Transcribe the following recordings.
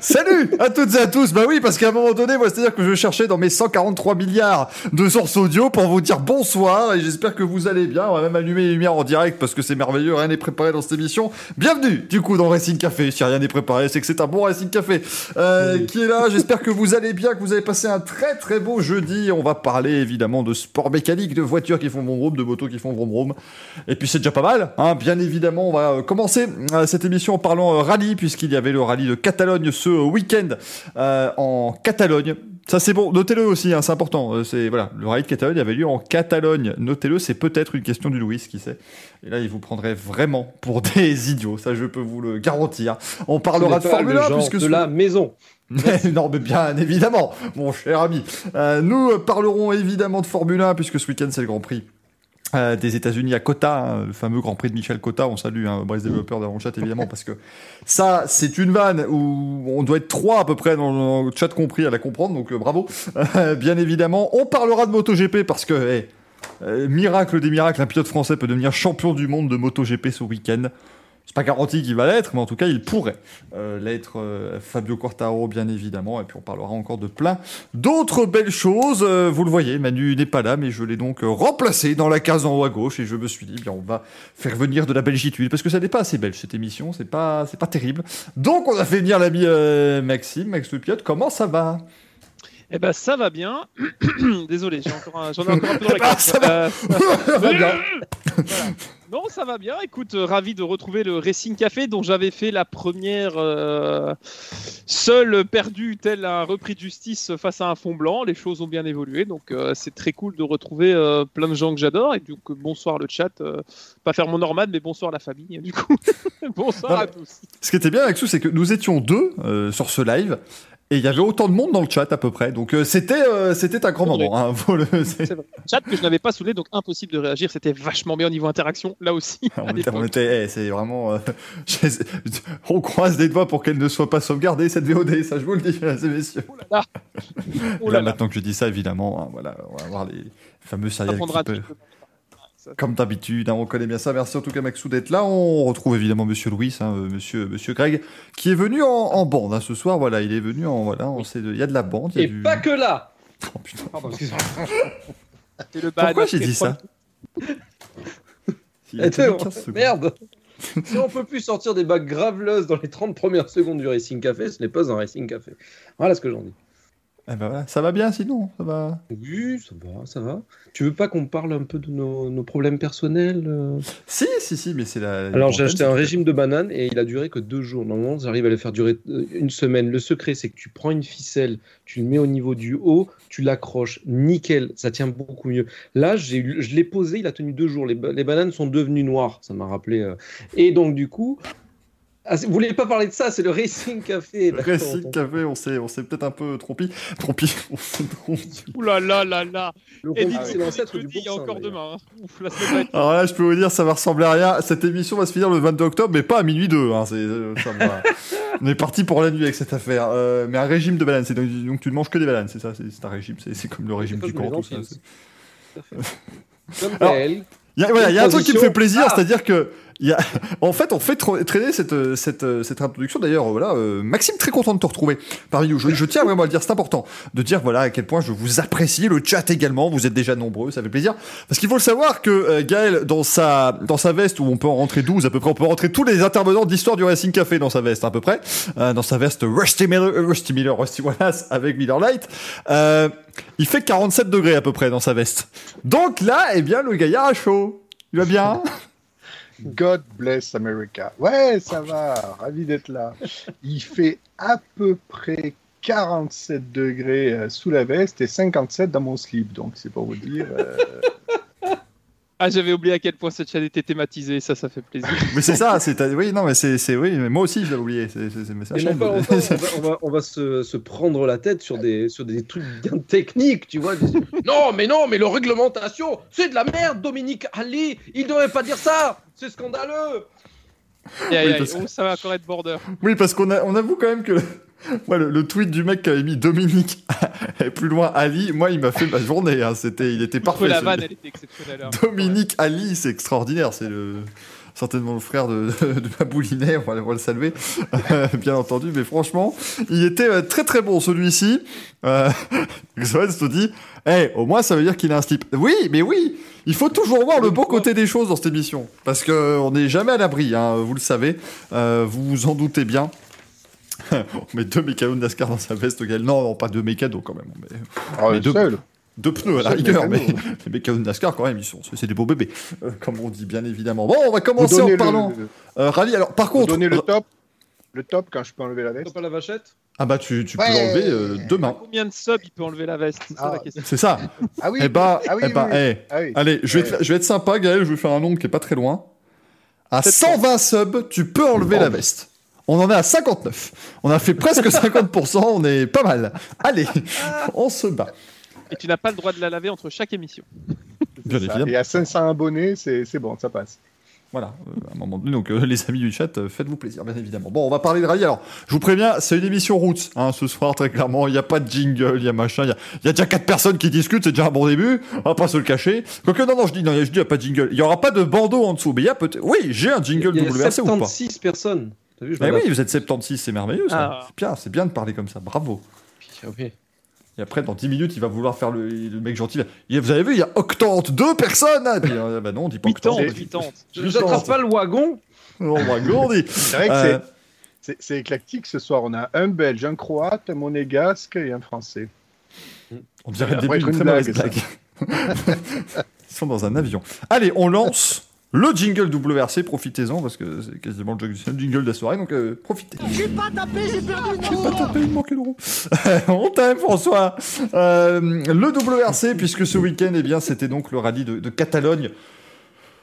Salut à toutes et à tous. Bah oui, parce qu'à un moment donné, moi, c'est-à-dire que je cherchais dans mes 143 milliards de sources audio pour vous dire bonsoir et j'espère que vous allez bien. On va même allumer les lumières en direct parce que c'est merveilleux, rien n'est préparé dans cette émission. Bienvenue, du coup, dans Racing Café. Si rien n'est préparé, c'est que c'est un bon Racing Café euh, qui est là. J'espère que vous allez bien, que vous avez passé un très très beau jeudi. On va parler évidemment de sport mécanique, de voitures qui font vroom vroom, de motos qui font vroom vroom. Et puis c'est déjà pas mal, hein. Bien évidemment, on va euh, commencer euh, cette émission en parlant rallye puisqu'il y avait le rallye de Catalogne ce week-end euh, en Catalogne. Ça c'est bon, notez-le aussi, hein, c'est important. Euh, c'est voilà, le rallye de Catalogne avait lieu en Catalogne. Notez-le, c'est peut-être une question du Louis, qui sait. Et là, il vous prendrait vraiment pour des idiots. Ça, je peux vous le garantir. On parlera de Formule 1 puisque de la maison. non, mais bien évidemment, mon cher ami. Euh, nous parlerons évidemment de Formule 1 puisque ce week-end c'est le Grand Prix euh, des États-Unis à Cota, hein, le fameux Grand Prix de Michel Cota. On salue hein, Brice développeur dans le chat évidemment parce que ça c'est une vanne où on doit être trois à peu près dans le chat compris à la comprendre. Donc euh, bravo. Bien évidemment, on parlera de MotoGP parce que hey, euh, miracle des miracles, un pilote français peut devenir champion du monde de MotoGP ce week-end. C'est pas garanti qu'il va l'être, mais en tout cas, il pourrait euh, l'être. euh, Fabio Quartaro, bien évidemment. Et puis, on parlera encore de plein d'autres belles choses. Euh, vous le voyez, Manu n'est pas là, mais je l'ai donc remplacé dans la case en haut à gauche. Et je me suis dit, bien, on va faire venir de la belgitude, parce que ça n'est pas assez belge cette émission. C'est pas, c'est pas terrible. Donc, on a fait venir l'ami Maxime, Max Le. Comment ça va? Eh ben ça va bien. Désolé, j'ai encore un, j'en ai encore un peu dans la Eh carte. ça va. Ça va bien. voilà. Non, ça va bien. Écoute, euh, ravi de retrouver le Racing Café dont j'avais fait la première euh, seul perdu tel un repris de justice face à un fond blanc. Les choses ont bien évolué, donc euh, c'est très cool de retrouver plein de gens que j'adore. Et coup, bonsoir le chat. pas faire mon normade, mais bonsoir la famille. Du coup, bonsoir Non, à tous. Ce qui était bien avec c'est que nous étions deux sur ce live. Et il y avait autant de monde dans le chat à peu près. Donc euh, c'était euh, c'était un grand moment. Hein, le- c'est- vrai. Chat que je n'avais pas saoulé, donc impossible de réagir. C'était vachement bien au niveau interaction, là aussi. On était, on était- eh, c'est vraiment. euh, on croise les doigts pour qu'elle ne soit pas sauvegardée cette VOD, ça je vous le dis, mesdames et messieurs. Oh là là. Oh là, maintenant que je dis ça, évidemment, hein, voilà, on va voir les fameux serial Comme d'habitude, hein, on connaît bien ça. Merci en tout cas Maxou d'être là. On retrouve évidemment Monsieur Louis, hein, euh, Monsieur Monsieur Greg, qui est venu en, en bande hein, ce soir. Voilà, il est venu en voilà, on sait de- il y a de la bande. il y a Et du- pas que là Oh, putain. Pardon, le Pourquoi j'ai dit ça Eh, tenu 15 secondes. Merde Si on peut plus sortir des bacs graveleuses dans les 30 premières secondes du Racing Café, ce n'est pas un Racing Café. Voilà ce que j'en dis. Eh ben voilà, ça va bien sinon, ça va. Oui, ça va, ça va. Tu veux pas qu'on parle un peu de nos, nos problèmes personnels euh? Si, si, si, mais c'est la. Alors j'ai acheté un régime de bananes et il a duré que deux jours. Normalement, j'arrive à le faire durer euh, une semaine. Le secret, c'est que tu prends une ficelle, tu le mets au niveau du haut, tu l'accroches, nickel, ça tient beaucoup mieux. Là, je l'ai posé, il a tenu deux jours. Les, ba- les bananes sont devenues noires, ça m'a rappelé. euh. Et donc du coup, ah, vous voulez pas parler de ça, c'est le Racing Café. Racing Café, on s'est, on s'est peut-être un peu trompé. Trompé. On s'est trompé. Ouh là là là là. Et c'est l'ancêtre du il y a boursin, encore demain. hein. Ouf, la semaine va être- Alors là, je peux vous dire, ça va ressembler à rien. Cette émission va se finir le 22 octobre, mais pas à minuit 2. Hein. C'est, euh, ça va. on est parti pour la nuit avec cette affaire. Euh, mais un régime de bananes, c'est donc, donc tu ne manges que des bananes, c'est ça, c'est, un régime, c'est, comme le régime du me tout ça. Comme. Il y a, voilà, il y a un truc qui me fait plaisir, Ah c'est-à-dire que y a, en fait, on fait tra- traîner cette, euh, cette, euh, cette introduction. D'ailleurs, voilà, euh, Maxime, très content de te retrouver parmi nous. Je, je tiens vraiment à le dire, c'est important de dire voilà à quel point je vous apprécie. Le chat également, vous êtes déjà nombreux, ça fait plaisir. Parce qu'il faut le savoir que euh, Gaël, dans sa, dans sa veste où on peut en rentrer 12 à peu près, on peut rentrer tous les intervenants d'histoire du Racing Café dans sa veste à peu près, euh, dans sa veste Rusty Miller, euh, Rusty Miller, Rusty Wallace avec Miller Light. Il fait 47 degrés à peu près dans sa veste. Donc là, eh bien, le gaillard a chaud. Il va bien? God bless America. Ouais, ça va, ravi d'être là. Il fait à peu près 47 degrés euh, sous la veste et 57 dans mon slip, donc c'est pour vous dire. euh, Ah, j'avais oublié à quel point cette chaîne était thématisée. Ça, ça fait plaisir. Mais c'est ça, c'est oui non mais c'est c'est oui mais moi aussi je l'avais oublié c'est longtemps, on va, on va- on va se, se prendre la tête sur des, sur des trucs bien techniques, tu vois. non, mais non, mais le réglementation, c'est de la merde, Dominique Ali, il devrait pas dire ça, c'est scandaleux. Oui, parce Oh, ça va encore être border. Oui parce qu'on a on avoue quand même que Le, le tweet du mec qui avait mis Dominique et plus loin Ali, moi, il m'a fait ma journée. hein. C'était, il était parfait. la ce- vanne, elle était exceptionnelle. hein. Dominique Ali, c'est extraordinaire. C'est le certainement le frère de, de Maboulinet, on va, on va le saluer, euh, bien entendu. Mais franchement, il était euh, très très bon celui-ci. Euh, se dit, Eh, au moins ça veut dire qu'il a un slip. Oui, mais oui, il faut toujours voir le bon côté des choses dans cette émission, parce que euh, on n'est jamais à l'abri, hein, vous le savez, Euh, vous vous en doutez bien. on met deux mécanos de NASCAR dans sa veste, Gaël. Non, non, pas deux mécanos quand même. on met- Ah, Mais le deux- seul. deux pneus à la rigueur, mais les mécanos de NASCAR, quand même, ils sont, c'est des beaux bébés, euh, comme on dit bien évidemment. Bon, on va commencer en le- parlant. le- Euh, Rally, alors par vous contre. donnez le top. Le top quand je peux enlever la veste. Top à la vachette? Ah bah, tu, tu peux l'enlever euh, demain. Combien de subs il peut enlever la veste? C'est ça Ah. la question. C'est ça. Ah oui. eh bah, Ah oui, eh oui, bah, oui. eh, Ah oui. allez, je vais, te je vais être sympa, Gaël, je vais faire un nombre qui est pas très loin. À 700. 120 subs, tu peux enlever la veste. On en est à 59. On a fait presque 50%, on est pas mal. Allez, on se bat. Et tu n'as pas le droit de la laver entre chaque émission. C'est Bien évidemment. Et à 500 abonnés, c'est c'est bon, ça passe. Voilà, euh, à un moment donné, donc euh, les amis du chat, euh, faites-vous plaisir, bien évidemment. Bon, on va parler de rallye. Alors, je vous préviens, c'est une émission route, hein, ce soir, très clairement. Il n'y a pas de jingle, il y a machin, il y a, il y a déjà quatre personnes qui discutent, c'est déjà un bon début. On va pas se le cacher. Quoique, non, non, je dis, non, je dis, il n'y a pas de jingle. Il n'y aura pas de bandeau en dessous, mais il y a peut-être. Oui, j'ai un jingle Il y a WRC ou pas? 76 personnes. T'as vu, je Mais oui, vous êtes 76, c'est merveilleux, ça. Ah. C'est bien, c'est bien de parler comme ça, bravo. Ah. Et après, dans 10 minutes, il va vouloir faire le, le mec gentil. Il- Vous avez vu, il y a octante deux personnes. hein. Euh, bah non, on dit pas Huitante, octante. huitante. Je n'attrape pas le wagon. On va gourdi. C'est vrai que Euh, c'est- c'est c'est éclectique ce soir. On a un Belge, un Croate, un Monégasque et un Français. On dirait le début d'une très blague. Ils sont dans un avion. Allez, on lance le jingle WRC. Profitez-en parce que c'est quasiment le jingle- le jingle de la soirée. Donc euh, profitez. Je suis pas tapé, j'ai perdu roue. pas tapé, il manquait de roue. on t'aime, François. Euh, le WRC, puisque ce week-end, eh bien, c'était donc le rallye de, de Catalogne.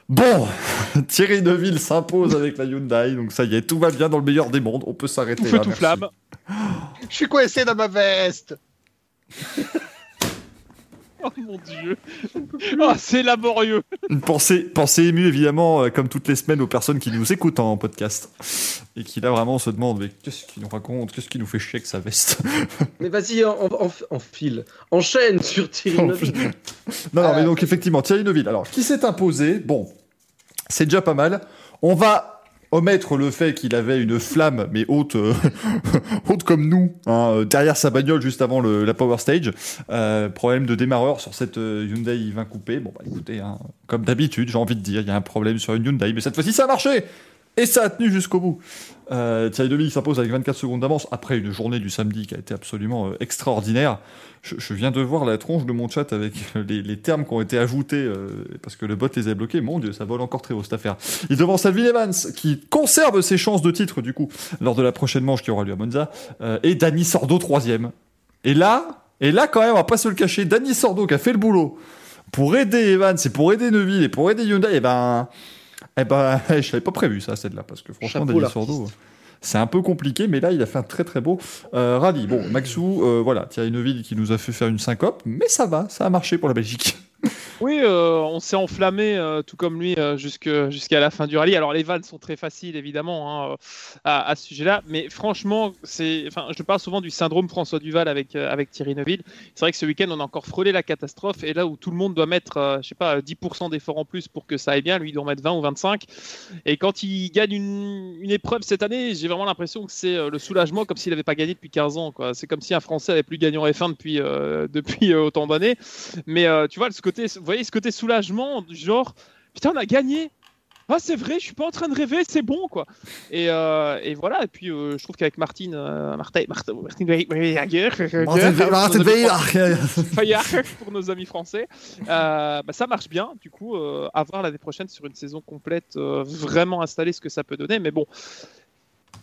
Bon, Thierry Neuville s'impose avec la Hyundai, donc ça y est, tout va bien dans le meilleur des mondes. On peut s'arrêter là. tout flamme. Je suis coincé dans ma veste. Oh mon dieu. Oh, c'est laborieux. Une pensée, pensée émue, évidemment, euh, comme toutes les semaines, aux personnes qui nous écoutent en podcast. Et qui, là, vraiment, se demandent mais qu'est-ce qu'il nous raconte Qu'est-ce qu'il nous fait chier avec sa veste? Mais vas-y, en, en, en file. Enchaîne sur Thierry Neuville. Non, non, Ah. mais donc, effectivement, Thierry Neuville. Alors, qui s'est imposé? Bon, c'est déjà pas mal. On va omettre le fait qu'il avait une flamme, mais haute, euh, haute comme nous, hein, euh, derrière sa bagnole juste avant le- la Power Stage. Euh, problème de démarreur sur cette euh, Hyundai i20 coupé. Bon, bah écoutez, hein, comme d'habitude, j'ai envie de dire, il y a un problème sur une Hyundai, mais cette fois-ci, ça a marché et ça a tenu jusqu'au bout. Euh, Neuville s'impose avec 24 secondes d'avance après une journée du samedi qui a été absolument euh, extraordinaire. Je, viens de voir la tronche de mon chat avec les, termes qui ont été ajoutés euh, parce que le bot les a bloqués. Mon dieu, ça vole encore très haut cette affaire. Il devance Alvin Evans qui conserve ses chances de titre du coup lors de la prochaine manche qui aura lieu à Monza euh, et Danny Sordo troisième. Et là, et là quand même, on va pas se le cacher, Danny Sordo qui a fait le boulot pour aider Evans et pour aider Neuville et pour aider Hyundai, et ben, eh ben, je l'avais pas prévu ça celle-là parce que franchement l'artiste. Sordo. C'est un peu compliqué, mais là, il a fait un très très beau euh, rallye. Bon, Maxou, euh, voilà, Thierry Neuville qui nous a fait faire une syncope, mais ça va, ça a marché pour la Belgique. Oui, euh, on s'est enflammé, euh, tout comme lui, euh, jusqu'à la fin du rallye. Alors, les vannes sont très faciles, évidemment, hein, à, ce sujet-là. Mais franchement, je parle souvent du syndrome François Duval avec, Thierry Neuville. C'est vrai que ce week-end, on a encore frôlé la catastrophe. Et là où tout le monde doit mettre, je sais pas, 10% d'efforts en plus pour que ça aille bien, lui, il doit mettre 20 ou 25. Et quand il gagne une, épreuve cette année, j'ai vraiment l'impression que c'est le soulagement, comme s'il n'avait pas gagné depuis 15 ans. C'est comme si un Français avait plus gagné en F1 depuis, autant d'années. Mais tu vois, ce côté, vous voyez, ce côté soulagement, du genre, putain, on a gagné. Ah, c'est vrai, je suis pas en train de rêver, c'est bon, quoi. Et, euh, et voilà, et puis euh, je trouve qu'avec Martine, euh, Martin, Martin, Martin Fayard, pour nos amis français, euh, bah, ça marche bien. Du coup, à voir l'année prochaine sur une saison complète, vraiment installée, ce que ça peut donner. Mais bon,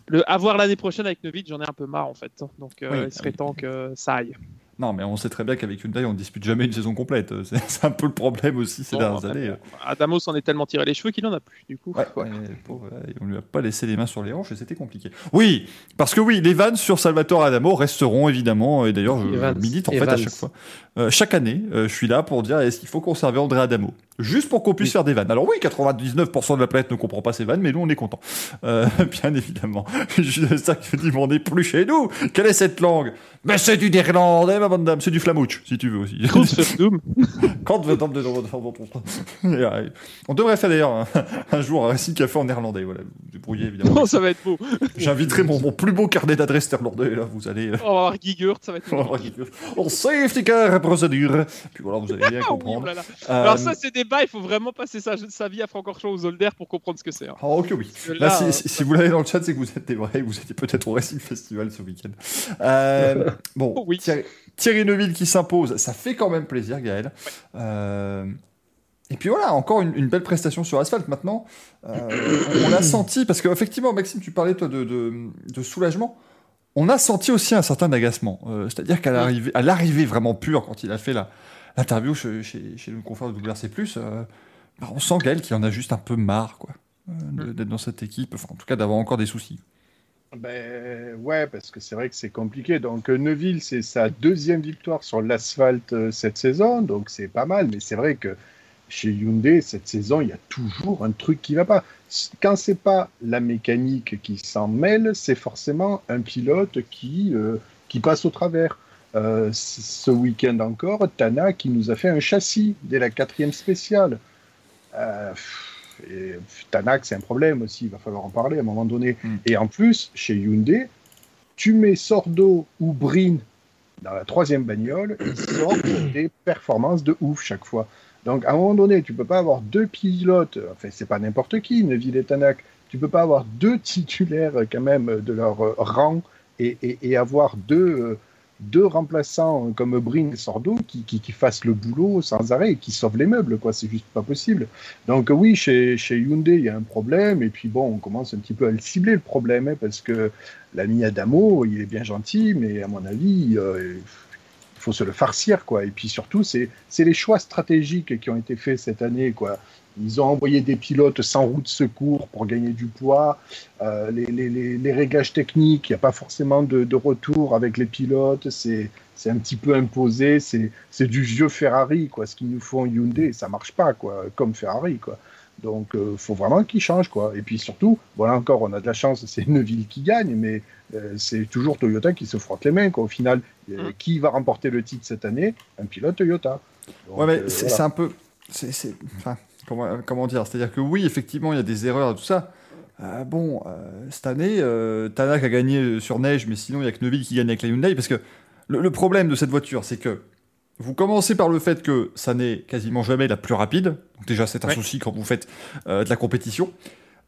le avoir l'année prochaine avec Neuville, j'en ai un peu marre en fait. Donc, Oui, il serait oui. temps que ça aille. Non, mais on sait très bien qu'avec Hyundai, on dispute jamais une saison complète. C'est un peu le problème aussi ces Bon, dernières années. Adamo s'en est tellement tiré les cheveux qu'il en a plus, du coup. Ouais, ouais, pauvre, ouais, on lui a pas laissé les mains sur les hanches et c'était compliqué. Oui, parce que oui, les vannes sur Salvatore Adamo resteront évidemment, et d'ailleurs je Evans. milite en fait à chaque fois. Euh, chaque année, euh, je suis là pour dire est-ce qu'il faut conserver André Adamo? Juste pour qu'on puisse faire des vannes. Alors oui, 99% de la planète ne comprend pas ces vannes, mais nous on est content. Euh, bien évidemment. Juste ça qui dit, mais on n'est plus chez nous. Quelle est cette langue? Mais c'est du néerlandais, ma bonne dame. C'est du flamouche, si tu veux aussi. Quand veut de de On devrait faire d'ailleurs un, un, jour un récit café en néerlandais. Voilà, débrouillez évidemment. Non, ça va être beau. J'inviterai mon, mon, plus beau carnet d'adresses néerlandais. Là, vous allez. On va avoir Gigurt, ça va être. Gigurt. On safety car procédure. Puis voilà, vous allez bien comprendre. oui, euh... Alors ça, c'est des il faut vraiment passer sa, sa vie à Francorchamps aux Zolder pour comprendre ce que c'est. Hein. Oh, ok, oui. Là, si, euh, si, vous l'avez dans le chat, c'est que vous êtes vrai, vous étiez peut-être au Racing Festival ce week-end. Euh, bon, oui. Thierry, Thierry, Neuville qui s'impose, ça fait quand même plaisir, Gaël. Ouais. Euh, et puis voilà, encore une, une, belle prestation sur asphalte maintenant. On l'a senti, parce qu'effectivement, Maxime, tu parlais toi de, de, de, soulagement. On a senti aussi un certain agacement. Euh, C'est-à-dire qu'à l'arrivée vraiment pure, quand il a fait la, l'interview chez, chez, chez, le confrère de WRC+, euh, bah on sent Gaël qu'il en a juste un peu marre, quoi, euh, d'être dans cette équipe, enfin, en tout cas d'avoir encore des soucis. Ben ouais, parce que c'est vrai que c'est compliqué. Donc Neuville, c'est sa deuxième victoire sur l'asphalte euh, cette saison, donc c'est pas mal. Mais c'est vrai que chez Hyundai, cette saison, il y a toujours un truc qui va pas. Quand c'est pas la mécanique qui s'en mêle, c'est forcément un pilote qui, euh, qui passe au travers. Euh, ce week-end encore, Tana qui nous a fait un châssis dès la quatrième spéciale. Euh, et Tanak, c'est un problème aussi, il va falloir en parler à un moment donné. Mm. Et en plus, chez Hyundai, tu mets Sordo ou Brin dans la troisième bagnole, ils sortent des performances de ouf chaque fois. Donc à un moment donné, tu peux pas avoir deux pilotes, enfin c'est pas n'importe qui, Neville et Tanak, tu peux pas avoir deux titulaires quand même de leur rang et, et, et avoir deux deux remplaçants comme Brin et Sordo qui, qui, fassent le boulot sans arrêt et qui sauvent les meubles, quoi. C'est juste pas possible. Donc oui, chez, chez Hyundai, il y a un problème, et puis bon, on commence un petit peu à le cibler, le problème, hein, parce que l'ami Adamo, il est bien gentil, mais à mon avis, euh, il faut se le farcir, quoi. Et puis surtout, c'est les choix stratégiques qui ont été faits cette année, quoi. Ils ont envoyé des pilotes sans roue de secours pour gagner du poids. Euh, les, les, techniques, il n'y a pas forcément de, de, retour avec les pilotes. C'est un petit peu imposé. C'est du vieux Ferrari, quoi. Ce qu'ils nous font Hyundai, ça marche pas, quoi, comme Ferrari, quoi. Donc, il euh, faut vraiment qu'ils changent, quoi. Et puis surtout, voilà encore, on a de la chance, c'est Neuville qui gagne, mais euh, c'est toujours Toyota qui se frotte les mains, quoi. Au final, euh, qui va remporter le titre cette année? Un pilote Toyota. Donc, ouais, mais c'est voilà. un peu. C'est. Enfin comment, comment dire? C'est-à-dire que oui, effectivement, il y a des erreurs et tout ça. Euh, bon, euh, cette année, euh, Tanak a gagné sur neige, mais sinon, il n'y a que Neuville qui gagne avec la Hyundai. Parce que le, le problème de cette voiture, c'est que vous commencez par le fait que ça n'est quasiment jamais la plus rapide. Donc déjà, c'est un ouais. souci quand vous faites de la compétition.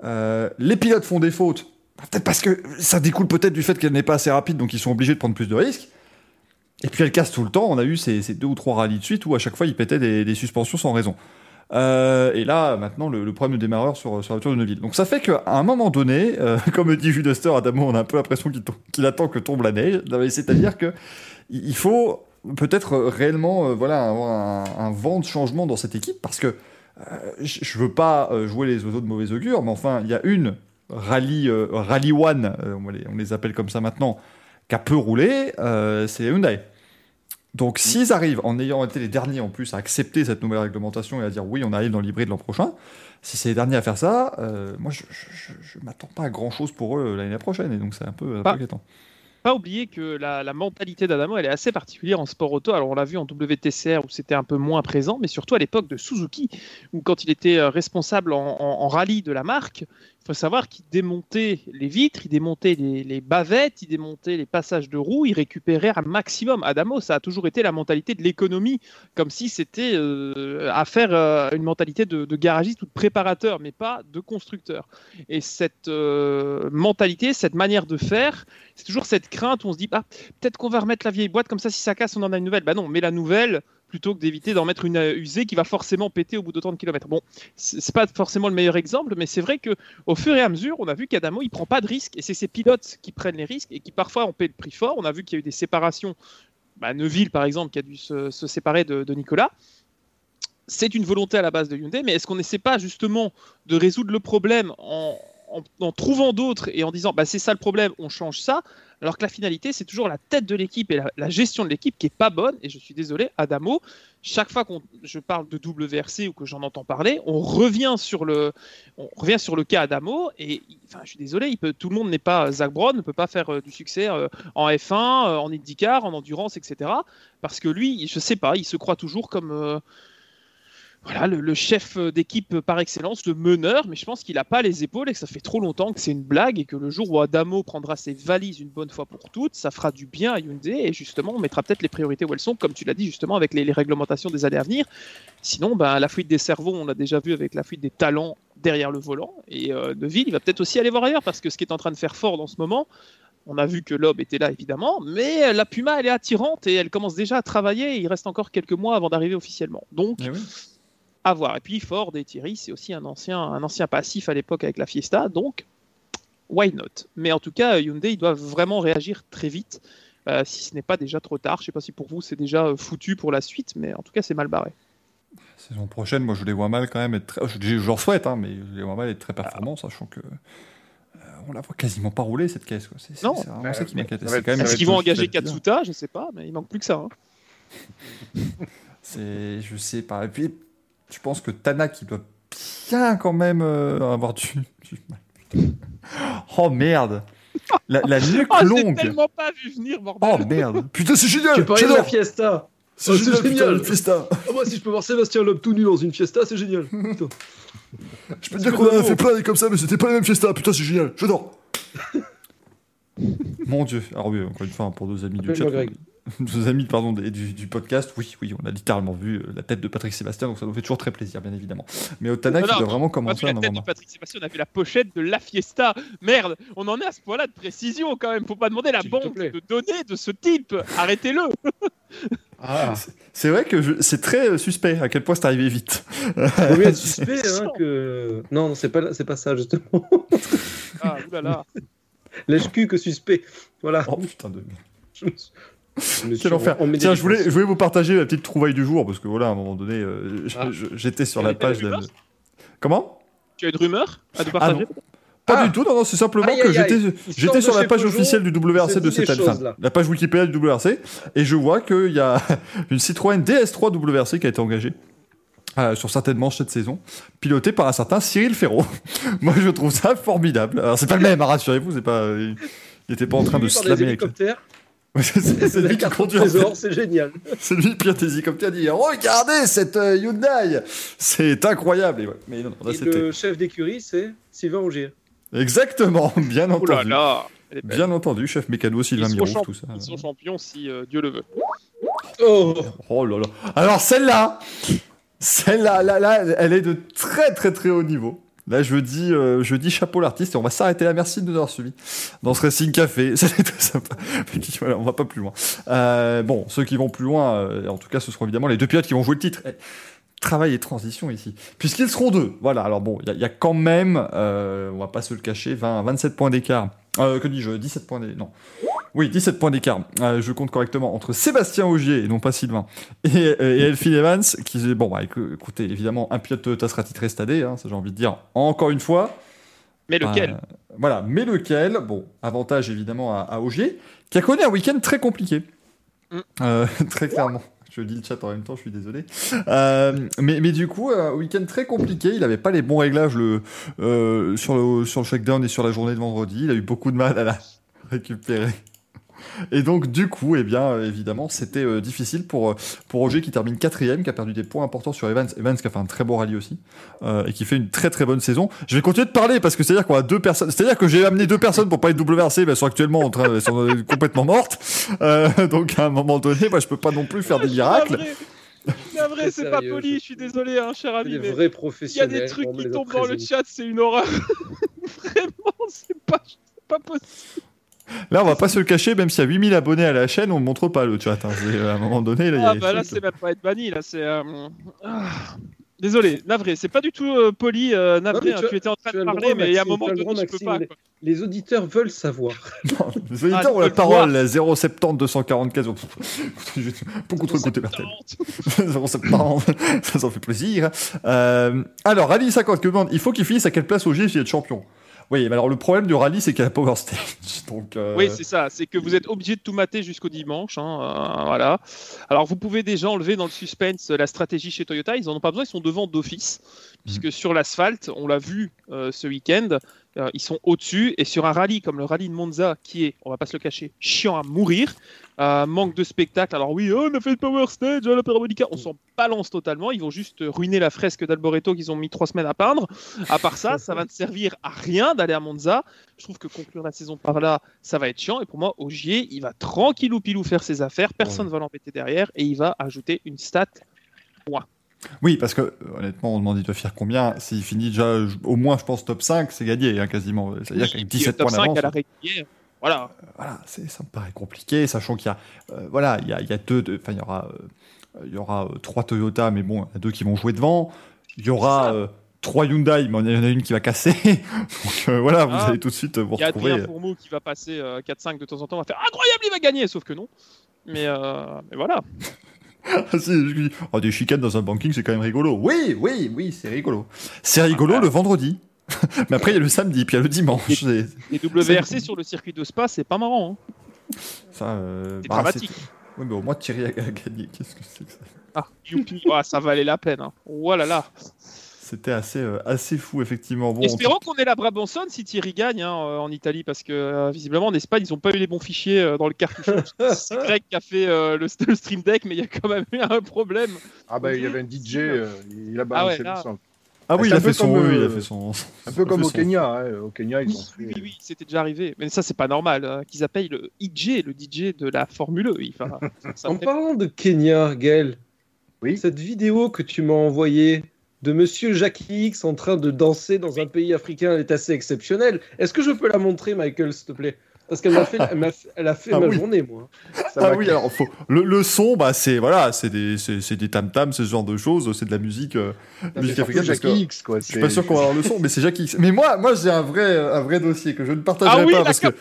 les pilotes font des fautes. Peut-être parce que ça découle peut-être du fait qu'elle n'est pas assez rapide, donc ils sont obligés de prendre plus de risques. Et puis elle casse tout le temps. On a eu ces, ces deux ou trois rallyes de suite où à chaque fois ils pétaient des, des suspensions sans raison. Euh, et là, maintenant, le, problème de démarreur sur, sur la voiture de Neuville. Donc ça fait qu'à un moment donné, euh, comme dit Jules Duster, Adamo, on a un peu l'impression qu'il qu attend que tombe la neige. C'est-à-dire que il faut peut-être réellement euh, voilà, avoir un, vent de changement dans cette équipe parce que euh, je veux pas jouer les oiseaux de mauvais augure, mais enfin, il y a une rallye, rallye One, on, les, appelle comme ça maintenant, qui a peu roulé, c'est Hyundai. Donc, s'ils arrivent, en ayant été les derniers en plus à accepter cette nouvelle réglementation et à dire oui, on arrive dans l'hybride l'an prochain, si c'est les derniers à faire ça, euh, moi je, je m'attends pas à grand chose pour eux l'année prochaine et donc c'est un peu, pas, inquiétant. Pas oublier que la, la mentalité d'Adamo elle est assez particulière en sport auto. Alors on l'a vu en WTCR où c'était un peu moins présent, mais surtout à l'époque de Suzuki où quand il était euh, responsable en, en, en rallye de la marque, faut savoir qu'il démontait les vitres, il démontait les, bavettes, il démontait les passages de roues, il récupérait un maximum. Adamo, ça a toujours été la mentalité de l'économie, comme si c'était euh, à euh, une mentalité de, de, garagiste ou de préparateur, mais pas de constructeur. Et cette euh, mentalité, cette manière de faire, c'est toujours cette crainte où on se dit, ah, peut-être qu'on va remettre la vieille boîte, comme ça, si ça casse, on en a une nouvelle. Bah non, mais la nouvelle, plutôt que d'éviter d'en mettre une usée qui va forcément péter au bout d'autant de kilomètres. Bon, c'est pas forcément le meilleur exemple, mais c'est vrai que au fur et à mesure, on a vu qu'Adamo il prend pas de risques et c'est ses pilotes qui prennent les risques et qui parfois ont payé le prix fort. On a vu qu'il y a eu des séparations. Bah, Neuville par exemple qui a dû se, séparer de Nicolas c'est une volonté à la base de Hyundai, mais est-ce qu'on n'essaie pas justement de résoudre le problème en, en, trouvant d'autres et en disant bah, c'est ça le problème, on change ça, alors que la finalité, c'est toujours la tête de l'équipe et la, gestion de l'équipe qui est pas bonne. Et je suis désolé, Adamo, chaque fois que je parle de WRC ou que j'en entends parler, on revient sur le, revient sur le cas Adamo. Et je suis désolé, tout le monde n'est pas Zach Brown, ne peut pas faire euh, du succès euh, en F1, euh, en IndyCar, en endurance, etc. Parce que lui, je sais pas, il se croit toujours comme voilà, le, chef d'équipe par excellence, le meneur, mais je pense qu'il n'a pas les épaules et que ça fait trop longtemps que c'est une blague et que le jour où Adamo prendra ses valises une bonne fois pour toutes, ça fera du bien à Hyundai et justement on mettra peut-être les priorités où elles sont, comme tu l'as dit justement avec les, réglementations des années à venir. Sinon, ben, la fuite des cerveaux, on l'a déjà vu avec la fuite des talents derrière le volant et euh, Neville, il va peut-être aussi aller voir ailleurs parce que ce qui est en train de faire fort dans ce moment, on a vu que Loeb était là évidemment, mais la Puma elle est attirante et elle commence déjà à travailler. Et il reste encore quelques mois avant d'arriver officiellement. Donc Eh. À voir. Et puis Ford et Thierry, c'est aussi un ancien, un ancien passif à l'époque avec la Fiesta, donc why not? Mais en tout cas, Hyundai, ils doivent vraiment réagir très vite, euh, si ce n'est pas déjà trop tard. Je ne sais pas si pour vous c'est déjà euh, foutu pour la suite, mais en tout cas, c'est mal barré. Saison prochaine, moi je les vois mal quand même être très. Je, je leur souhaite, hein, mais je les vois mal être très performants, sachant que. euh, on la voit quasiment pas rouler cette caisse. Quoi. C'est, c'est- Non. c'est ça qui m'inquiète. Est-ce qu'ils vont engager. Katsuta? Je ne sais pas, mais il manque plus que ça. hein. C'est, je sais pas. Et puis, je pense que Tanak, il doit bien quand même euh, avoir du. du- Putain. Oh merde La, la nuque Oh, j'ai longue tellement pas vu venir, bordel Oh merde Putain, c'est génial Tu parlais de la Fiesta. C'est Oh, génial, putain, fiesta Ah, moi, si je peux voir Sébastien Loeb tout nu dans une Fiesta, c'est génial. Putain. Je peux te dire qu'on en a fait plein comme ça, mais c'était pas la même fiesta. Putain, c'est génial. J'adore. Mon dieu. Alors oui, encore une fois, pour nos amis du chat. nos amis pardon des- du, du podcast, oui, oui, on a littéralement vu euh, la tête de Patrick Sébastien, donc ça nous fait toujours très plaisir, bien évidemment. Mais il non, doit vraiment On a commencer vu à la tête de Patrick Sébastien, on a vu la pochette de la Fiesta. Merde, on en est à ce point-là de précision quand même. Faut pas demander à la banque de données de ce type. Arrêtez-le. Ah, C'est vrai que c'est très euh, suspect à quel point c'est arrivé vite. mieux être suspect hein, que. Non, non, c'est pas, c'est pas ça, justement. Ah, oulala. Lèche-cul que suspect. Voilà. Oh putain de. Je me suis- des Tiens, je voulais, je défenses. voulais vous partager la petite trouvaille du jour parce que voilà, à un moment donné, euh, Ah. j'étais sur la page de. Comment? Tu as une rumeur à nous Ah partager? Non. Pas Ah. du tout, non, non, c'est simplement Aïe, que aïe, aïe. j'étais, sur la page Peugeot, officielle du WRC de cette année, choses, enfin, la page Wikipédia du WRC, et je vois qu'il y a une Citroën DS3 WRC qui a été engagée. euh, sur certaines manches cette saison, pilotée par un certain Cyril Ferraud. Moi, je trouve ça formidable. Alors, c'est pas le même, hein, rassurez-vous, c'est pas, il était pas en train de slammer avec. C'est lui qui conduit. trésor, c'est génial. C'est lui qui les hélicoptères. Il dit Regardez cette euh, Hyundai C'est incroyable. Et ouais, Mais non, là, Et c'était. le chef d'écurie, c'est Sylvain Augier. Exactement, bien Oh là entendu. là. Elle est belle. Bien entendu, chef mécano, Sylvain champ- tout ça. Ils sont champions si euh, Dieu le veut. Oh Oh là là. Alors celle-là, celle-là, là, là, elle est de très très très haut niveau. Là, je dis, euh, je dis chapeau l'artiste et on va s'arrêter là. Merci de nous avoir suivis dans ce Racing Café. C'était très sympa. Voilà, on va pas plus loin. Euh, bon, ceux qui vont plus loin, euh, en tout cas, ce seront évidemment les deux pilotes qui vont jouer le titre. Eh, Travail et transition ici. Puisqu'ils seront deux. Voilà, alors bon, il y, y a quand même, euh, on va pas se le cacher, 20, 27 points d'écart. Euh, que dis-je 17 points d'écart. Non. Oui, 17 points d'écart. Euh, je compte correctement entre Sébastien Augier, et non pas Sylvain, et, et Elphine Evans, qui, bon, bah, écou- écoutez, évidemment, un pilote Toyota sera titré année, hein, ça j'ai envie de dire, encore une fois. Mais lequel Euh, Voilà, mais lequel? Bon, avantage évidemment à, à Augier, qui a connu un week-end très compliqué. Mm. Euh, très clairement. Je lis le chat en même temps, je suis désolé. Euh, mais, mais du coup, un week-end très compliqué. Il n'avait pas les bons réglages le, euh, sur, le, sur le shakedown et sur la journée de vendredi. Il a eu beaucoup de mal à la récupérer. Et donc, du coup, eh bien, évidemment, c'était euh, difficile pour, euh, pour Roger qui termine quatrième, qui a perdu des points importants sur Evans. Evans qui a fait un très beau rallye aussi, euh, et qui fait une très très bonne saison. Je vais continuer de parler parce que c'est-à-dire qu'on a deux personnes, c'est-à-dire que j'ai amené deux personnes pour parler de WRC, mais elles sont actuellement en train, elles sont complètement mortes. Euh, donc, à un moment donné, moi, je peux pas non plus faire des miracles. C'est vrai, c'est pas poli, je- suis désolé, hein, cher ami, des mais vrais il y a des trucs qui tombent dans le chat, c'est une horreur. Vraiment, c'est pas, c'est pas possible. Là, on va pas se le cacher, même s'il y a 8000 abonnés à la chaîne, on montre pas le chat. hein. C'est, À un moment donné, là, il y a Ah bah là, c'est même pas être banni, là, c'est... euh, ah. Désolé, navré, c'est pas du tout euh, poli, euh, navré, mais hein, tu étais en train de parler, droit, mais il y a un moment donné, droit, je peux pas. quoi. Les auditeurs veulent savoir. Non, les auditeurs Ah, ont la parole, 070 244. J'ai beaucoup trop écouté Bertel. 070, ça s'en fait plaisir. Euh, alors, Ali 50 qui demande il faut qu'il finisse à quelle place au G s'il est champion? Oui, mais alors le problème du rallye, c'est qu'il y a la Power Stage. Donc, euh, Oui, c'est ça. C'est que vous êtes obligé de tout mater jusqu'au dimanche. hein, euh, voilà. Alors, vous pouvez déjà enlever dans le suspense la stratégie chez Toyota. Ils en ont pas besoin. Ils sont devant d'office. Puisque sur l'asphalte, on l'a vu euh, ce week-end, euh, ils sont au-dessus. Et sur un rallye comme le rallye de Monza, qui est, on va pas se le cacher, chiant à mourir, euh, manque de spectacle. Alors, oui, oh, on a fait le Power Stage, la Parabolica. On s'en balance totalement. Ils vont juste ruiner la fresque d'Alboreto qu'ils ont mis trois semaines à peindre. À part ça, ça va ne servir à rien d'aller à Monza. Je trouve que conclure la saison par là, ça va être chiant. Et pour moi, Ogier, il va tranquillou pilou faire ses affaires. Personne ne va l'embêter derrière. Et il va ajouter une stat. Oui, parce que euh, honnêtement, on demande il doit faire combien? S'il finit déjà au moins, je pense, top 5, c'est gagné hein, quasiment. C'est-à-dire qu'avec 17 top points 5 d'avance. à la régulière. Voilà. voilà, c'est- ça me paraît compliqué, sachant qu'il y a, euh, voilà, il y a, il y a deux, enfin, il y aura, euh, il y aura euh, trois Toyota, mais bon, il y en a deux qui vont jouer devant. Il y aura euh, trois Hyundai, mais il y en a une qui va casser. Donc euh, voilà, vous Ah. allez tout de suite euh, vous Il y a retrouver. Fourmeau qui va passer euh, 4-5 de temps en temps. On va faire incroyable, il va gagner. Sauf que non. Mais, euh, mais voilà. Ah, si, je dis, oh, des chicanes dans un banking, c'est quand même rigolo. Oui, oui, oui, c'est rigolo. C'est rigolo Ah. le vendredi. mais après, il y a le samedi, puis il y a le dimanche. C'est- Les WRC sur le circuit de Spa, c'est pas marrant. hein. Ça, euh, C'est bah, dramatique. c'est- Oui, mais au moins Thierry a, gagné. Qu'est-ce que c'est que ça Ah, youpi. Ah, ça valait la peine. Hein. Oh là là. C'était assez, euh, assez fou, effectivement. Bon, Espérons qu'on ait la Brabanson si Thierry gagne hein, euh, en Italie, parce que euh, visiblement en Espagne, ils n'ont pas eu les bons fichiers euh, dans le cartouche. C'est Greg qui a fait euh, le, le Stream Deck, mais il y a quand même eu un problème. Ah bah il y avait un DJ, euh, il a balancé ouais, là. le son. Ah oui, il a fait son. comme, oui, il a fait son. Un peu comme au Kenya. hein. Au Kenya, ils Oui, ont fait. oui, oui, oui, c'était déjà arrivé. Mais ça, c'est pas normal hein, qu'ils appellent le DJ, le DJ de la Formule E. Enfin, En fait- parlant de Kenya, Gaël, Oui. cette vidéo que tu m'as envoyée de Monsieur Jackie X en train de danser dans un pays africain, elle est assez exceptionnelle. Est-ce que je peux la montrer, Michael, s'il te plaît? Parce qu'elle m'a fait, elle m'a fait- elle a fait Ah ma oui. journée, moi. Ça Ah oui, alors faut... le, le son, bah c'est voilà, c'est des c'est c'est des tam tam, ce genre de choses, c'est de la musique, euh, Non, musique africaine. Que Jackie X, quoi. je suis pas sûr qu'on va avoir le son, mais c'est Jackie X. Mais moi, moi j'ai un vrai un vrai dossier que je ne partagerai Ah oui, pas la parce que.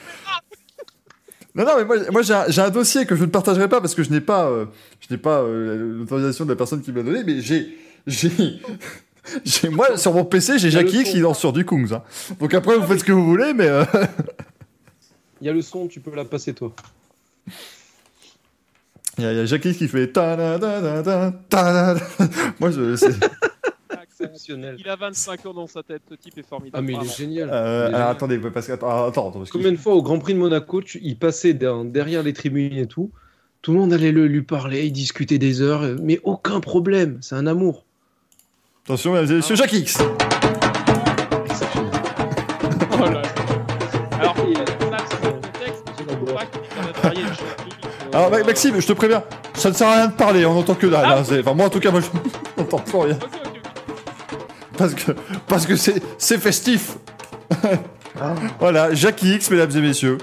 Non, non, mais moi, moi j'ai un, j'ai un dossier que je ne partagerai pas parce que je n'ai pas, euh, je n'ai pas euh, l'autorisation de la personne qui me l'a donné, mais j'ai, j'ai, j'ai, moi sur mon PC j'ai Jackie qui danse sur du Kungs. hein. Donc après vous faites ce que vous voulez, mais euh, Il y a le son, tu peux la passer, toi. il y, a- a Jackie X qui fait ta da da da da ta da. Moi je, c'est- Exceptionnel. Il a 25 ans dans sa tête, ce type est formidable. Ah, mais il est génial. Euh, Il est alors génial. attendez, parce que attends, attends, parce que- Combien de fois au Grand Prix de Monaco, tu- il passait der- derrière les tribunes et tout, tout le monde allait le, lui parler, il discutait des heures, mais aucun problème, c'est un amour. Attention, mesdames et messieurs, Jackie X. Alors, Maxime, je te préviens, ça ne sert à rien de parler, on n'entend que dalle. Ah. Enfin moi en tout cas, moi je n'entends plus rien parce que parce que c'est festif. Voilà, Jackie X, mesdames et messieurs.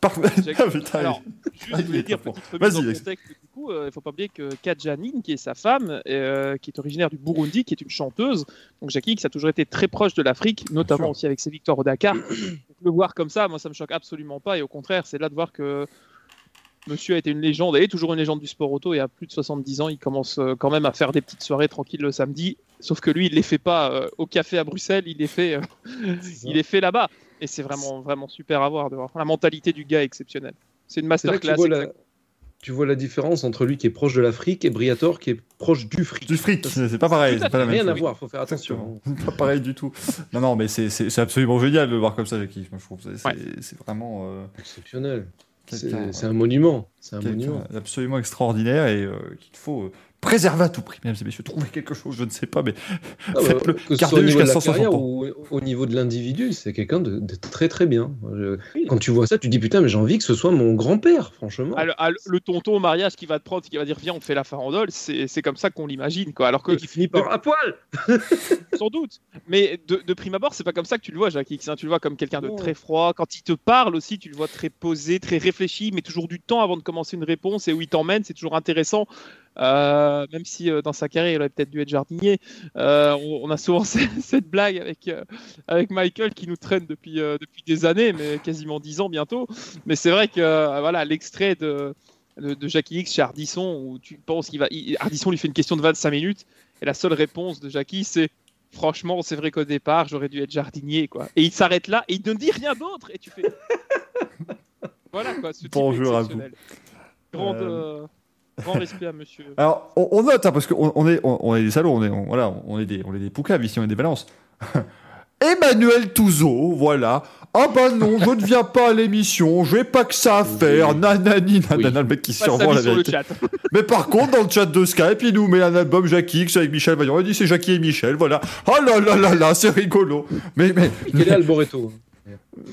Parfait. Ah, Alors, Ah, juste, il je voulais est dire, petite remise contexte, du coup, euh, il faut pas oublier que Kadja Nin, qui est sa femme, euh, qui est originaire du Burundi, qui est une chanteuse, donc Jackie X a toujours été très proche de l'Afrique, notamment aussi avec ses victoires au Dakar. Donc, le voir comme ça, moi, ça me choque absolument pas, et au contraire, c'est là de voir que Monsieur a été une légende, et est toujours une légende du sport auto, et à plus de 70 ans, il commence euh, quand même à faire des petites soirées tranquilles le samedi, sauf que lui, il les fait pas euh, au café à Bruxelles, il les fait, il les fait là-bas. Et c'est vraiment, vraiment super à voir, de voir. La mentalité du gars est exceptionnelle. C'est une tu masterclass. vois, la, exact. tu vois la différence entre lui qui est proche de l'Afrique et Briator qui est proche du fric. Du fric, c'est pas pareil, c'est pas la même Rien à voir, faut faire attention. Pas pareil du tout. Non, non, mais c'est- absolument génial de le voir comme ça, Jackie. Je trouve c'est Ouais. vraiment euh, Exceptionnel. C'est un monument. C'est un monument. absolument extraordinaire et euh, qu'il faut euh, préserver à tout prix, mesdames et messieurs. Trouver quelque chose, je ne sais pas, mais Ah bah, Faites-le. de jusqu'à la 160 carrière ans. ou au niveau de l'individu, c'est quelqu'un de, de très très bien. Je- Oui. Quand tu vois ça, tu te dis putain, mais j'ai envie que ce soit mon grand-père, franchement. Ah, le, ah, le- tonton au mariage qui va te prendre, qui va dire viens on fait la farandole, c'est comme ça qu'on l'imagine quoi. Alors que Et qui finit par à poil sans doute, mais de, de prime abord c'est pas comme ça que tu le vois Jacques X. hein. Tu le vois comme quelqu'un de très froid. Quand il te parle aussi, tu le vois très posé, très réfléchi, mais toujours du temps avant de commencer une réponse et où il t'emmène, c'est toujours intéressant. Euh, même si euh, dans sa carrière il aurait peut-être dû être jardinier, Euh, on, on a souvent cette blague avec euh, avec Michael qui nous traîne depuis euh, depuis des années, mais quasiment dix ans bientôt. Mais c'est vrai que euh, voilà l'extrait de, de de Jackie X chez Ardisson où tu penses qu'il va il- Ardisson lui fait une question de 25 minutes et la seule réponse de Jackie c'est franchement, c'est vrai qu'au départ, j'aurais dû être jardinier, quoi. Et il s'arrête là et il ne dit rien d'autre. Et tu fais. voilà, quoi. Ce type Bonjour à. Grande, Euh, euh, Grand respect à monsieur. Alors, on, on note, hein, parce qu'on on est, on, on est des salauds, on est, on- voilà, on est des, on est des poucaves ici, on est des balances. Emmanuel Touzeau, voilà. Ah bah non, je ne viens pas à l'émission, je n'ai pas que ça à faire, nanani, nanana, le mec qui survend la vérité. chat. Mais par contre, dans le chat de Skype, il nous met un album Jackie X avec Michel Vaillant. Il dit c'est Jackie et Michel, voilà. Oh là là là là, c'est rigolo. Mais, mais. Quel est Alboreto?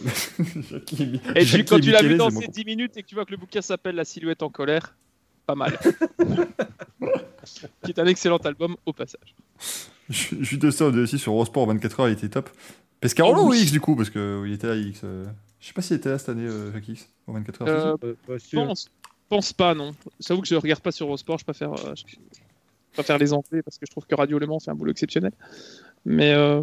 Jackie Et tu- Jackie quand tu l'as vu dans ces mon- 10 minutes et que tu vois que le bouquin s'appelle La silhouette en colère, pas mal. qui est un excellent album au passage. Je je suis de ça aussi sur Eurosport 24 heures, il était top. Pescarolo Oh ou oui. X du coup Parce qu'il était à X. euh, Je sais pas s'il était là cette année, euh, Jackie X, au 24 heures. Euh, Euh, pas Je pense, pense pas, non. J'avoue que je regarde pas sur Eurosport, je préfère, euh, je préfère les enlever parce que je trouve que Radio Le Mans fait un boulot exceptionnel. Mais euh,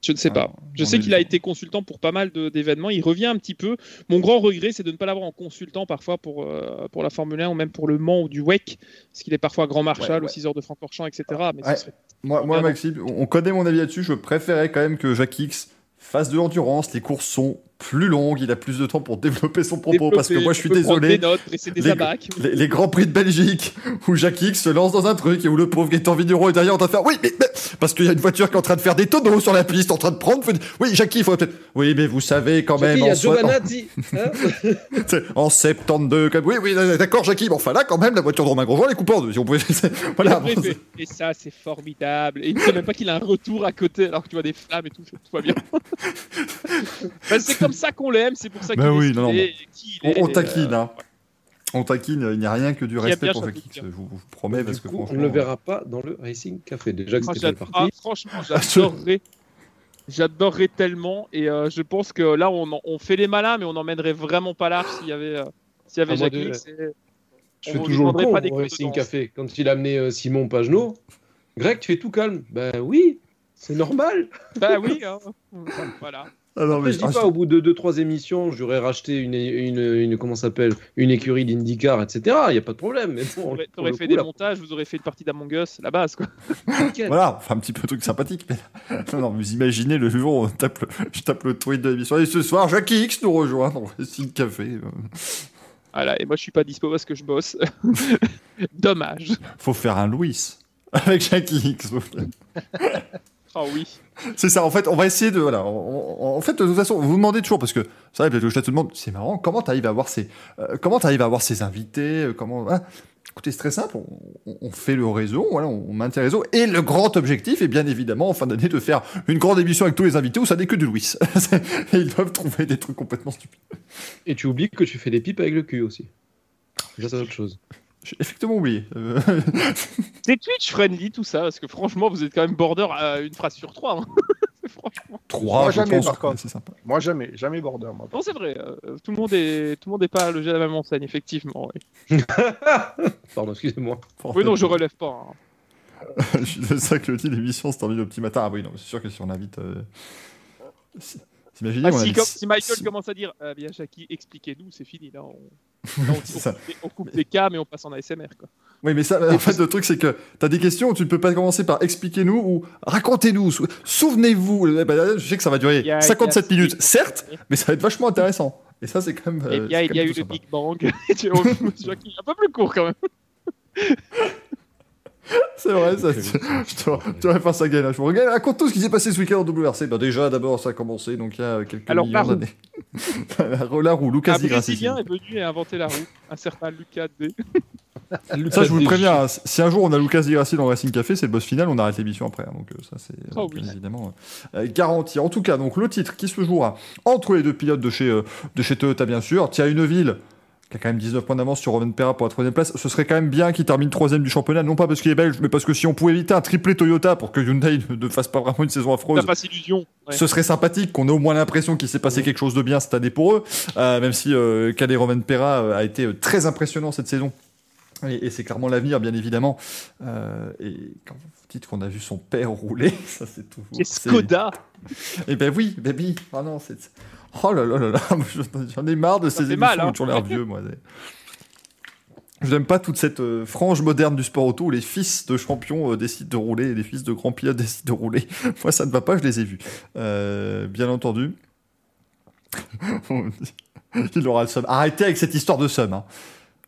je ne sais pas. Ah, Je sais ai qu'il a été consultant pour pas mal de- d'événements. Il revient un petit peu. Mon grand regret, c'est de ne pas l'avoir en consultant parfois pour, euh, pour la Formule 1 ou même pour le Mans ou du WEC, parce qu'il est parfois grand marshal Ouais, ouais. aux 6 heures de Francorchamps, etc. Mais Ouais. Moi, moi. Maxime, on on connaît mon avis là-dessus. Je préférais quand même que Jackie X fasse de l'endurance. Les courses sont plus longues. Il a plus de temps pour développer son propos. parce que moi, je suis désolé. prendre Des notes, dresser des Les- abacs. Les, les grands prix de Belgique où Jackie X se lance dans un truc et où le pauvre Gaëtan Vigneron est derrière en train de faire oui mais, mais- parce qu'il y a une voiture qui est en train de faire des tonneaux sur la piste en train de prendre oui Jackie il faut peut-être oui mais vous savez quand Jackie, même il y a en, soi- Giovanazzi. hein en 72, comme... oui, oui, d'accord, Jackie, mais enfin là, quand même, la voiture de Romain Grosjean, elle est coupée en deux. Si on pouvait... voilà, bon, fait, et ça, c'est formidable. Et il ne sait même pas qu'il a un retour à côté alors que tu vois des flammes et tout, tout va bien. Ben, c'est comme ça qu'on l'aime, c'est pour ça qu'il Ben est oui, non, non, est, on, est, on taquine, euh, hein. On taquine, il n'y a rien que du respect pour chapeau Jackie, de X, cœur. je vous, vous promets, parce Du que coup, on franchement... ne le verra pas dans le Racing Café. Déjà que ah, c'était parti. ah, franchement, j'adorerais. J'adorerais tellement. Et euh, je pense que là, on, en- on fait les malins, mais on n'emmènerait vraiment pas large s'il y avait, euh, s'il y avait de- c'est- Je fais toujours le con pas des au Racing. Café. Quand il a amené euh, Simon Pagenaud, Greg, tu fais tout calme. Ben oui, c'est normal. Bah oui, hein. voilà. Ah non, Après, mais... je dis pas, au bout de 2-3 émissions, j'aurais racheté une, une, une, comment s'appelle, une écurie d'IndyCar, etc. Il n'y a pas de problème. Mais bon, le fait coup, des là, montages, vous aurez fait une partie d'Among Us, la base, quoi. Voilà, enfin un petit peu de truc sympathique. Mais... non, non, vous imaginez le jour où on tape le... je tape le tweet de l'émission. Et ce soir, Jackie X nous rejoint dans le Racing Café. Voilà, et moi je suis pas dispo parce que je bosse. Dommage. Faut faire un Louis avec Jackie X. Ah oui. C'est ça, en fait, on va essayer de. Voilà, on- on- en fait, de toute façon, vous vous demandez toujours, parce que ça, peut-être que le chat te demande, c'est marrant, comment tu arrives à avoir ces, euh, comment t'arrives à avoir ces invités, euh, comment. voilà. Écoutez, c'est très simple, on, fait le réseau, voilà, on maintient le réseau, et le grand objectif est bien évidemment, en fin d'année, de faire une grande émission avec tous les invités où ça n'est que du Louis. Et ils doivent trouver des trucs complètement stupides. Et tu oublies que tu fais des pipes avec le cul aussi. Déjà, c'est autre chose. J'ai effectivement oublié. Euh, C'est Twitch friendly tout ça, parce que franchement vous êtes quand même border à une phrase sur trois. hein. franchement. Trois, Moi, jamais, pense, par contre. c'est sympa. Moi, jamais, jamais border, moi. Non c'est vrai, euh, tout le monde est tout le monde est pas logé à la même enseigne effectivement. Pardon, excusez-moi. Oui non je relève pas. hein. Je suis de ça que le dit l'émission se termine au petit matin. Ah oui, non, c'est sûr que si on invite. Euh... si- Imaginez, Ah, si, comme- si Michael si- commence à dire euh, bien Jackie expliquez-nous c'est fini là. On, là, on- ça. coupe, les- on coupe les cams et on passe en ASMR quoi. Oui, mais ça, en fait, le truc, c'est que t'as des questions où tu ne peux pas commencer par expliquez-nous ou racontez-nous, sou- souvenez-vous. Eh ben, Je sais que ça va durer Il y a- 57 il y a- minutes, certes, mais ça va être vachement intéressant. Et ça, c'est quand même. Euh, bien il y a eu le sympa. Big Bang. Tu un peu plus court quand même. C'est vrai, ça, je je dois faire ça, Gaël. Je vous regarde, raconte tout ce qui s'est passé ce week-end en WRC. Ben, déjà, d'abord, ça a commencé, donc il y a quelques Alors, millions d'années. la roue, la roue, Lucas Un. Brésilien est venu et a inventé la roue, un certain Lucas D. Ça, je vous le préviens, hein, si un jour on a Lucas Di Grassi dans le Racing Café, c'est le boss final, on arrête l'émission après. hein, donc euh, ça, c'est euh, Oh oui. évidemment euh, garanti. En tout cas, donc le titre qui se jouera entre les deux pilotes de chez, euh, de chez Toyota, bien sûr. Thierry Neuville, qui a quand même 19 points d'avance sur Roman Perra pour la troisième place. Ce serait quand même bien qu'il termine troisième du championnat, non pas parce qu'il est belge, mais parce que si on pouvait éviter un triplé Toyota pour que Hyundai ne, fasse pas vraiment une saison affreuse, illusion. Ouais. ce serait sympathique qu'on ait au moins l'impression qu'il s'est passé quelque chose de bien cette année pour eux, euh, même si euh, Cadet Roman Perra euh, a été euh, très impressionnant cette saison. Et, et c'est clairement l'avenir, bien évidemment. Euh, et quand vous dites qu'on a vu son père rouler, ça c'est toujours. Et Skoda. Et ben oui, baby. Ah non, c'est. Oh là là là là, j'en ai marre de ces émissions hein. toujours l'air vieux, moi. Je J'aime pas toute cette euh, frange moderne du sport auto où les fils de champions euh, décident de rouler et les fils de grands pilotes décident de rouler. Moi, ça ne va pas, je les ai vus. Bien entendu. Il aura le seum. Arrêtez avec cette histoire de seum. hein.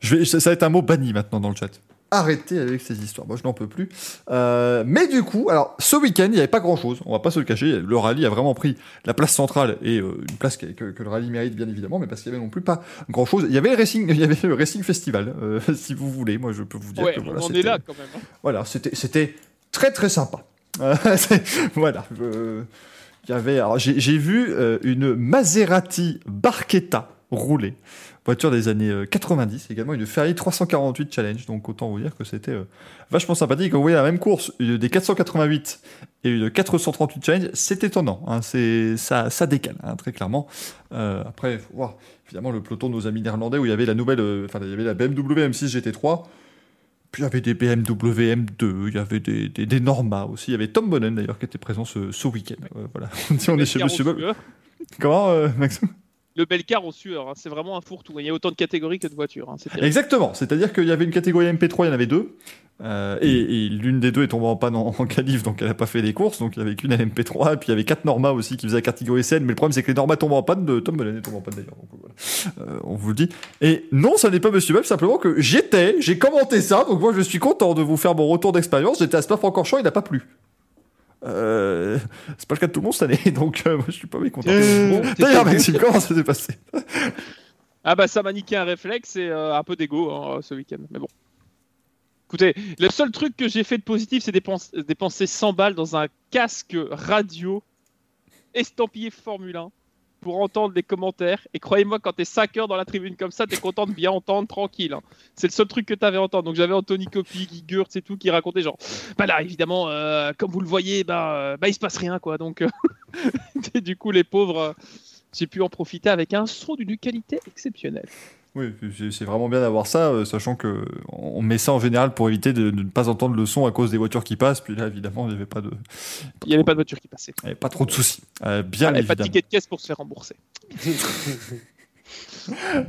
Je vais, ça va être un mot banni maintenant dans le chat. Arrêtez avec ces histoires. Moi, je n'en peux plus. Euh, mais du coup, alors, ce week-end, il n'y avait pas grand-chose. On va pas se le cacher. Le rallye a vraiment pris la place centrale et euh, une place que, que- que le rallye mérite, bien évidemment, mais parce qu'il y avait non plus pas grand-chose. Il y avait le racing, il y avait le racing festival, euh, si vous voulez. Moi, je peux vous dire Ouais, que on voilà, c'était- est là quand même. hein. voilà, c'était c'était très très sympa. Euh, voilà. Il y avait, alors j'ai j'ai vu euh, une Maserati Barchetta rouler, voiture des années euh, 90, également une Ferrari 348 Challenge, donc autant vous dire que c'était euh, vachement sympathique. Vous voyez la même course, une des 488 et une 438 Challenge, c'est étonnant, hein, c'est ça, ça décale hein, très clairement. Euh, après, faut voir évidemment le peloton de nos amis néerlandais où il y avait la nouvelle, euh, enfin il y avait la BMW M6 GT3. Puis il y avait des BMW M2, il y avait des, des, des Norma aussi. Il y avait Tom Bonnen d'ailleurs qui était présent ce, ce week-end. Euh, voilà. On est chez Monsieur Bob. Comment, euh, Maxime? Le Belcar en sueur, hein, c'est vraiment un fourre-tout. Il y a autant de catégories que de voitures. hein. Exactement. C'est-à-dire qu'il y avait une catégorie MP3, il y en avait deux. Euh, et l'une des deux est tombée en panne en, en donc elle n'a pas fait les courses. Donc il y avait qu'une MP3. Et puis il y avait quatre Norma aussi qui faisaient la catégorie SN. Mais le problème, c'est que les Norma tombent en panne. De Tom Bonnen est tombé en panne d'ailleurs. Voilà. Euh, on vous le dit. Et non, ça n'est pas Monsieur Bob, simplement que j'étais, j'ai commenté ça. Donc moi, je suis content de vous faire mon retour d'expérience. J'étais à Spa-Francorchamps, il n'a pas plu. Euh, c'est pas le cas de tout le monde cette année, donc euh, moi je suis pas mécontent. Euh, D'ailleurs, Maxime, comment ça s'est passé Ah bah ça m'a niqué un réflexe et euh, un peu d'ego hein, ce week-end. Mais bon. Écoutez, le seul truc que j'ai fait de positif, c'est dépense- dépenser 100 balles dans un casque radio estampillé Formule 1 pour entendre les commentaires. Et croyez-moi, quand t'es 5 heures dans la tribune comme ça, t'es content de bien entendre tranquille. hein. C'est le seul truc que t'avais à entendre. Donc j'avais Anthony Coppi, Guy Gurtz et tout qui racontait genre, bah là évidemment, euh, comme vous le voyez, bah, euh, bah il se passe rien quoi. Donc euh, du coup les pauvres, euh, j'ai pu en profiter avec un son d'une qualité exceptionnelle. Oui, c'est- vraiment bien d'avoir ça, euh, sachant que on met ça en général pour éviter de, de ne pas entendre le son à cause des voitures qui passent. Puis là, évidemment, il n'y avait pas de, Il n'y avait pas de voiture qui passait. il y avait pas trop de soucis. Euh, bien Il n'y avait pas de ticket de caisse pour se faire rembourser.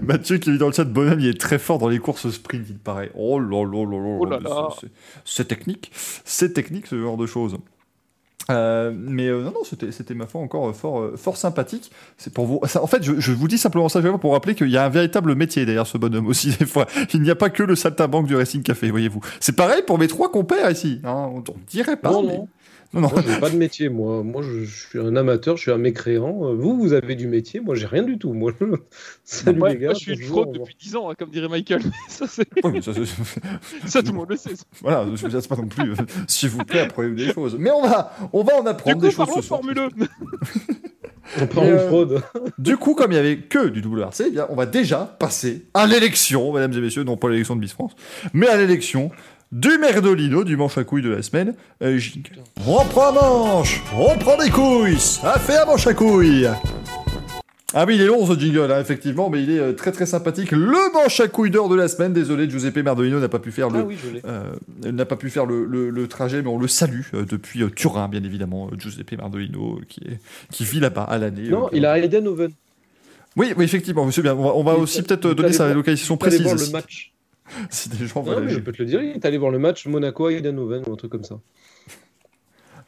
Mathieu qui dit dans le chat, Bonhomme, il est très fort dans les courses sprint, il paraît. Oh là là là là. Oh là mais là. c'est- C'est technique, c'est technique ce genre de choses. Euh, mais euh, non, non, c'était, c'était ma foi encore euh, fort, euh, fort sympathique. C'est pour vous. ça- en fait, je, je vous dis simplement ça pour rappeler qu'il y a un véritable métier derrière ce bonhomme aussi des fois. Il n'y a pas que le saltimbanque du Racing Café, voyez-vous. C'est pareil pour mes trois compères ici. hein. On, on dirait pas. Non, mais- non. Non, non. Moi, j'ai pas de métier, moi. Moi, je, je suis un amateur, je suis un mécréant. Vous, vous avez du métier, moi, j'ai rien du tout. Moi, salut Ouais, les gars. moi, je suis une fraude depuis 10 ans, hein, comme dirait Michael. ça, c'est- mais ça, c'est- ça, tout le monde le sait. ça. voilà, je ne pas non plus. euh, S'il vous plaît, apprenez des choses. Mais on va, on va en Du apprendre coup, des choses ce soir. Formule 1. On parle Mais, de euh, fraude. Du coup, comme il y avait que du WRC, eh bien, on va déjà passer à l'élection, mesdames et messieurs, non pas l'élection de Miss France, mais à l'élection du Merdolino, du manche à couilles de la semaine. Euh, jingle. On prend un manche, on prend des couilles, ça fait un manche à couilles. Ah oui, il est long ce jingle, hein, effectivement, mais il est euh, très très sympathique. Le manche à couilles d'or de la semaine. Désolé, Giuseppe Merdolino n'a pas pu faire le, Ah oui, je l'ai. euh, n'a pas pu faire le, le- le trajet, mais on le salue euh, depuis euh, Turin, bien évidemment, Giuseppe Merdolino, euh, qui, est, qui vit là-bas à l'année. Non, il a Edenhoven. oui, oui, effectivement, monsieur bien. On va, on aussi peut-être donner sa localisation précise. voir le match. Si des gens Non, veulent mais je peux te le dire, il est allé voir le match Monaco à Edenhoven ou un truc comme ça.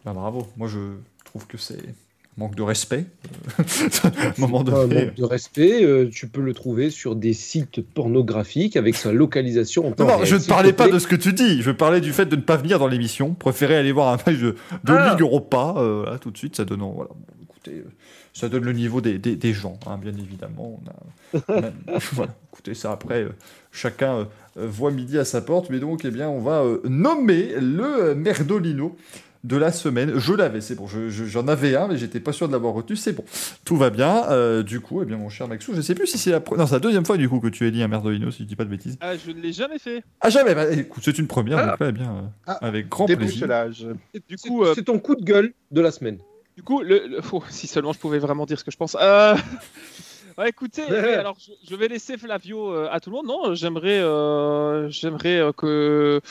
Bah, bravo. Moi, je trouve que c'est manque de respect. euh, moment un donné. manque de respect, euh, tu peux le trouver sur des sites pornographiques avec sa localisation en temps Non, réel, je ne parlais pas de ce que tu dis. Je parlais du fait de ne pas venir dans l'émission. Préférer aller voir un match de, de Ah. Ligue Europa. euh, là, tout de suite, ça donne. Voilà. Bon, écoutez, euh, ça donne le niveau des, des, des gens, hein, bien évidemment. On a, on a- voilà. Écoutez, ça après, euh, chacun euh, voit midi à sa porte. Mais donc, eh bien, on va euh, nommer le Merdolino de la semaine. Je l'avais, c'est bon. je- je- J'en avais un, mais j'étais pas sûr de l'avoir retenu. C'est bon. Tout va bien. Euh, du coup, eh bien, mon cher Maxou, je sais plus si c'est la, pre- non, c'est la deuxième fois du coup que tu as dit un Merdolino, si je dis pas de bêtises. Ah, je ne l'ai jamais fait. Ah jamais, bah, écoute, c'est une première, Ah. donc là, eh bien, euh, Ah, avec grand plaisir. Euh, c'est ton coup de gueule de la semaine. Du coup le, le- oh, si seulement je pouvais vraiment dire ce que je pense. Euh, ouais, écoutez, alors je, je vais laisser Flavio euh, à tout le monde. Non, j'aimerais, euh, j'aimerais euh, que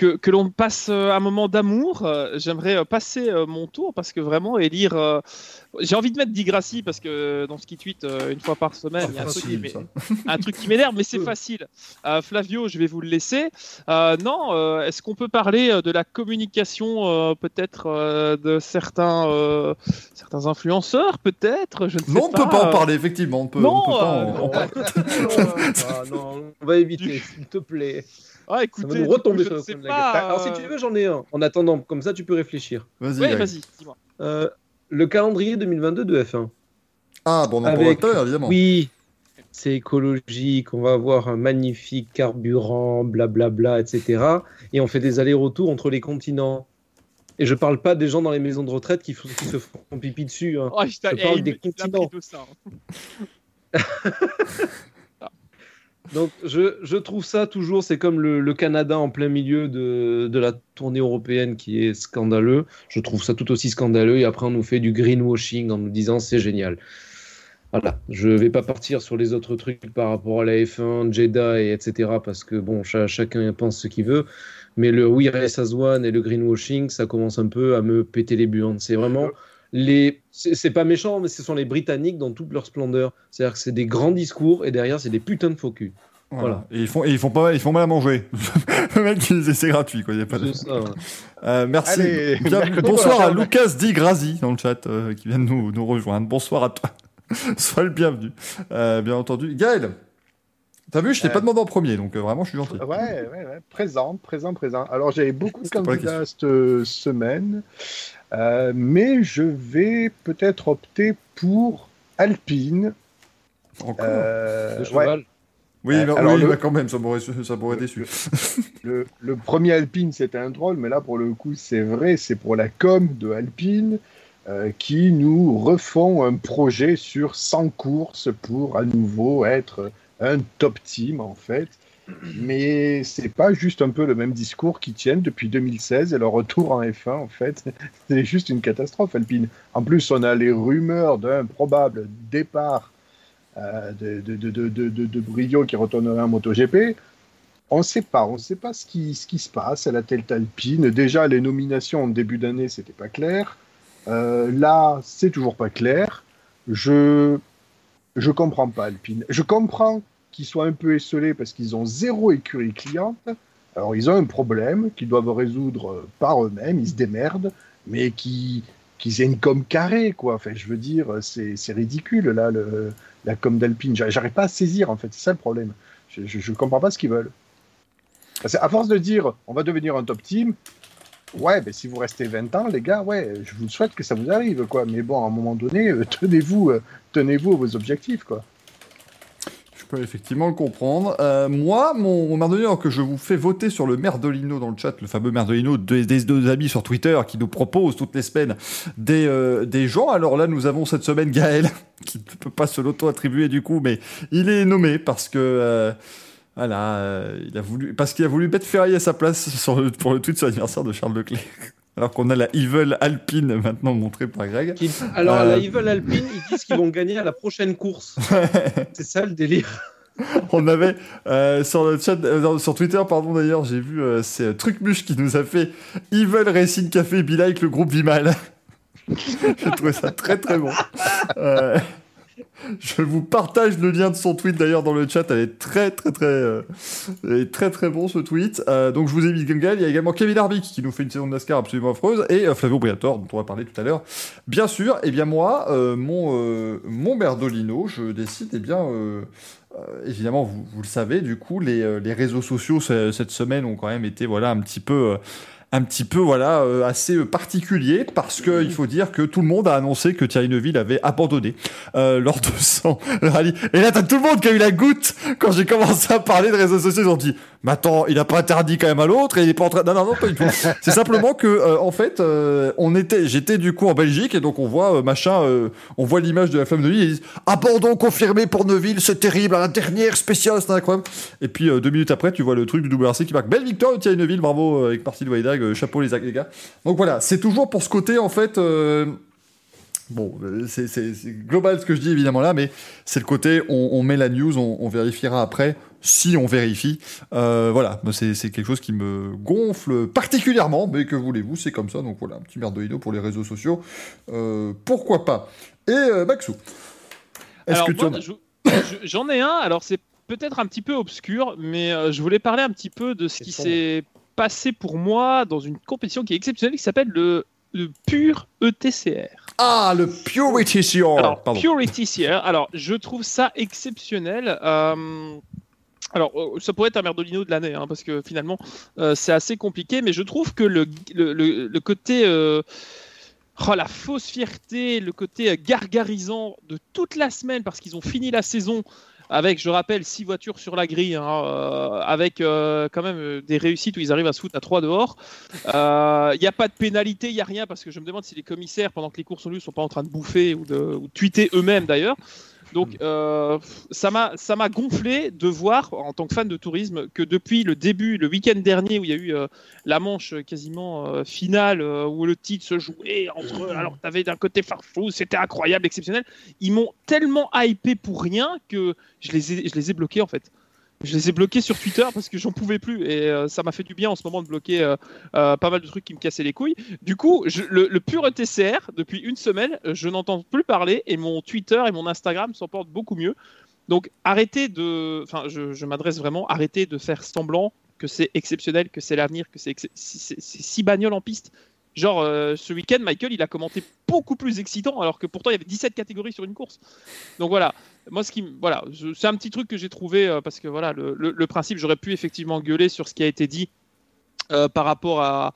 que, que l'on passe euh, un moment d'amour. Euh, J'aimerais euh, passer mon tour parce que vraiment élire. euh, J'ai envie de mettre Digrassi parce que dans ce qui tweet une fois par semaine, il y a un truc qui m'énerve, mais c'est facile. Euh, Flavio, je vais vous le laisser. Euh, non, euh, est-ce qu'on peut parler de la communication euh, peut-être euh, de certains, euh, certains influenceurs, peut-être Je ne sais Non, on ne peut pas en parler, effectivement. On peut, Non, on peut pas en-. Ah, non, on va éviter, s'il te plaît. Ah, Ça écoutez, retomber sur le la pas, gueule. Alors, si euh, tu veux, j'en ai un. En attendant, comme ça, tu peux réfléchir. Vas-y, Ouais, vas-y, dis-moi. Euh, le calendrier 2022 de F1. Ah, bon, on en Avec- évidemment. Oui, c'est écologique, on va avoir un magnifique carburant, blablabla, etc. Et on fait des allers-retours entre les continents. Et je parle pas des gens dans les maisons de retraite qui, se font pipi dessus. hein. Oh, je Je parle des l'a continents. pris de ça, hein. Donc je, je trouve ça toujours, c'est comme le, le Canada en plein milieu de, de la tournée européenne qui est scandaleux. Je trouve ça tout aussi scandaleux et après on nous fait du greenwashing en nous disant c'est génial. Voilà, je vais pas partir sur les autres trucs par rapport à la F1, Jeddah et etc. parce que bon, cha- chacun pense ce qu'il veut. Mais le We Race as One et le greenwashing, ça commence un peu à me péter les burnes. C'est vraiment les, c'est pas méchant, mais ce sont les Britanniques dans toute leur splendeur. C'est-à-dire que c'est des grands discours et derrière c'est des putains de faux culs. Voilà. Et ils font, et ils font pas, ils font mal à manger. le mec, il- c'est gratuit, quoi. Il y a pas de... C'est ça, ouais. Euh, merci. Allez, Bien- mercredi bonsoir à. Lucas Di Grazi dans le chat euh, qui vient de nous, nous rejoindre. Bonsoir à toi. Sois le bienvenu. Euh, bien entendu. Gaël, t'as vu, je t'ai Euh. pas demandé en premier, donc euh, vraiment, je suis gentil. Ouais, ouais, ouais. Présent, présent, présent. Alors, j'avais beaucoup de candidats cette euh, semaine, euh, mais je vais peut-être opter pour Alpine. Encore. Euh, ouais, oui, euh, bah, alors oui le- bah, quand même, ça m'aurait, ça m'aurait déçu. le, le premier Alpine, c'était un troll, mais là, pour le coup, c'est vrai, c'est pour la com de Alpine euh, qui nous refont un projet sur 100 courses pour à nouveau être un top team, en fait. Mais c'est pas juste un peu le même discours qu'ils tiennent depuis 2016 et leur retour en F1, en fait. C'est juste une catastrophe, Alpine. En plus, on a les rumeurs d'un probable départ euh, de, de, de, de Brio qui retournerait en MotoGP. On ne sait pas, on ne sait pas ce qui, ce qui se passe à la tête Alpine. Déjà, les nominations en début d'année, c'était pas clair. Euh, là, c'est toujours pas clair. Je je comprends pas Alpine. Je comprends qu'ils soient un peu esselés parce qu'ils ont zéro écurie cliente. Alors, ils ont un problème qu'ils doivent résoudre euh, par eux-mêmes. Ils se démerdent, mais qui qu'ils aient une com carrée, quoi. Enfin, je veux dire, c'est ridicule là, le, la com d'Alpine. J'arrive pas à saisir en fait. C'est ça le problème. Je, je comprends pas ce qu'ils veulent. Parce qu'à force de dire on va devenir un top team, ouais, ben si vous restez 20 ans, les gars, ouais, je vous souhaite que ça vous arrive, quoi. Mais bon, à un moment donné, euh, tenez-vous, euh, tenez-vous à vos objectifs, quoi. Je peux effectivement le comprendre. Euh, moi, mon, mon merdolino que je vous fais voter sur le merdolino dans le chat, le fameux merdolino des, deux amis sur Twitter qui nous propose toutes les semaines des, euh, des gens. Alors là, nous avons cette semaine Gaël, qui ne peut pas se l'auto-attribuer du coup, mais il est nommé parce que... euh, voilà, il a voulu, parce qu'il a voulu mettre Ferrari à sa place pour le tweet sur l'anniversaire de Charles Leclerc. Alors qu'on a la Evil Alpine maintenant montrée par Greg. Qui- Alors, Euh. la Evil Alpine, ils disent qu'ils vont gagner à la prochaine course. C'est ça le délire. On avait euh, sur le chat, euh, sur Twitter, pardon d'ailleurs, j'ai vu euh, c'est euh, Trucmuche qui nous a fait Evil Racing Café Be Like le groupe Vimal. j'ai trouvé ça très très bon. Je vous partage le lien de son tweet d'ailleurs dans le chat. Elle est très très très, euh, très très bon ce tweet. Euh, donc je vous ai mis Gungal. Il y a également Kevin Harvick qui nous fait une saison de NASCAR absolument affreuse et euh, Flavio Briatore dont on va parler tout à l'heure. Bien sûr. Et bien moi, mon mon Merdolino, je décide eh bien. évidemment, vous, le savez, du coup, les, les réseaux sociaux ce- cette semaine ont quand même été voilà un petit peu, un petit peu voilà euh, assez euh, particulier parce que il faut dire que tout le monde a annoncé que Thierry Neuville avait abandonné euh, lors de son rallye. Et là, t'as tout le monde qui a eu la goutte quand j'ai commencé à parler de réseaux sociaux. Ils ont dit, mais attends, il a pas interdit quand même à l'autre et il est pas en train. Non, non, non, pas du tout. C'est simplement que euh, en fait, euh, on était, j'étais du coup en Belgique et donc on voit euh, machin, euh, on voit l'image de la flamme de Neuville. Et ils disent abandon confirmé pour Neuville, c'est terrible, à la dernière spéciale, c'est incroyable. Et puis deux minutes après, tu vois le truc du WRC qui marque belle victoire de Thierry Neuville, bravo avec partie de Euh, chapeau les, les gars. Donc voilà, c'est toujours pour ce côté en fait. euh, Bon, euh, c'est global ce que je dis évidemment là, mais c'est le côté on, on met la news, on, on vérifiera après si on vérifie. Euh, voilà, c'est quelque chose qui me gonfle particulièrement, mais que voulez-vous, c'est comme ça. Donc voilà, un petit merdolino pour les réseaux sociaux. Euh, pourquoi pas Et euh, Maxou, est-ce que moi, J'en ai un, alors c'est peut-être un petit peu obscur, mais euh, je voulais parler un petit peu de ce qui s'est passé pour moi dans une compétition qui est exceptionnelle, qui s'appelle le, le Pur E ETCR. Ah, le Purity Seal Alors. Pure ETCR, alors je trouve ça exceptionnel. euh, alors, euh, ça pourrait être un merdolino de l'année, hein, parce que finalement, euh, c'est assez compliqué, mais je trouve que le, le, le- le côté. euh, oh, la fausse fierté, le côté gargarisant de toute la semaine, parce qu'ils ont fini la saison avec, je rappelle, six voitures sur la grille, hein, euh, avec euh, quand même euh, des réussites où ils arrivent à se foutre à trois dehors. Euh, Il n'y a pas de pénalité, il n'y a rien, parce que je me demande si les commissaires, pendant que les courses ont lieu, sont pas en train de bouffer ou de, ou de tweeter eux-mêmes d'ailleurs. Donc euh, ça m'a ça m'a gonflé de voir en tant que fan de tourisme que depuis le début, le week-end dernier où il y a eu euh, la manche quasiment euh, finale euh, où le titre se jouait entre eux, alors tu avais d'un côté Farfou, c'était incroyable, exceptionnel. Ils m'ont tellement hypé pour rien que je les ai je les ai bloqués en fait. Je les ai bloqués sur Twitter parce que j'en pouvais plus et euh, ça m'a fait du bien en ce moment de bloquer euh, euh, pas mal de trucs qui me cassaient les couilles. Du coup, le, pur ETCR, depuis une semaine, je n'entends plus parler et mon Twitter et mon Instagram s'en portent beaucoup mieux. Donc arrêtez de. Enfin, je, je m'adresse vraiment, arrêtez de faire semblant que c'est exceptionnel, que c'est l'avenir, que c'est six bagnoles en piste. Genre, euh, ce week-end, Michael, il a commenté beaucoup plus excitant, alors que pourtant, il y avait 17 catégories sur une course. Donc voilà, moi, ce qui, voilà, c'est un petit truc que j'ai trouvé, euh, parce que voilà, le, principe, j'aurais pu effectivement gueuler sur ce qui a été dit euh, par rapport à,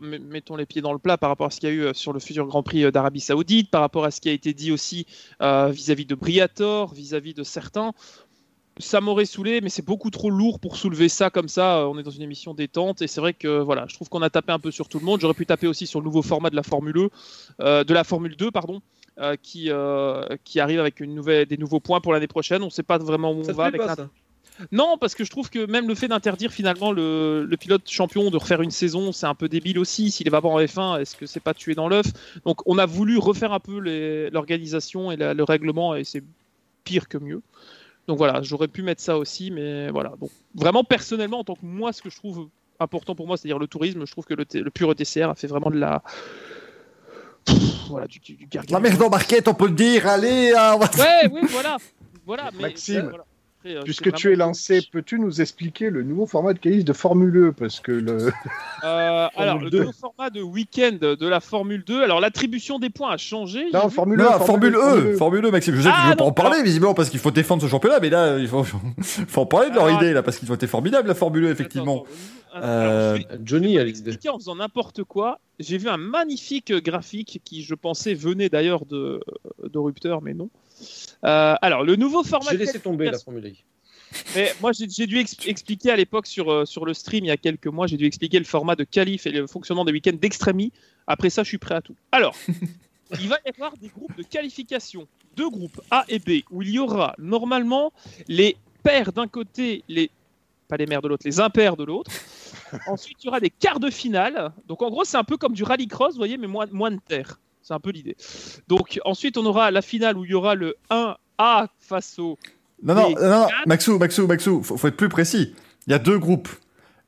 mettons les pieds dans le plat par rapport à ce qu'il y a eu sur le futur Grand Prix d'Arabie Saoudite, par rapport à ce qui a été dit aussi vis-à-vis de Briator, vis-à-vis de certains. Ça m'aurait saoulé, mais c'est beaucoup trop lourd pour soulever ça comme ça. Euh, On est dans une émission détente et c'est vrai que voilà, je trouve qu'on a tapé un peu sur tout le monde. J'aurais pu taper aussi sur le nouveau format de la Formule E, euh, de la Formule 2, pardon, euh, qui euh, qui arrive avec une nouvelle, des nouveaux points pour l'année prochaine. On ne sait pas vraiment où Ça on va avec pas, ça non, parce que je trouve que même le fait d'interdire finalement le, le pilote champion de refaire une saison, c'est un peu débile aussi. S'il va pas en F1, est-ce que c'est pas tué dans l'œuf? Donc on a voulu refaire un peu l'organisation et la- le règlement, et c'est pire que mieux. Donc voilà, j'aurais pu mettre ça aussi, mais voilà. Donc vraiment personnellement, en tant que moi, ce que je trouve important pour moi, c'est-à-dire le tourisme, je trouve que le, le pur ETCR a fait vraiment de la voilà du, du, du La merde en barquette, on peut le dire, allez hein, on va- Ouais, oui, voilà, voilà. Mais Maxime, voilà. Après, euh, Puisque tu es lancé, peux-tu nous expliquer le nouveau format de qualif de Formule E Parce que le... Euh, alors, le 2. nouveau format de week-end de la Formule 2, alors l'attribution des points a changé. Non. Formule E. Non, Formule E, Formule E, Maxime. Je sais que Ah, tu veux pas non, en parler, visiblement, parce qu'il faut défendre ce championnat, mais là, il faut, faut en parler de leur Alors, idée, là, parce qu'ils ont été formidables, la Formule E, effectivement. Attends, attends, Euh, alors, je vais- Johnny je a vais l'idée. expliquer en faisant n'importe quoi. J'ai vu un magnifique graphique qui, je pensais, venait d'ailleurs de, de Rupteur, mais non. Euh, alors, le nouveau format. J'ai de laissé tomber la Formule. Mais moi, j'ai dû ex- expliquer à l'époque sur, euh, sur le stream, il y a quelques mois, j'ai dû expliquer le format de qualif et le fonctionnement des week-ends d'extrémie. Après ça, je suis prêt à tout. Alors, il va y avoir des groupes de qualification, deux groupes A et B, où il y aura normalement les pairs d'un côté, les pas les mères de l'autre, les impairs de l'autre. Ensuite, il y aura des quarts de finale. Donc, en gros, c'est un peu comme du rallycross, vous voyez, mais moins, moins de terre. C'est un peu l'idée. Donc, ensuite, on aura la finale où il y aura le 1A face au Non, non, non, non, Maxou, Maxou, Maxou, faut, faut être plus précis. Il y a deux groupes.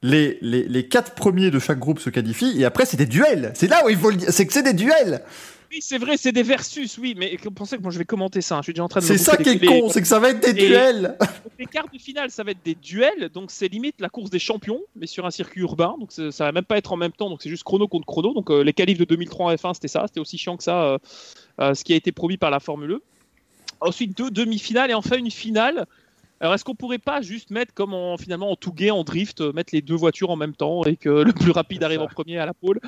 Les, les, les quatre premiers de chaque groupe se qualifient, et après, c'est des duels. C'est là où il faut le dire, c'est que c'est des duels. Oui, c'est vrai, c'est des versus, oui, mais pensez que moi je vais commenter ça hein, Je suis déjà en train de. C'est ça qui est con, c'est que ça va être des duels. Les quarts de finale, ça va être des duels, donc c'est limite la course des champions, mais sur un circuit urbain, donc ça va même pas être en même temps, donc c'est juste chrono contre chrono. Donc euh, les qualifs de 2003 en F1, c'était ça, c'était aussi chiant que ça, euh, euh, ce qui a été promis par la Formule E. Ensuite, deux demi-finales et enfin une finale. Alors, est-ce qu'on pourrait pas juste mettre comme en, finalement en Touguet, en drift, euh, mettre les deux voitures en même temps et que le plus rapide arrive en premier à la pole?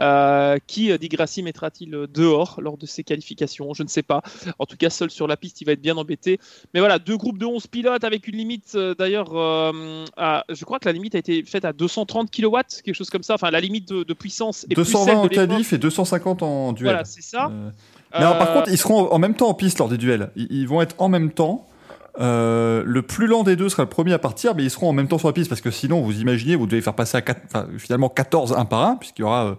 Euh, Qui, euh, dit Grassi, mettra-t-il dehors lors de ses qualifications? Je ne sais pas. En tout cas, seul sur la piste, il va être bien embêté. Mais voilà, deux groupes de 11 pilotes avec une limite d'ailleurs, euh, je crois que la limite a été faite à 230 kW, quelque chose comme ça. Enfin, la limite de, de puissance est plus 220 celle en qualif et 250 en duel. Voilà, c'est ça. Euh, Mais alors, par Euh, contre, ils seront en même temps en piste lors des duels. Ils, ils vont être en même temps. Euh, le plus lent des deux sera le premier à partir, mais ils seront en même temps sur la piste parce que sinon, vous imaginez, vous devez faire passer à enfin, finalement 14 un par un, puisqu'il y aura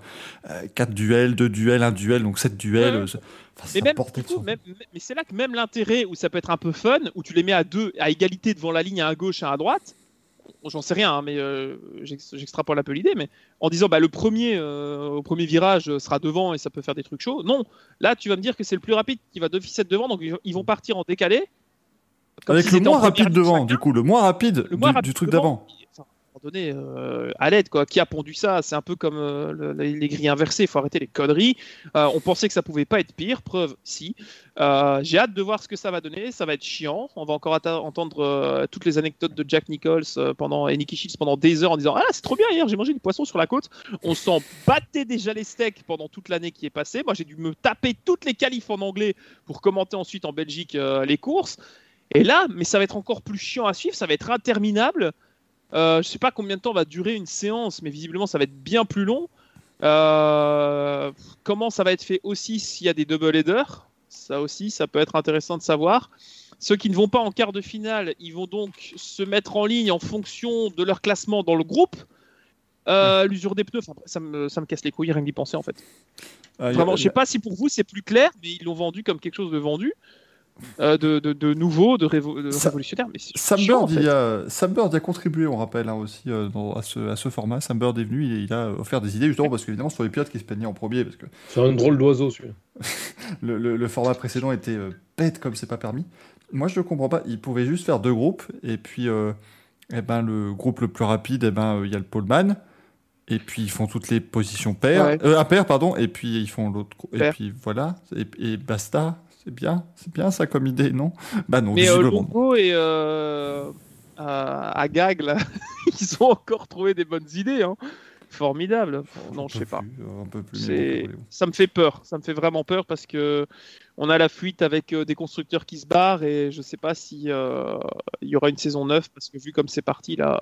euh, 4 duels, 2 duels, 1 duel, donc 7 duels. Ouais. euh, enfin, Mais même, porte du coup, sur- même- mais c'est là que même l'intérêt où ça peut être un peu fun, où tu les mets à deux, à égalité devant la ligne, à gauche, à droite. J'en sais rien, hein, mais euh, j'ex- j'extrapole un peu l'idée, mais en disant bah, le premier euh, au premier virage euh, sera devant et ça peut faire des trucs chauds. Non, là tu vas me dire que c'est le plus rapide qui va d'office être devant, donc ils vont- ils vont partir en décalé. Comme Avec le moins rapide devant, chacun. du coup, le moins rapide Le du, moins du rapide truc d'avant. Enfin, donné, euh, à l'aide, quoi. Qui a pondu ça? C'est un peu comme euh, le- les, les grilles inversées. Il faut arrêter les conneries. Euh, on pensait que ça pouvait pas être pire. Preuve, si. J'ai hâte de voir ce que ça va donner. Ça va être chiant. On va encore entendre toutes les anecdotes de Jack Nichols pendant, et Nicky Shields pendant des heures en disant Ah, c'est trop bien hier, j'ai mangé du poisson sur la côte. On s'en battait déjà les steaks pendant toute l'année qui est passée. Moi, j'ai dû me taper toutes les qualifs en anglais pour commenter ensuite en Belgique les courses. Et là, mais ça va être encore plus chiant à suivre, ça va être interminable. Euh, je sais pas combien de temps va durer une séance, mais visiblement ça va être bien plus long. Euh, comment ça va être fait aussi s'il y a des double headers? Ça aussi, ça peut être intéressant de savoir. Ceux qui ne vont pas en quart de finale, ils vont donc se mettre en ligne en fonction de leur classement dans le groupe. Euh, L'usure des pneus, ça, me, ça me casse les couilles rien d'y penser en fait. A- Vraiment, je sais pas si pour vous c'est plus clair, mais ils l'ont vendu comme quelque chose de vendu, euh, de, de, de nouveau, de, révo- de Sa- révolutionnaire. Mais Sam chiant, Bird, il fait. y a, Sam Bird y a contribué, on rappelle hein, aussi, euh, dans- à, ce, à ce format. Sam Bird est venu, il, il a offert des idées, justement, parce qu'évidemment, sur les pilotes qui se plaignaient en premier, parce que C'est un drôle d'oiseau, celui-là. le, le- le format précédent était euh, bête comme c'est pas permis. Moi, je ne comprends pas. Ils pouvaient juste faire deux groupes, et puis, euh, eh ben, le groupe le plus rapide, eh ben, euh, il y a le poleman, et puis ils font toutes les positions paires, Ouais. euh, impaires, pardon, et puis ils font l'autre, et puis voilà, et, et basta. C'est bien, c'est bien ça comme idée, non? Bah non, Mais euh. Longo et euh, à, à Gag, là, ils ont encore trouvé des bonnes idées. Hein. Formidable. Non, je sais pas. plus, euh, un peu plus. ça me fait peur. Ça me fait vraiment peur parce que on a la fuite avec euh, des constructeurs qui se barrent et je sais pas si euh, il y aura une saison 9 parce que vu comme c'est parti là,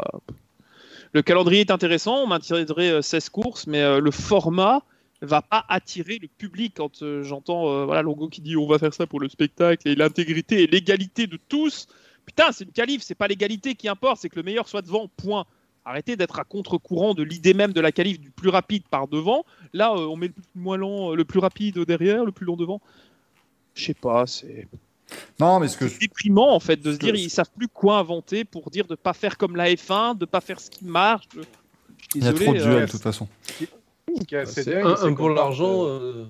le calendrier est intéressant. On maintiendrait euh, 16 courses, mais euh, le format va pas attirer le public quand euh, j'entends euh, voilà Longo qui dit on va faire ça pour le spectacle et l'intégrité et l'égalité de tous. Putain, c'est une qualif, c'est pas l'égalité qui importe, c'est que le meilleur soit devant. Point. Arrêtez d'être à contre-courant de l'idée même de la qualif du plus rapide par devant. Là, euh, on met le plus, moins euh, le plus rapide derrière, le plus long devant. Je sais pas, c'est Non, mais ce que c'est déprimant en fait de se que- dire ils savent plus quoi inventer pour dire de pas faire comme la F1, de pas faire ce qui marche. Suis il y a trop de duels, de toute façon. Assez C'est un, un pour l'argent, de- euh,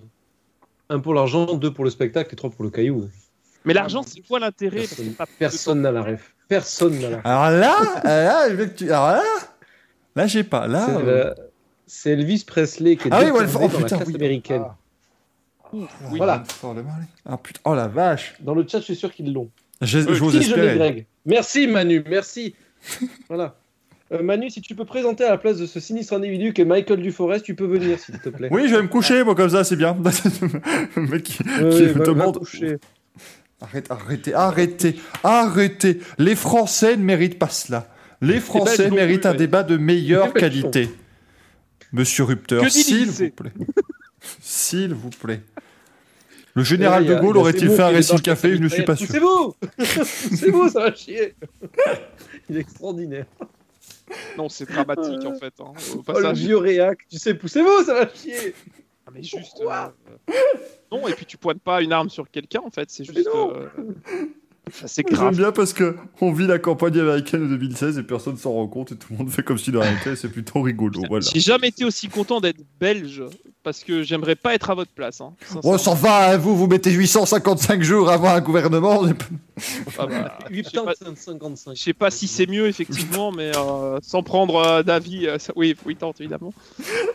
un pour l'argent, deux pour le spectacle et trois pour le caillou. Mais l'argent, c'est quoi l'intérêt? Personne- n'a la ref. Personne n'a la ref. Alors là, euh, là, je veux que tu- alors là, là, j'ai pas. Là, C'est euh, la- C'est Elvis Presley qui est Ah oui, détourné ouais, oh, dans la putain, classe oui. américaine. Ah. oui. Voilà. Oh. Ah putain, oh la vache. Dans le chat, je suis sûr qu'ils l'ont. J'ai- Euh, je. Greg. Merci, Manu, merci. voilà. Euh, Manu, si tu peux présenter à la place de ce sinistre individu que Michael Duforest, tu peux venir, s'il te plaît. Oui, je vais me coucher, moi, comme ça, c'est bien. le mec qui, va- demande. Arrête, arrêtez, arrêtez, arrêtez. Les Français ne méritent pas cela. Les Français méritent plus, un ouais. débat de meilleure qualité. Monsieur dit s'il vous plaît. S'il vous plaît. Le général a- de Gaulle aurait-il fait un récit débarque café Je ne suis pas sûr. Poussez-vous Poussez-vous, ça va chier Il est extraordinaire. Non, c'est dramatique en fait. hein, Au Oh, le vieux réac, tu sais, poussez-vous, ça va chier Ah, mais juste. Pourquoi euh, Non, et puis tu pointes pas une arme sur quelqu'un en fait. C'est juste. euh, C'est J'aime grave. bien parce que on vit la campagne américaine de 2016 et personne s'en rend compte et tout le monde fait comme si de rien n'était. C'est plutôt rigolo. Voilà. J'ai jamais été aussi content d'être belge parce que j'aimerais pas être à votre place. Hein, Oh, ça va, hein, vous, vous mettez 855 jours avant un gouvernement. Ah bah, je sais pas- 55. Je sais pas si c'est mieux effectivement, mais euh, sans prendre euh, d'avis, euh, oui, oui, tente évidemment.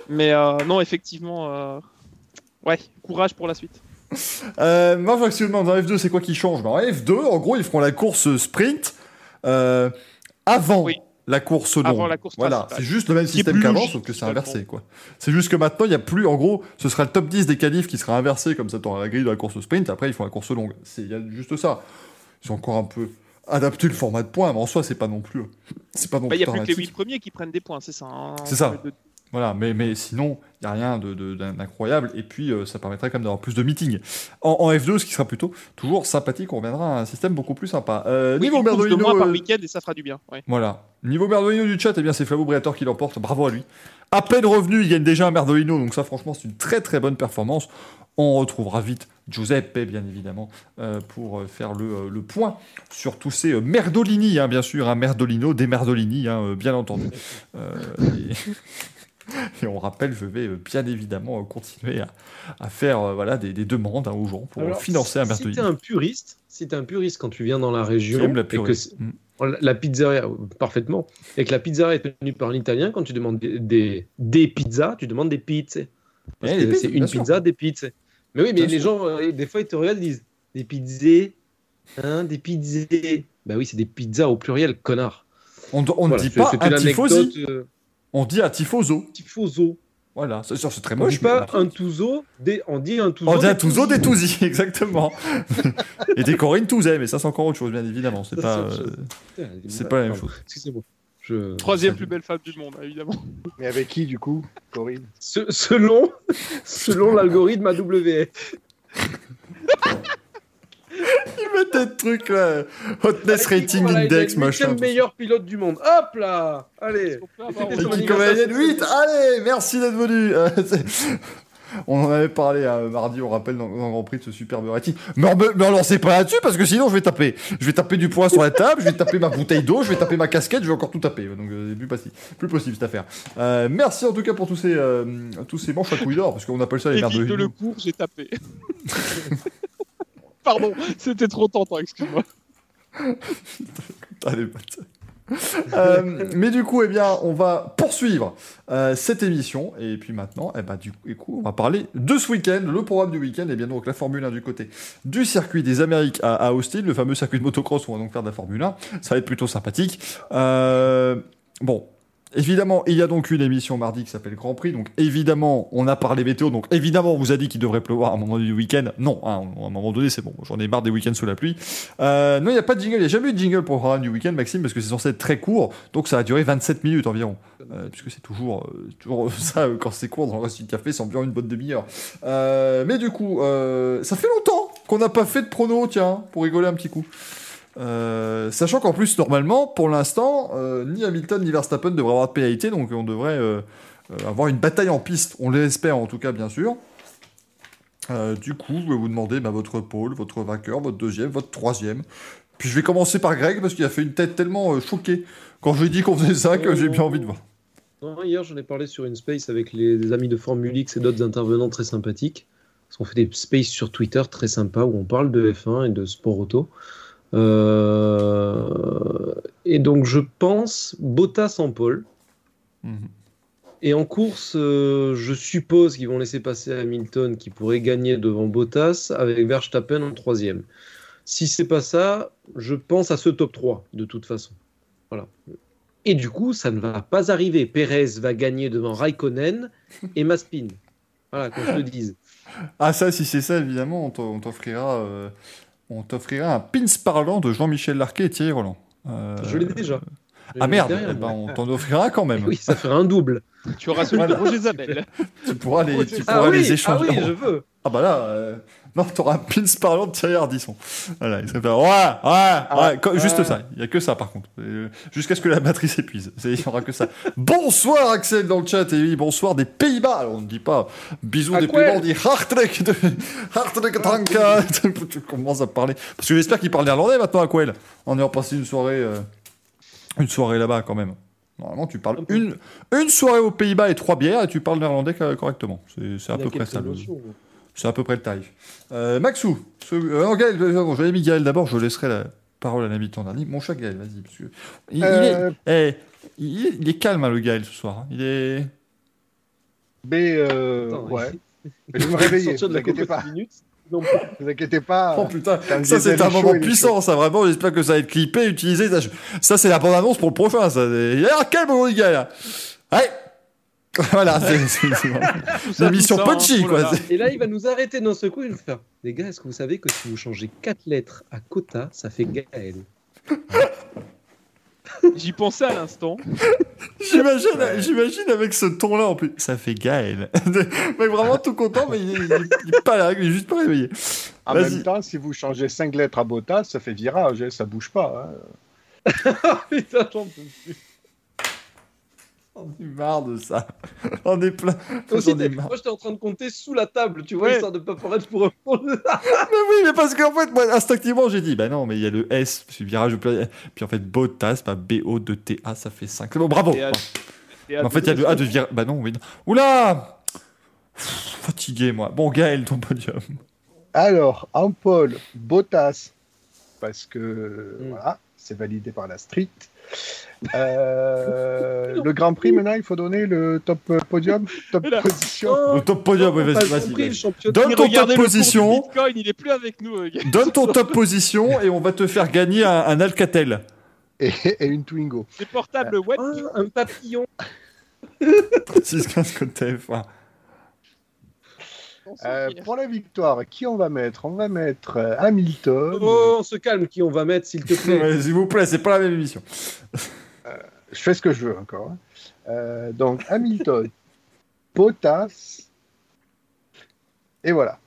Mais euh, non, effectivement, euh, ouais, courage pour la suite. Euh, moi, je vois que si vous demandez dans F2, c'est quoi qui change? Ben, En F2, en gros, ils feront la course sprint euh, avant Oui. la course longue. Avant la course Voilà, c'est juste le même système qu'avant, sauf que c'est inversé. quoi. C'est juste que maintenant, il n'y a plus, en gros, ce sera le top 10 des qualifs qui sera inversé, comme ça, tu la grille de la course sprint, après, ils font la course longue. C'est- Il y a juste ça. Ils ont encore un peu adapté le format de points, mais en soi, c'est pas non plus. C'est pas non Bah, Il plus y a plus que les dramatique. 8 premiers qui prennent des points, c'est ça. hein, C'est ça. de- Voilà, mais, mais sinon, il n'y a rien de- de- d'incroyable. Et puis, euh, ça permettrait quand même d'avoir plus de meetings. En, en F2, ce qui sera plutôt toujours sympathique, on reviendra à un système beaucoup plus sympa. Euh, Oui, niveau de Merdolino, par euh, week-end et ça fera du bien. ouais. voilà. Niveau Merdolino du chat, eh bien, c'est Flavio Briator qui l'emporte. Bravo à lui. À peine revenu, il gagne déjà un Merdolino. Donc ça, franchement, c'est une très très bonne performance. On retrouvera vite Giuseppe, bien évidemment, euh, pour faire le, le point sur tous ces Merdolini, hein, bien sûr. Un Merdolino, des Merdolini, hein, bien entendu. Et... et on rappelle, je vais euh, bien évidemment euh, continuer à, à faire euh, voilà, des, des demandes hein, aux gens pour Alors, financer un si Merdolini. t'es un puriste, si un puriste quand tu viens dans la région, la et que Mm. la- pizzeria, parfaitement, et que la pizzeria est tenue par l'italien, quand tu demandes des, des, des pizzas, tu demandes des pizzas. Parce Eh, que c'est une sûr. pizza, des pizzas. Mais oui, mais Bien les sûr. gens, euh, des fois, ils te regardent, ils disent des pizzas, hein, des pizzas. Bah oui, c'est des pizzas au pluriel, connard. On ne Voilà, dit pas c'est un tifosi, euh, on dit un tifoso. tifoso. Voilà, c'est c'est très On moche. dit pas un touzo, des- on dit un touzo. On dit un des Touzo des Tousi, exactement. Et des Corinne Touzet, mais ça c'est encore autre chose, bien évidemment. C'est pas, euh, c'est pas la même chose. Excusez-moi. Je... Troisième plus belle femme du monde, évidemment. Mais avec qui, du coup, Corinne? Se- selon selon l'algorithme AWS. Ils mettent des trucs là. Hotness Rating Voilà, il Index, le machin. huitième meilleur pilote du monde. Hop là Allez Et qui anniversaire, comme c'est 8 Allez, merci d'être venu. Euh, c'est- On en avait parlé euh, mardi, on rappelle, dans, dans le Grand Prix de ce superbe rating. Mais on me, me relancez pas là-dessus parce que sinon je vais taper. Je vais taper du poing sur la table, je vais taper ma bouteille d'eau, je vais taper ma casquette, je vais encore tout taper. Donc euh, c'est plus possible, plus possible cette affaire. Euh, merci en tout cas pour tous ces, euh, tous ces manches à couilles d'or, parce qu'on appelle ça les merdes de le cours, j'ai tapé. Pardon, c'était trop tentant, excuse-moi. Euh, mais du coup, eh bien, on va poursuivre euh, cette émission. Et puis maintenant, eh ben, du coup, on va parler de ce week-end, le programme du week-end. Et bien donc la Formule 1 du côté du circuit des Amériques à, à Austin, le fameux circuit de motocross où on va donc faire de la Formule 1. Ça va être plutôt sympathique. Euh, bon. Évidemment, il y a donc une émission mardi qui s'appelle Grand Prix. Donc évidemment, on a parlé météo. Donc évidemment, on vous a dit qu'il devrait pleuvoir à un moment du week-end. Non, hein, à un moment donné, c'est bon. J'en ai marre des week-ends sous la pluie. Euh, non, il n'y a pas de jingle. Il n'y a jamais eu de jingle pour le programme du week-end, Maxime, parce que c'est censé être très court. Donc ça a duré 27 minutes environ. Euh, puisque c'est toujours, euh, toujours ça, euh, quand c'est court dans le reste du café, c'est environ une bonne demi-heure. Euh, mais du coup, euh, ça fait longtemps qu'on n'a pas fait de prono, tiens, pour rigoler un petit coup. Euh, sachant qu'en plus, normalement, pour l'instant, euh, ni Hamilton ni Verstappen devraient avoir de pénalité, donc on devrait euh, avoir une bataille en piste. On l'espère en tout cas, bien sûr. Du coup, je vais vous demander bah, votre pôle, votre vainqueur, votre deuxième, votre troisième. Puis je vais commencer par Greg parce qu'il a fait une tête tellement choquée quand je lui ai dit qu'on faisait ça que j'ai bien envie de voir. Hier, j'en ai parlé sur une space avec les, amis de Formule X et d'autres intervenants très sympathiques. Parce qu'on fait des spaces sur Twitter très sympas où on parle de F1 et de sport auto. Euh, et donc, je pense Bottas en pole. Mhm. Et en course, euh, je suppose qu'ils vont laisser passer Hamilton qui pourrait gagner devant Bottas avec Verstappen en troisième. Si c'est pas ça, je pense à ce top 3 de toute façon. Voilà. Et du coup, ça ne va pas arriver. Perez va gagner devant Raikkonen et Maspin. Voilà, qu'on se le dise. Ah ça, si c'est ça, évidemment, on t'offrira, euh, on t'offrira un pins parlant de Jean-Michel Larquet et Thierry Roland. Euh, Je l'ai déjà. Ah merde, Derrière eh ben, on t'en offrira quand même. Oui, ça ferait un double. Tu auras celui de Roger Zabel. Tu pourras les, tu Ah pourras oui, les ah échanger. oui, je veux. Ah bah là, euh, non, t'auras un pins parlant de Thierry Ardisson. Voilà, il s'appelle. Ouais, ouais, ouais, co- juste ouais. ça. Il y a que ça par contre. Euh, Jusqu'à ce que la batterie s'épuise. Il y aura que ça. bonsoir Axel dans le chat et oui, bonsoir des Pays-Bas. Alors on ne dit pas bisous À des Pays-Bas, on dit hartelijk de hartelijk dank. Tu commences à parler. Parce que j'espère qu'il parle néerlandais maintenant à Quell. En ayant passé une soirée, euh, une soirée là-bas quand même. Normalement, tu parles peu. une, une soirée aux Pays-Bas et trois bières et tu parles néerlandais co- correctement. C'est à peu près ça. le-. C'est à peu près le tarif. Euh, Maxou, ce... euh, non, Gaël, euh, bon, j'avais mis Gaël d'abord, je laisserai la parole à l'habitant dernier. Mon chat Gaël, vas-y. Parce que... il, il Euh, est... eh, il, est... il est calme, hein, le Gaël, ce soir. hein. Il est... Mais euh, Attends, ouais. Mais je vais me réveiller, Sortir de ne la vous inquiétez pas. minutes. Non, Ne vous inquiétez pas. Oh putain, ça c'est un moment puissant, ça vraiment. J'espère que ça va être clippé, utilisé. Ça, je- ça, c'est la bande-annonce pour le prochain. Ça. Et alors, quel moment, le Gaël là Ouais Voilà, c'est l'émission punchy, Oh là quoi. Et là, il va nous arrêter d'un coup. Il va faire Les gars, est-ce que vous savez que si vous changez 4 lettres à quota, ça fait Gaël J'y pensais à l'instant. J'imagine, Ouais. j'imagine avec ce ton-là en plus. Ça fait Gaël. Mec, vraiment tout content, mais il, il- il est pas là, il est juste pas réveillé. En même temps, si vous changez 5 lettres à Bottas, ça fait virage, hein, ça bouge pas. hein. Putain, j'en peux plus. On est marre de ça. On est plein. Aussi, J'en ai marre. moi, j'étais en train de compter sous la table, tu vois, Ouais. histoire de pas paraître pour répondre. Mais oui, mais parce qu'en fait, moi, instinctivement, j'ai dit, bah non, mais il y a le S, que virage. Puis en fait, Bottas, bah B-O-2-T-A, ça fait 5. Bon, bravo. Bon. En fait, il y a le A de virage. Bah non, oui. non. Oula Pff, Fatigué, moi. Bon, Gaël, ton podium. Alors, en pole, Bottas, parce que Mm. voilà, c'est validé par la street. Euh, le Grand Prix, maintenant, il faut donner le top euh, podium, top Là. position. Le top podium, oui, vas-y, vas-y. Donne ton top position. Bitcoin, il est plus avec nous. euh. Donne ton top position et on va te faire gagner un, un Alcatel. Et, et une Twingo. Des portables web. Ah, un papillon. 6-15 côté TF1. on s'en Euh, fiche. pour la victoire, qui on va mettre? On va mettre euh, Hamilton. Oh, on se calme, qui on va mettre, s'il te plaît. S'il vous plaît, c'est pas la même émission. Je fais ce que je veux encore. hein. Euh, donc Hamilton, Bottas. Et voilà.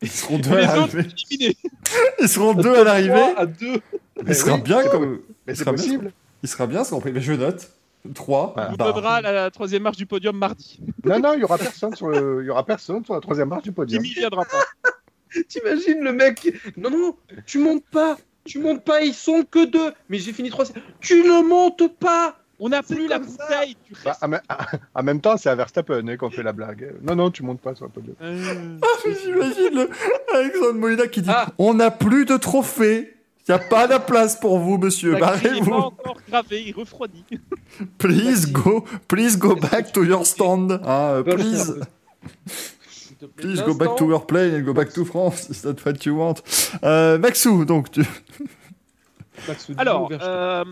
Ils seront deux Les à l'arrivée. Ils seront deux à l'arrivée. 3 à 2. Il sera oui, bien comme. Mais il c'est sera bien, possible. Il sera bien, ce Prix. Mais je note. 3. Voilà. On donnera la, la troisième marche du podium mardi. Non, non, il y aura personne sur le, il y aura personne sur la troisième marche du podium. Jimmy viendra pas. T'imagines le mec qui- Non, non, tu montes pas. Tu montes pas, ils sont que deux. Mais j'ai fini trois. Tu ne montes pas. On n'a plus la bouteille. Tu Bah, restes. en, même- en même temps, c'est à Verstappen hein, qu'on fait la blague. Non, non, tu montes pas sur le podium. Euh, J'imagine le Alexandre Molina qui dit Ah. On n'a plus de trophées. Il n'y a pas de place pour vous, monsieur. grille n'est pas Barrez-vous. encore gravé, il refroidit. Please go, please go back to your stand. Ah, please, te plaît, please go back to your plane and go back to France. Is that what you want? Euh, Maxou, donc tu. Max Audi, Alors, Verstappen. euh,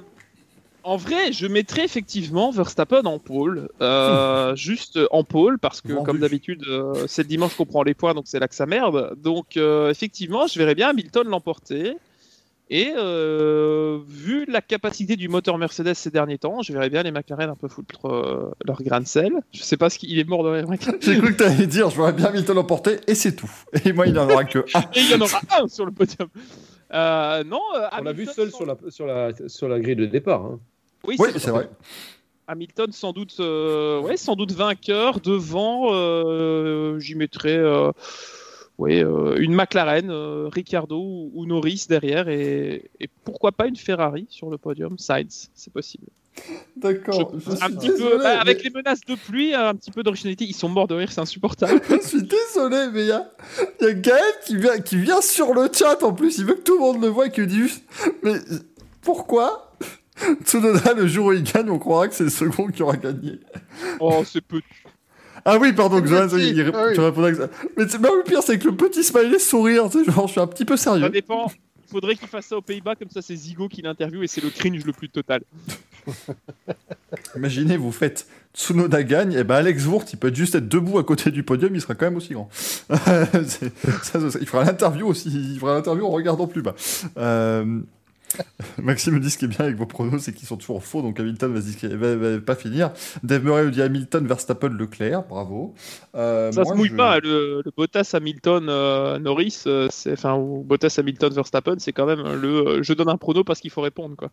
en vrai, je mettrais effectivement Verstappen en pôle. euh, juste en pôle, parce que Vendu. comme d'habitude, euh, c'est le dimanche qu'on prend les points, donc c'est là que ça merde. Donc, euh, effectivement, je verrais bien Hamilton l'emporter. Et euh, vu la capacité du moteur Mercedes ces derniers temps, je verrais bien les McLaren un peu foutre euh, leur grain de sel. Je sais pas ce qu'il est mort de rire. mec. J'ai cru que tu allais dire J'aurais bien Hamilton l'emporter et c'est tout. Et moi, il n'y en aura que un. Et il y en aura un sur le podium. Euh, non, euh, On l'a vu Hamilton seul sans- sur la, sur, la, sur la grille de départ. hein. Oui, Oui, c'est vrai. Hamilton sans doute, euh, ouais, sans doute vainqueur devant. euh, J'y mettrais, euh, euh, une McLaren, euh, Ricciardo ou, ou Norris derrière et, et pourquoi pas une Ferrari sur le podium? Sainz, c'est possible. D'accord. Un petit peu, bah, mais- avec les menaces de pluie, un petit peu d'originalité. Ils sont morts de rire, c'est insupportable. Je suis désolé, mais il y a, y a Gaël qui vient, qui vient sur le chat en plus. Il veut que tout le monde le voit et qui dit juste Mais pourquoi Tsunoda, le jour où il gagne, on croira que c'est le second qui aura gagné? oh, c'est peu. Ah oui, pardon, petit, il, ah oui. tu répondais que ça. Mais c'est- mais le pire, c'est que le petit smiley sourire, tu sais, genre, je suis un petit peu Ça sérieux. dépend. Il faudrait qu'il fasse ça aux Pays-Bas, comme ça c'est Zigo qui l'interviewe et c'est le cringe le plus total. Imaginez, vous faites Tsunoda gagne, et ben Alex Wurt, il peut juste être debout à côté du podium, il sera quand même aussi grand. Ça, ça- il fera l'interview aussi, il fera l'interview en regardant plus bas. Euh, Maxime me dit ce qui est bien avec vos pronos, c'est qu'ils sont toujours faux, donc Hamilton va, va- va pas finir. Dave Murray nous dit Hamilton, Verstappen, Leclerc, bravo. Euh, Ça moi, se mouille je- pas, le, le Bottas Hamilton euh, Norris, euh, enfin ou Bottas Hamilton Verstappen, c'est quand même le je donne un prono parce qu'il faut répondre quoi.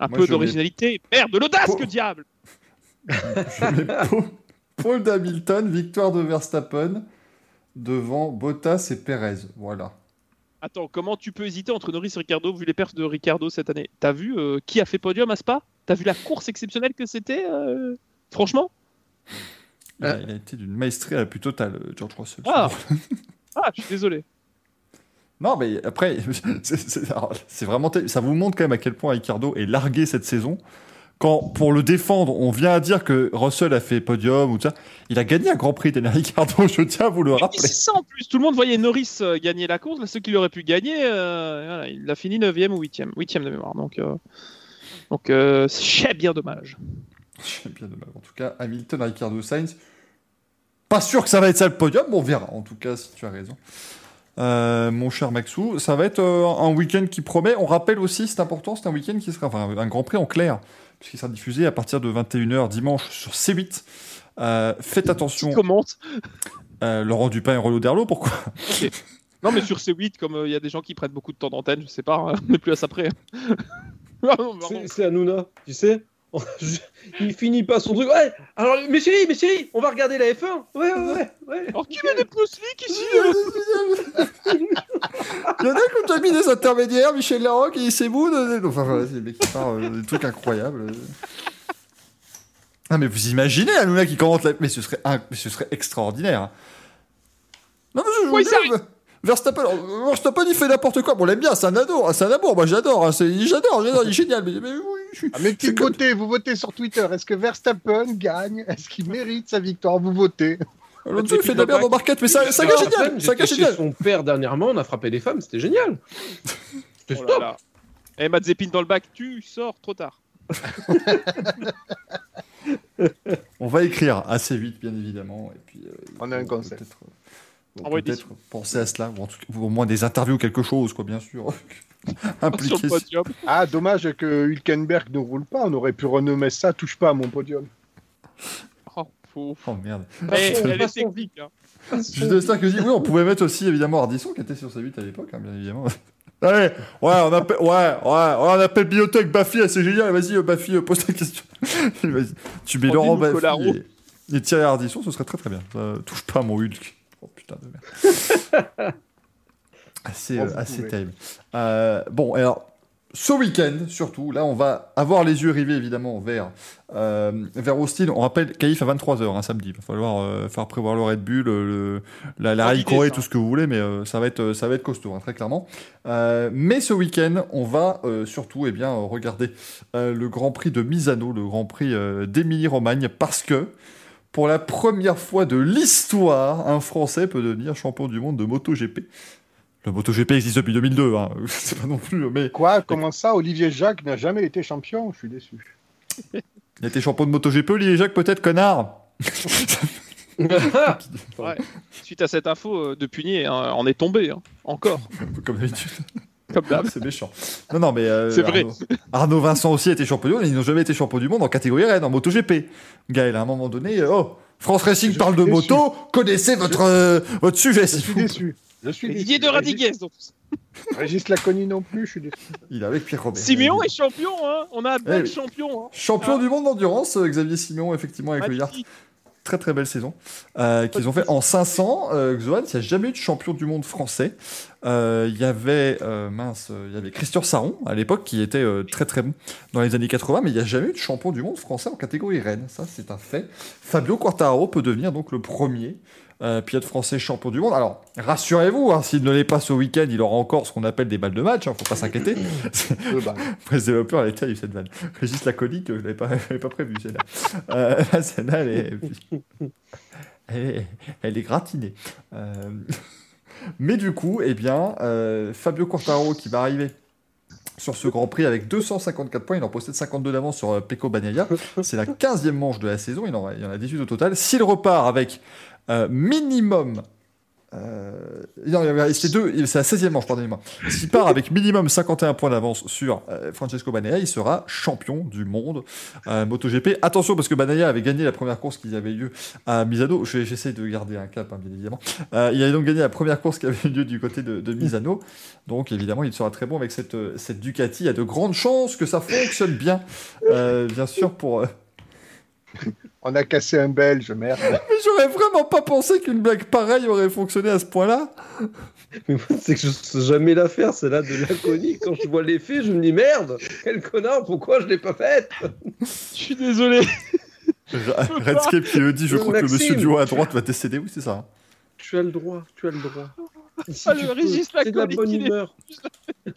Un Moi, peu d'originalité, merde, de l'audace que diable. Je mets Paul d'Hamilton, victoire de Verstappen devant Bottas et Perez. Voilà. Attends, comment tu peux hésiter entre Norris et Ricardo vu les perfs de Ricardo cette année? T'as vu euh, qui a fait podium à Spa? T'as vu la course exceptionnelle que c'était euh, Franchement? Il a, il a été d'une maestrie à la plus totale, euh, George Russell. Ah. Ah, je suis désolé. Non, mais après, c'est- vraiment. Ça vous montre quand même à quel point Ricardo est largué cette saison. Quand, pour le défendre, on vient à dire que Russell a fait podium ou tout ça. Il a gagné un Grand Prix, Daniel Ricardo, je tiens à vous le rappeler. c'est ça en plus, tout le monde voyait Norris euh, gagner la course, là, ceux qui l'auraient pu gagner, euh, voilà, il a fini 9ème ou 8ème, 8ème de mémoire. Donc, euh, donc euh, c'est bien dommage. J'ai bien mal. En tout cas, Hamilton, Ricardo, Sainz. Pas sûr que ça va être ça le podium, mais on verra. En tout cas, si tu as raison. Euh, mon cher Maxou. Ça va être euh, un week-end qui promet. On rappelle aussi, c'est important, c'est un week-end qui sera, enfin, un Grand Prix en clair, puisqu'il sera diffusé à partir de 21h dimanche sur C8. Euh, faites attention, Qui commente euh, Laurent Dupin et Renaud Derlot, pourquoi? Non, mais sur C8, comme euh, il y a des gens qui prennent beaucoup de temps d'antenne, je sais pas, hein, on n'est plus à ça près. C'est- Hanouna, tu sais? Il finit pas son truc. Ouais, alors, mes chéris, mes chéris, on va regarder la F1. Ouais, ouais, ouais. ouais. Alors, qui met des prosliques ici euh Il y en a qui ont déjà mis des intermédiaires, Michel Larocque et c'est vous. Enfin voilà, c'est des mecs qui parlent euh, des trucs incroyables. Ah mais vous imaginez Hanouna qui commente la... Mais ce serait, un- mais ce serait extraordinaire. Non mais je, je Oui, dire, Verstappen, euh, Verstappen il fait n'importe quoi. Bon, on l'aime bien, c'est un ado, hein, c'est un amour. Moi j'adore, hein, j'adore, j'adore, il est génial. Mais, mais oui, je. Ah, mais qui suis comme- votez? Vous votez sur Twitter. Est-ce que Verstappen gagne? Est-ce qu'il mérite sa victoire? Vous votez. L'autre il fait de la merde en barquette, mais ça, ça gars génial, ça génial. son père dernièrement, on a frappé des femmes, c'était génial. C'était Oh là là. Eh, dans le bac, tu sors trop tard. On va écrire assez vite, bien évidemment. Et puis, euh, On a un faut concept. peut-être, euh, peut-être penser à cela, ou, en tout cas- ou au moins des interviews ou quelque chose, quoi, bien sûr. Sur Impliqué. le podium. Ah, dommage que Hülkenberg ne roule pas. On aurait pu renommer ça Touche pas à mon podium. Oh. Oh merde. Passons- elle est technique. hein. Juste de ça que je dis, oui, on pouvait mettre aussi évidemment Ardisson qui était sur sa 8 à l'époque, hein, bien évidemment. Allez, ouais, on appelle, ouais, ouais, on appelle Biotech Bafi, c'est génial, vas-y, euh, Bafi, euh, pose ta question. vas-y, tu mets Laurent Colaro. et, et Thierry Ardisson, ce serait très très bien. Ça touche pas à mon Hulk. Oh putain de merde. Assez Oh, assez pouvez. terrible. Euh, bon, alors, ce week-end, surtout, là, on va avoir les yeux rivés évidemment vers, euh, vers Austin. On rappelle, Caïf à 23h, un samedi. Il va falloir euh, faire prévoir le Red Bull, le, la, la ça. tout ce que vous voulez, mais euh, ça, va être, ça va être costaud, hein, très clairement. Mais ce week-end, on va surtout eh bien, regarder le Grand Prix de Misano, le Grand Prix d'Émilie-Romagne, parce que pour la première fois de l'histoire, un Français peut devenir champion du monde de MotoGP. Le MotoGP existe depuis 2002, hein. c'est pas non plus, mais Quoi? Comment ça? Olivier Jacques n'a jamais été champion? Je suis déçu. il a été champion de MotoGP, Olivier Jacques peut-être, connard? Ouais. Suite à cette info, euh, de Punier hein, en est tombé. hein. Encore. Comme d'habitude. Comme d'hab. c'est méchant. Non, non, mais. euh, C'est vrai. Arnaud, Arnaud Vincent aussi a été champion du monde, ils n'ont jamais été champion du monde en catégorie Rennes, en MotoGP. Gaël, à un moment donné, euh, oh, France Racing Je parle de déçu. moto, connaissez votre, euh, votre sujet, Je s'il suis vous plaît. déçu. Je suis. Didier de Radiguez. donc. Régis, Laconi non plus, je suis déçu. Il est avec Pierre Robert. Simeon est champion. Hein. On a un bel Eh, champion. Hein. Champion Ah. du monde d'endurance, euh, Xavier Simon, effectivement, avec le Yard. Très très belle saison euh, qu'ils ont fait en 500. Euh, Xoan, il n'y a jamais eu de champion du monde français. Euh, Il y avait euh, mince, il y avait Christian Saron à l'époque qui était euh, très très bon dans les années 80, mais il n'y a jamais eu de champion du monde français en catégorie Rennes. Ça, c'est un fait. Fabio Quartararo peut devenir donc le premier euh, pilote français champion du monde. Alors, rassurez-vous, hein, s'il ne l'est pas ce week-end, il aura encore ce qu'on appelle des balles de match. Hein, faut pas s'inquiéter. Ce développeur, elle est terrible cette vanne. Régis Laconique, je l'avais pas, pas prévu celle-là. Euh, là, celle-là, elle est, elle est, elle est gratinée. Euh, Mais du coup, eh bien, euh, Fabio Quartaro qui va arriver sur ce Grand Prix avec 254 points, il en possède 52 d'avance sur euh, Pecco Bagnaia. C'est la 15e manche de la saison, il en, il en a 18 au total. S'il repart avec euh, minimum euh, non, c'est deux, c'est la 16e manche, pardonnez-moi. S'il part avec minimum 51 points d'avance sur euh, Francesco Banaya, il sera champion du monde euh, MotoGP. Attention, parce que Banaya avait gagné la première course qui avait lieu à Misano. Je- J'essaie de garder un cap, hein, bien évidemment. Euh, il avait donc gagné la première course qui avait eu lieu du côté de, de Misano. Donc, évidemment, il sera très bon avec cette, cette Ducati. Il y a de grandes chances que ça fonctionne bien, bien sûr, pour. Euh, On a cassé un Belge, merde. Mais j'aurais vraiment pas pensé qu'une blague pareille aurait fonctionné à ce point-là. Mais moi, c'est que je sais jamais la faire, celle-là de l'aconie. Quand je vois l'effet, je me dis merde, quel connard, pourquoi je l'ai pas faite? Je suis désolé. Redscape qui le dit, je crois que monsieur du haut à droite va décéder. Oui, c'est ça. hein. Tu as le droit, tu as le droit. Ici, Ah, le. Régis C'est de la bonne humeur.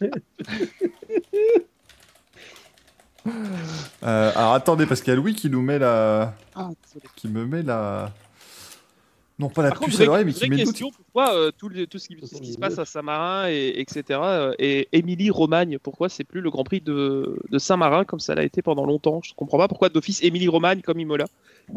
Euh, alors attendez, parce qu'il y a Louis qui nous met la. Ah, qui me met la. non pas la Par contre, puce à l'oreille, mais qui met doute. question, pourquoi euh, tout, le- tout ce qui, ce qui se passe à Saint-Marin, et, etc., euh, et Émilie-Romagne, pourquoi c'est plus le Grand Prix de, de Saint-Marin comme ça l'a été pendant longtemps? Je comprends pas pourquoi d'office Émilie-Romagne comme Imola.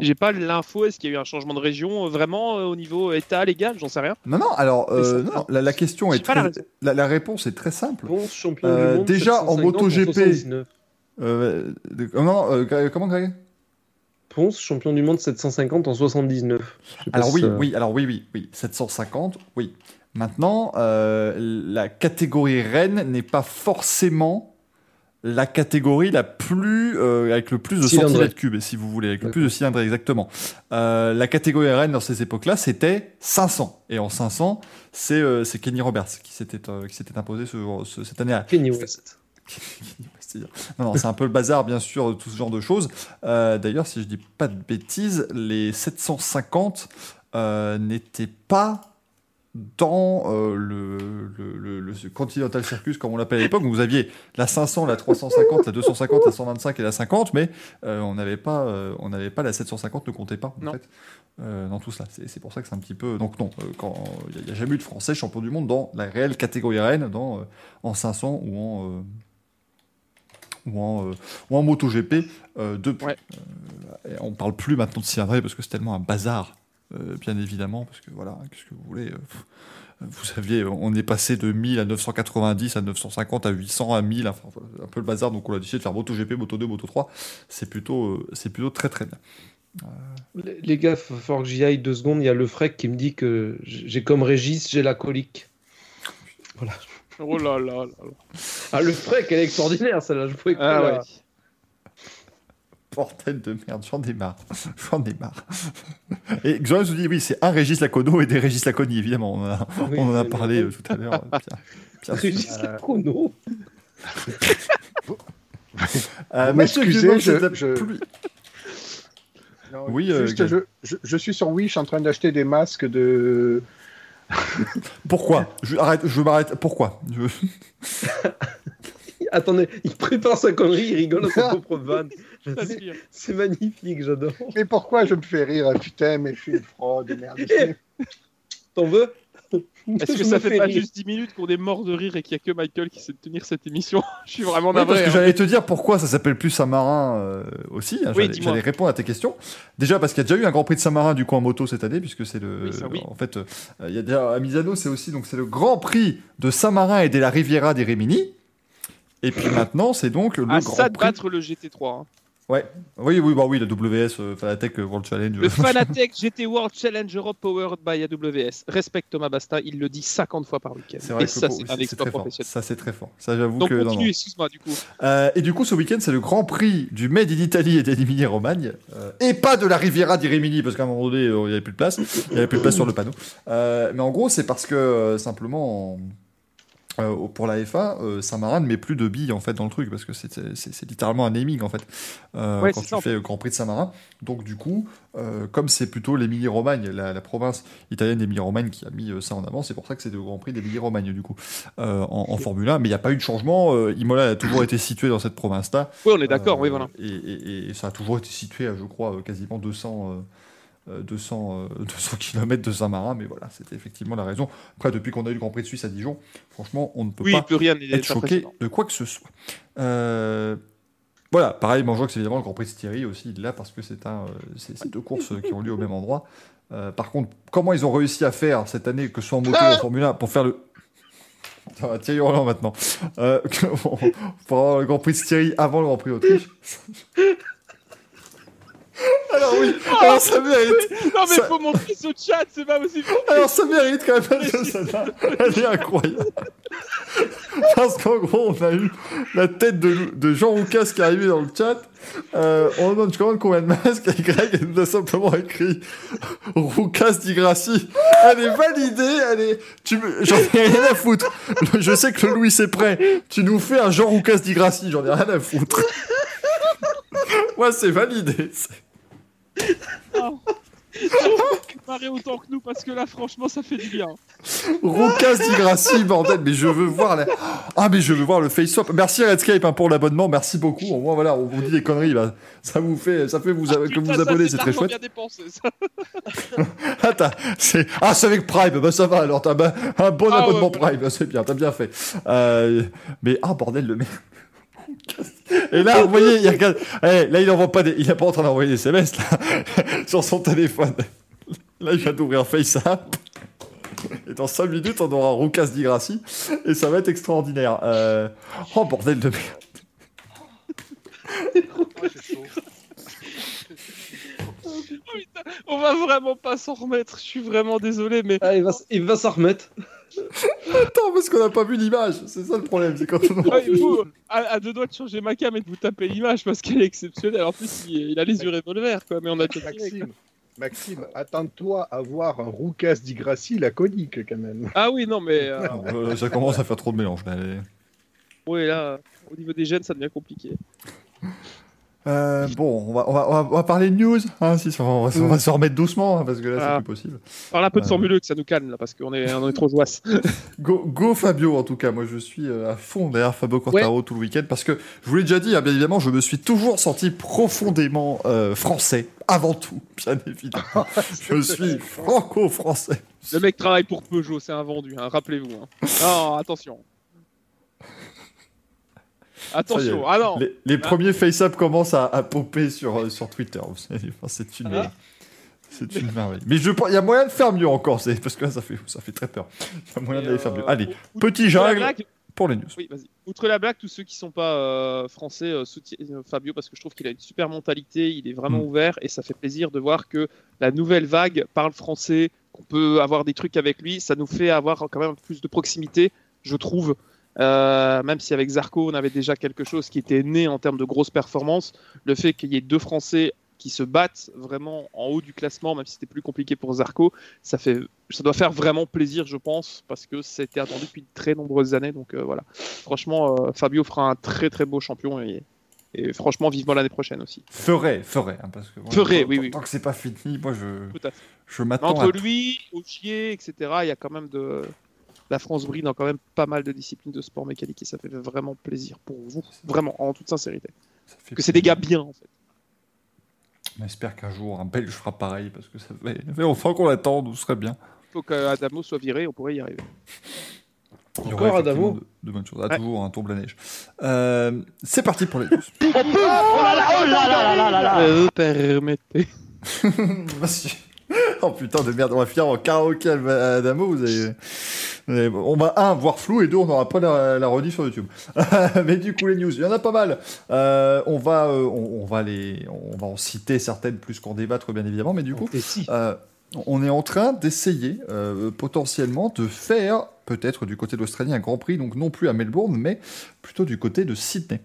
J'ai pas l'info, est-ce qu'il y a eu un changement de région euh, vraiment euh, au niveau état légal? J'en sais rien. Non, non, alors, euh, non, la, la question est très. la. La, réponse est très simple. Ponce, champion Euh, du monde. déjà, en 750 MotoGP. 79. Euh, oh, non, euh, Greg- comment Greg Ponce, champion du monde 750 en 79. Je sais pas Alors oui, ça- oui, alors oui, oui, oui, 750, oui. Maintenant, euh, la catégorie reine n'est pas forcément la catégorie la plus euh, avec le plus de centimètres cubes, si vous voulez, avec le plus de cylindrées exactement. Euh, la catégorie reine dans ces époques-là, c'était 500, et en 500, c'est euh, Kenny Roberts qui s'était euh, qui s'était imposé ce- ce- cette année-là. Kenny West. C'est-à-dire- Non, non, c'est un peu le bazar, bien sûr, tout ce genre de choses. Euh, D'ailleurs, si je dis pas de bêtises, les 750 euh, n'étaient pas dans euh, le, le, le- le Continental Circus, comme on l'appelle à l'époque. Vous aviez la 500, la 350, la 250, la 125 et la 50, mais euh, on n'avait pas, euh, on n'avait pas la 750, ne comptait pas, en Non. fait, dans tout cela. C'est pour ça que c'est un petit peu... Donc non, quand il n'y a, jamais eu de Français champion du monde dans la réelle catégorie reine, dans, en 500 ou en... ou en, euh, ou en MotoGP euh, depuis. Ouais. Euh, on parle plus maintenant de cylindrée parce que c'est tellement un bazar, euh, bien évidemment, parce que voilà, qu'est-ce que vous voulez euh, Vous saviez, on est passé de 1000 à 990 à 950 à 800 à 1000, enfin, voilà, un peu le bazar, donc on a décidé de faire MotoGP, Moto2, Moto3. C'est plutôt, euh, c'est plutôt très très bien. Les les gars, faut falloir que j'y aille deux secondes. Il y a le frec qui me dit que j'ai comme Régis, j'ai la colique. Oh là là là là. Ah, le frec, elle est extraordinaire, celle-là. Je pouvais Ah pas ouais. Bordel de merde, j'en ai marre. J'en ai marre. Et Jonas nous dit, oui, c'est un Régis Lacono et des Régis Laconi, évidemment. On en a, Oui, on en a c'est parlé euh, tout à l'heure. Sûr. Régis Euh, Lacono. Euh, m'excusez, je- je- pluie. Non, Oui, euh, juste, Gaël. je, je, je suis sur Wish en train d'acheter des masques de. Pourquoi? Je, arrête, je m'arrête. Pourquoi? Je- Attendez, il prépare sa connerie, il rigole à sa propre vanne. C'est- magnifique, j'adore. Mais pourquoi je me fais rire? Putain, mais je suis une fraude, merde. T'en veux? Est-ce que ça fait pas rire. juste 10 minutes qu'on est mort de rire et qu'il y a que Michael qui sait tenir cette émission Je suis vraiment Oui, parce navré. que hein. j'allais te dire pourquoi ça s'appelle plus Saint-Marin euh, aussi. hein, Oui, j'allais, répondre à tes questions. Déjà parce qu'il y a déjà eu un Grand Prix de Saint-Marin du coup en moto cette année, puisque c'est le. Oui, ça, oui. En fait, euh, il y a déjà à Misano, c'est aussi donc c'est le Grand Prix de Saint-Marin et de la Riviera des Rimini. Et puis maintenant, c'est donc le à Grand ça de Prix. battre le GT3. hein. Ouais. Oui, oui, bah oui, la WS, euh, Fanatec euh, World Challenge. Le Fanatec GT World Challenge Europe Powered by AWS. Respecte Thomas Basta, il le dit 50 fois par week-end. C'est vrai Et que ça, c'est un exploit très fort. professionnel. Ça, c'est très fort. Ça, j'avoue Donc que. continue, excuse-moi du coup. Euh, et du coup, ce week-end, c'est le Grand Prix du Made in Italy et d'Emilia Romagne, euh, et pas de la Riviera di Rimini, parce qu'à un moment donné, il n'y avait plus de place, il n'y avait plus de place sur le panneau. Euh, mais en gros, c'est parce que simplement, en- euh, pour la FA, euh, Saint-Marin ne met plus de billes en fait dans le truc, parce que c'est littéralement un naming en fait euh, Ouais, quand tu ça, fais le Grand Prix de Saint-Marin. Donc du coup, comme c'est plutôt l'Émilie-Romagne, la, la province italienne d'Émilie-Romagne qui a mis ça en avant, c'est pour ça que c'est le Grand Prix d'Émilie-Romagne du coup en, en Formule 1. Mais il n'y a pas eu de changement. Imola a toujours été situé dans cette province-là. Oui, on est d'accord, oui, voilà. Et, et- et ça a toujours été situé à, je crois, quasiment 200, euh, euh, 200, euh, 200 km de Saint-Marin. Mais voilà, c'était effectivement la raison. Après, depuis qu'on a eu le Grand Prix de Suisse à Dijon, franchement, on ne peut Oui, pas plus rien être choqué de quoi que ce soit. Euh, voilà, pareil, Manjox, évidemment, le Grand Prix de Thierry aussi, il est là parce que c'est un, euh, c'est deux courses qui ont lieu au même endroit. Euh, par contre, comment ils ont réussi à faire cette année, que ce soit en moto ou en Formule 1, pour faire le. Attends, Thierry Roland maintenant. Euh, pour, pour avoir le Grand Prix de Thierry avant le Grand Prix d'Autriche. Alors oui, alors ça mérite. Non, mais Ça- faut montrer ce chat, c'est pas possible. Alors ça mérite quand même celle-là, elle est incroyable. Parce qu'en gros, on a eu la tête de, de Jean Roucas qui est arrivé dans le chat. Euh, on demande je commande combien de masques? Et Greg nous a simplement écrit Roucas di Grassi. Elle est validée, elle est. Tu me- J'en ai rien à foutre. Je sais que le Louis c'est prêt. Tu nous fais un Jean Roucas di Grassi, j'en ai rien à foutre. Moi c'est validé. Marrer autant que nous parce que là, franchement, ça fait du bien. Roucas Di Grassi, bordel, mais je veux voir la... Ah, mais je veux voir le face-swap. Merci Redscape hein, pour l'abonnement, merci beaucoup. Au moins, voilà, on vous dit des conneries, là. Ça vous fait, ça fait vous, Ah, que vous ça, abonner, c'est très chouette. bien dépensé, ça. Attends, c'est... Ah, c'est avec Prime, bah ça va, alors t'as un bon Ah, abonnement ouais, Prime, c'est bien, t'as bien fait. Euh, Mais, ah, bordel, le mec... Et là, vous voyez, il regarde... Eh, là, il envoie pas des... il est pas en train d'envoyer des SMS, là, sur son téléphone. Là, il vient d'ouvrir FaceApp. Et dans 5 minutes, on aura Roucas Di Grassi. Et ça va être extraordinaire. Euh... Oh, bordel de merde. C'est chaud. Oh, putain, On va vraiment pas s'en remettre. Je suis vraiment désolé, mais Ah, il va, s- il va s'en remettre. Attends, parce qu'on n'a pas vu l'image. C'est ça le problème, c'est quand on vu. vous, à, à deux doigts de changer ma cam et de vous taper l'image parce qu'elle est exceptionnelle. En plus, il, il a les yeux revolver, quoi. Mais on a quoi. Maxime, Maxime, attends-toi à voir un Roucas Di Grassi laconique quand même. Ah oui, non, mais euh, Euh, ça commence à faire trop de mélange. là. ouais, là, au niveau des gènes, ça devient compliqué. Euh, bon, on va, on, va, on, va, parler de news. Hein, si, on, va, on va se remettre doucement, hein, parce que là, c'est Ah. plus possible. Parle un peu de Ouais. Formule 1 que ça nous calme là parce qu'on est, on est trop joasse. Go, go Fabio, en tout cas. Moi, je suis euh, à fond derrière Fabio Quartaro tout le week-end, parce que, je vous l'ai déjà dit, hein, bien évidemment, je me suis toujours senti profondément euh, français, avant tout, bien évidemment. je suis franco-français. Le mec travaille pour Peugeot, c'est un vendu, rappelez-vous. Non, attention. Attention, ah non Les, les premiers face-up commencent à, à popper sur, euh, sur Twitter. Enfin, c'est une, Ah. c'est une merveille. Mais je il y a moyen de faire mieux encore, c'est parce que là, ça fait, ça fait très peur. Il y a moyen d'aller faire euh, mieux. Allez, outre petit jungle pour les news. Oui, vas-y. Outre la blague, tous ceux qui sont pas euh, français euh, soutiennent euh, Fabio parce que je trouve qu'il a une super mentalité, il est vraiment Mm. ouvert et ça fait plaisir de voir que la nouvelle vague parle français, qu'on peut avoir des trucs avec lui, ça nous fait avoir quand même plus de proximité, je trouve. Euh, même si avec Zarco on avait déjà quelque chose qui était né en termes de grosses performances, le fait qu'il y ait deux Français qui se battent vraiment en haut du classement, même si c'était plus compliqué pour Zarco, ça fait, ça doit faire vraiment plaisir, je pense, parce que c'était attendu depuis de très nombreuses années. Donc euh, voilà, franchement, euh, Fabio fera un très très beau champion et, et franchement, vivement l'année prochaine aussi. Ferait, ferait. hein, parce que, moi, Ferait, tant- oui, tant- oui. Tant que c'est pas fini, moi, je, je m'attends entre à. lui, Auchier, etc., il y a quand même de. La France brille dans quand même pas mal de disciplines de sport mécanique et ça fait vraiment plaisir pour vous, vraiment, en toute sincérité. ça fait Que c'est des gars bien en fait. On espère qu'un jour, un Belge fera pareil, parce que ça fait, ça fait longtemps qu'on l'attend, donc ce serait bien. Il faut qu'Adamo soit viré, on pourrait y arriver. Il y Encore Adamo de, de bonnes choses. Ah, Ouais. toujours un tombe la neige. Euh, c'est parti pour les news. Euh, permettez. Vas-y. Oh putain de merde, on va finir en karaoké Adamo, vous avez... On va, un, voir flou, et deux, on n'aura pas la, la rediff sur YouTube. Mais du coup, les news, il y en a pas mal. Euh, on, va, euh, on, on va les, on va en citer certaines plus qu'en débattre, bien évidemment, mais du coup, si euh, on est en train d'essayer potentiellement de faire, peut-être du côté d'Australie, un Grand Prix, donc non plus à Melbourne, mais plutôt du côté de Sydney.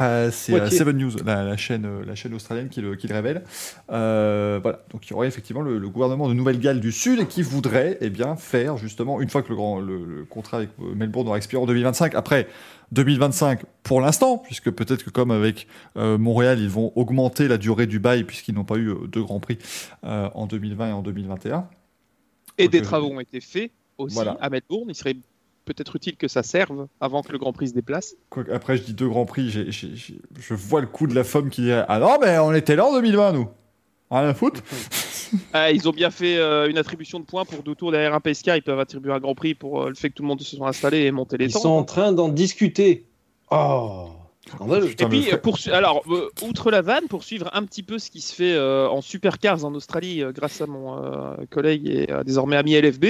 Euh, c'est euh, Poitiers. Seven News, la, la chaîne, euh, la chaîne australienne qui le, qui le révèle. Euh, voilà, donc il y aurait effectivement le, le gouvernement de Nouvelle-Galles du Sud qui voudrait eh bien, faire justement, une fois que le, grand, le, le contrat avec Melbourne aura expiré en 2025, après 2025 pour l'instant, puisque peut-être que comme avec euh, Montréal, ils vont augmenter la durée du bail puisqu'ils n'ont pas eu deux grands prix en 2020 et en 2021. Et des travaux ont été faits aussi Voilà. à Melbourne. Il serait peut-être utile que ça serve avant que le Grand Prix se déplace. Après, je dis deux grands prix, j'ai- j'ai- j'ai- je vois le coup de la femme qui dit Ah non, mais on était là en 2020, nous. Rien à foutre. Ah, ils ont bien fait euh, une attribution de points pour deux tours derrière un PSK. Ils peuvent attribuer un Grand Prix pour euh, le fait que tout le monde se soit installé et monter les Ils temps. sont en train d'en discuter. Oh Scandaleux. Et puis, pour, alors, euh, outre la vanne, pour suivre un petit peu ce qui se fait euh, en supercars en Australie, euh, grâce à mon collègue et désormais ami LFB,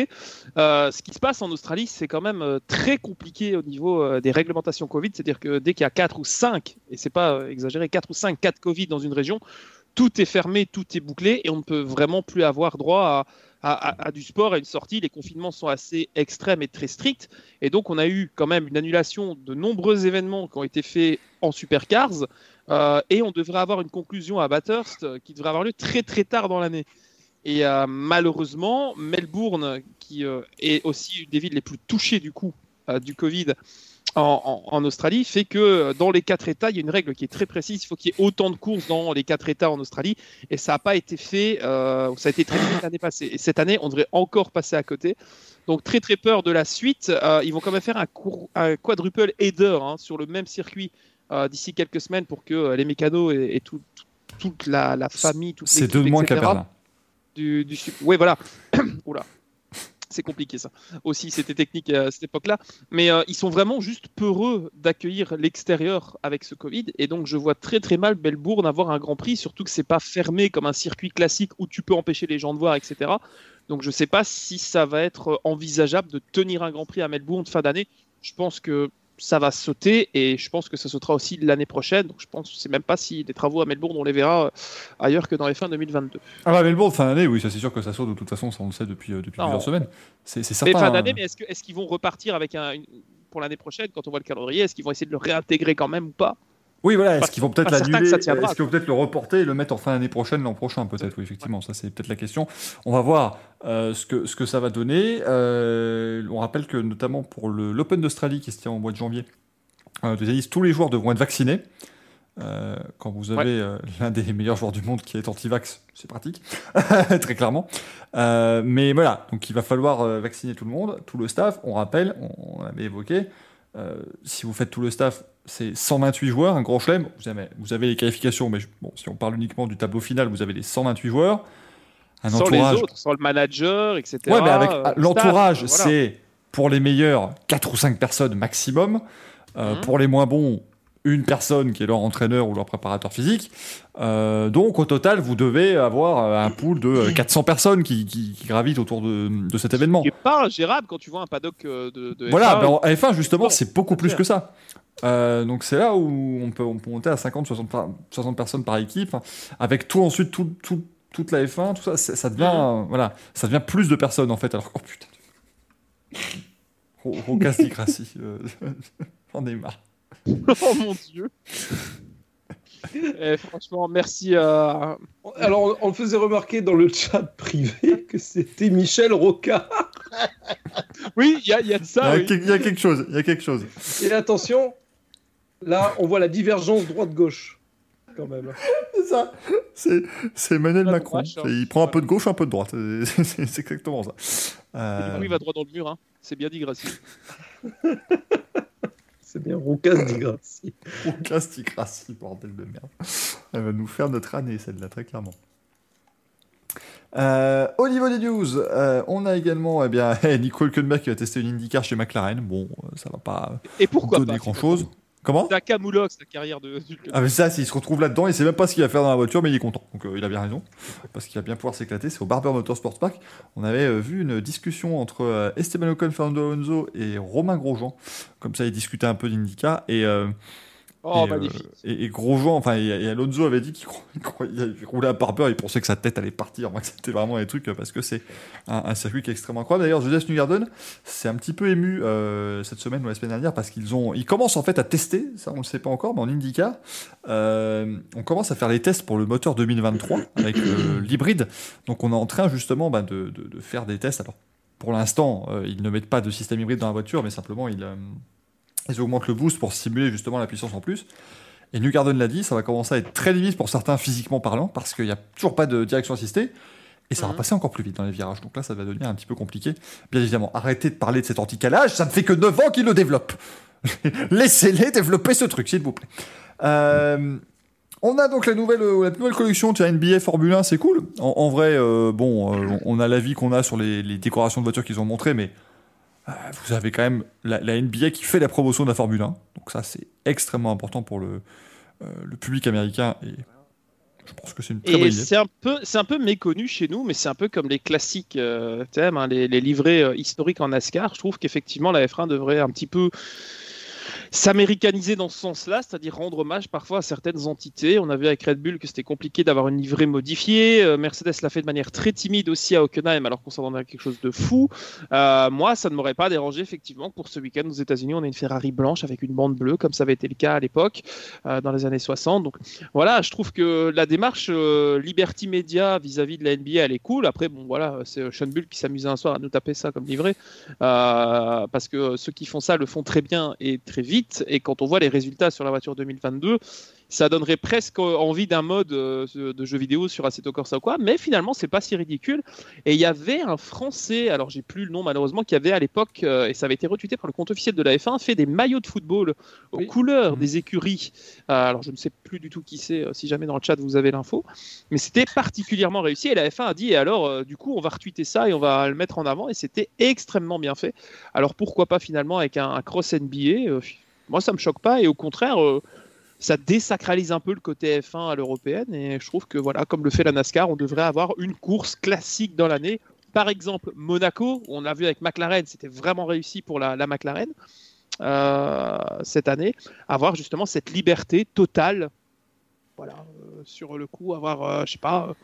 ce qui se passe en Australie, c'est quand même très compliqué au niveau des réglementations Covid. C'est-à-dire que dès qu'il y a 4 ou 5, et c'est pas exagéré, 4 ou 5 cas de Covid dans une région, tout est fermé, tout est bouclé, et on ne peut vraiment plus avoir droit à, à- du sport, à une sortie. Les confinements sont assez extrêmes et très stricts. Et donc, on a eu quand même une annulation de nombreux événements qui ont été faits en supercars. Euh, et on devrait avoir une conclusion à Bathurst euh, qui devrait avoir lieu très très tard dans l'année. Et euh, malheureusement, Melbourne, qui est aussi une des villes les plus touchées du coup du Covid, en, Australie fait que euh, dans les quatre États, il y a une règle qui est très précise. Il faut qu'il y ait autant de courses dans les quatre États en Australie. Et ça n'a pas été fait. euh, ça a été très limite l'année passée. Et cette année, on devrait encore passer à côté. Donc très très peur de la suite. Euh, ils vont quand même faire un, quadruple header hein, sur le même circuit euh, d'ici quelques semaines pour que les mécanos et, et tout- tout- toute la, la famille, toute C'est deux de moins qu'à Berlin. du, du Ouais, voilà. Oula. C'est compliqué ça. Aussi, c'était technique à cette époque-là. Mais euh, ils sont vraiment juste peureux d'accueillir l'extérieur avec ce Covid. Et donc, je vois très très mal Melbourne avoir un Grand Prix, surtout que c'est pas fermé comme un circuit classique où tu peux empêcher les gens de voir, etc. Donc, je sais pas si ça va être envisageable de tenir un Grand Prix à Melbourne fin d'année. Je pense que ça va sauter et je pense que ça sautera aussi l'année prochaine. Donc, je pense, je sais même pas si les travaux à Melbourne, on les verra euh, ailleurs que dans les fins 2022. Ah bah Melbourne, fin d'année, oui, ça c'est sûr que ça saute de toute façon, ça on le sait depuis, euh, depuis Non. plusieurs semaines. C'est c'est Mais certain. fin d'année, hein. mais est-ce qu'ils vont repartir avec un, une- pour l'année prochaine, quand on voit le calendrier, est-ce qu'ils vont essayer de le réintégrer quand même ou pas? Oui, voilà, est-ce qu'ils vont peut-être l'annuler Est-ce qu'ils vont peut-être le reporter et le mettre en fin d'année prochaine, l'an prochain, peut-être Oui, effectivement, ça c'est peut-être la question. On va voir euh, ce, que, ce que ça va donner. Euh, on rappelle que notamment pour l'Open d'Australie qui se tient au mois de janvier, euh, de tous les joueurs devront être vaccinés. Euh, quand vous avez euh, l'un des meilleurs joueurs du monde qui est anti-vax, c'est pratique, très clairement. Euh, mais voilà, donc il va falloir vacciner tout le monde, tout le staff. On rappelle, on, on l'avait évoqué, si vous faites tout le staff, c'est 128 joueurs, un grand chelem. Vous avez, vous avez les qualifications, mais je- bon, si on parle uniquement du tableau final, vous avez les 128 joueurs. Un Sans entourage. les autres, sans le manager, etc. Ouais, mais avec euh, l'entourage, voilà. c'est pour les meilleurs 4 ou 5 personnes maximum. Euh, Mhm. Pour les moins bons, une personne qui est leur entraîneur ou leur préparateur physique. Euh, donc au total, vous devez avoir euh, un pool de euh, 400 personnes qui, qui- qui gravitent autour de, de cet événement. Qui est pas ingérable quand tu vois un paddock euh, de, de Voilà, F1, ben, en F1 justement, c'est beaucoup c'est plus que ça. Euh, donc c'est là où on peut, on peut monter à 50, 60, par- 60 personnes par équipe, hein. avec tout ensuite, tout, tout- toute la F1, tout ça, c'est- ça devient, euh, voilà, ça devient plus de personnes en fait. Alors, oh putain, Ro- Rocasticratie, euh, j'en ai marre. oh mon dieu. Eh, franchement, merci à. Alors, on, faisait remarquer dans le chat privé que c'était Michel Roca. Oui, il y, a- il y a de Il y, ça. oui. il y a quelque chose, il y a quelque chose. Et attention, là, on voit la divergence droite-gauche. Quand même. C'est ça, c'est Emmanuel La Macron. droite, hein. Il prend un peu de gauche, un peu de droite. C'est exactement ça. Du Euh, coup, il va droit dans le mur. Hein. C'est bien dit, Gracie. C'est bien, Roucas dit Gracie. Rocasticratie, bordel de merde. Elle va nous faire notre année, celle-là, très clairement. Euh, au niveau des news, euh, on a également eh bien, Nico Hülkenberg qui va tester une IndyCar chez McLaren. Bon, ça va pas Et pourquoi donner pas grand-chose. Comment C'est un camoulox, la carrière de. Ah mais ça, s'il se retrouve là-dedans, il sait même pas ce qu'il va faire dans la voiture, mais il est content. Donc euh, il a bien raison, parce qu'il va bien pouvoir s'éclater. C'est au Barber Motorsports Park. On avait euh, vu une discussion entre euh, Esteban Ocon, Fernando Alonso et Romain Grosjean. Comme ça, ils discutaient un peu d'IndyCar. Et, Oh, et, euh, magnifique. et, et Grosjean, enfin, et, et Alonso avait dit qu'il roulait à Barber, il pensait que sa tête allait partir. Moi, que c'était vraiment un truc, euh, parce que c'est un, un circuit qui est extrêmement incroyable. D'ailleurs, Joseph Newgarden c'est un petit peu ému euh, cette semaine ou la semaine dernière, parce qu'ils ont, ils commencent en fait à tester, ça on ne le sait pas encore, mais en IndyCar, euh, on commence à faire les tests pour le moteur 2023 avec euh, l'hybride. Donc on est en train justement bah, de, de- de faire des tests. Alors pour l'instant, euh, ils ne mettent pas de système hybride dans la voiture, mais simplement ils, euh, ils augmentent le boost pour simuler justement la puissance en plus. Et New Garden l'a dit, ça va commencer à être très limite pour certains physiquement parlant, parce qu'il n'y a toujours pas de direction assistée. Et ça va Mhm. passer encore plus vite dans les virages. Donc là, ça va devenir un petit peu compliqué. Bien évidemment, arrêtez de parler de cet anti-calage, ça ne fait que 9 ans qu'ils le développent. Laissez-les développer ce truc, s'il vous plaît. Euh, on a donc la nouvelle, euh, la nouvelle collection de NBA Formule 1, c'est cool. En, en vrai, euh, bon, euh, on a l'avis qu'on a sur les, les décorations de voitures qu'ils ont montrées, mais vous avez quand même la, la NBA qui fait la promotion de la Formule 1. Donc ça, c'est extrêmement important pour le, euh, le public américain et je pense que c'est une très bonne Et idée. c'est un peu, c'est un peu méconnu chez nous, mais c'est un peu comme les classiques euh, thèmes, hein, les, les livrets euh, historiques en NASCAR. Je trouve qu'effectivement la F1 devrait un petit peu s'américaniser dans ce sens-là, c'est-à-dire rendre hommage parfois à certaines entités. On a vu avec Red Bull que c'était compliqué d'avoir une livrée modifiée. Euh, Mercedes l'a fait de manière très timide aussi à Hockenheim, alors qu'on s'attendait à quelque chose de fou. Euh, moi, ça ne m'aurait pas dérangé effectivement pour ce week-end aux États-Unis, on ait une Ferrari blanche avec une bande bleue, comme ça avait été le cas à l'époque, euh, dans les années 60. Donc voilà, je trouve que la démarche Liberty Media vis-à-vis de la NBA, elle est cool. Après, bon voilà, c'est Sean Bull qui s'amusait un soir à nous taper ça comme livrée, parce que ceux qui font ça le font très bien et très vite. Et quand on voit les résultats sur la voiture 2022, ça donnerait presque envie d'un mode euh, de jeu vidéo sur Assetto Corsa ou quoi, mais finalement c'est pas si ridicule. Et il y avait un Français, alors j'ai plus le nom malheureusement, qui avait à l'époque, euh, et ça avait été retweeté par le compte officiel de la F1, fait des maillots de football aux couleurs mmh. des écuries. Euh, alors je ne sais plus du tout qui c'est, si jamais dans le chat vous avez l'info, mais c'était particulièrement réussi. Et la F1 a dit, et alors du coup on va retweeter ça et on va le mettre en avant, et c'était extrêmement bien fait. Alors pourquoi pas finalement avec un, un cross NBA moi, ça me choque pas et au contraire, euh, ça désacralise un peu le côté F1 à l'européenne et je trouve que voilà, comme le fait la NASCAR, on devrait avoir une course classique dans l'année. Par exemple, Monaco, on l'a vu avec McLaren, c'était vraiment réussi pour la, McLaren euh, cette année, avoir justement cette liberté totale. Voilà, euh, sur le coup, avoir, je sais pas,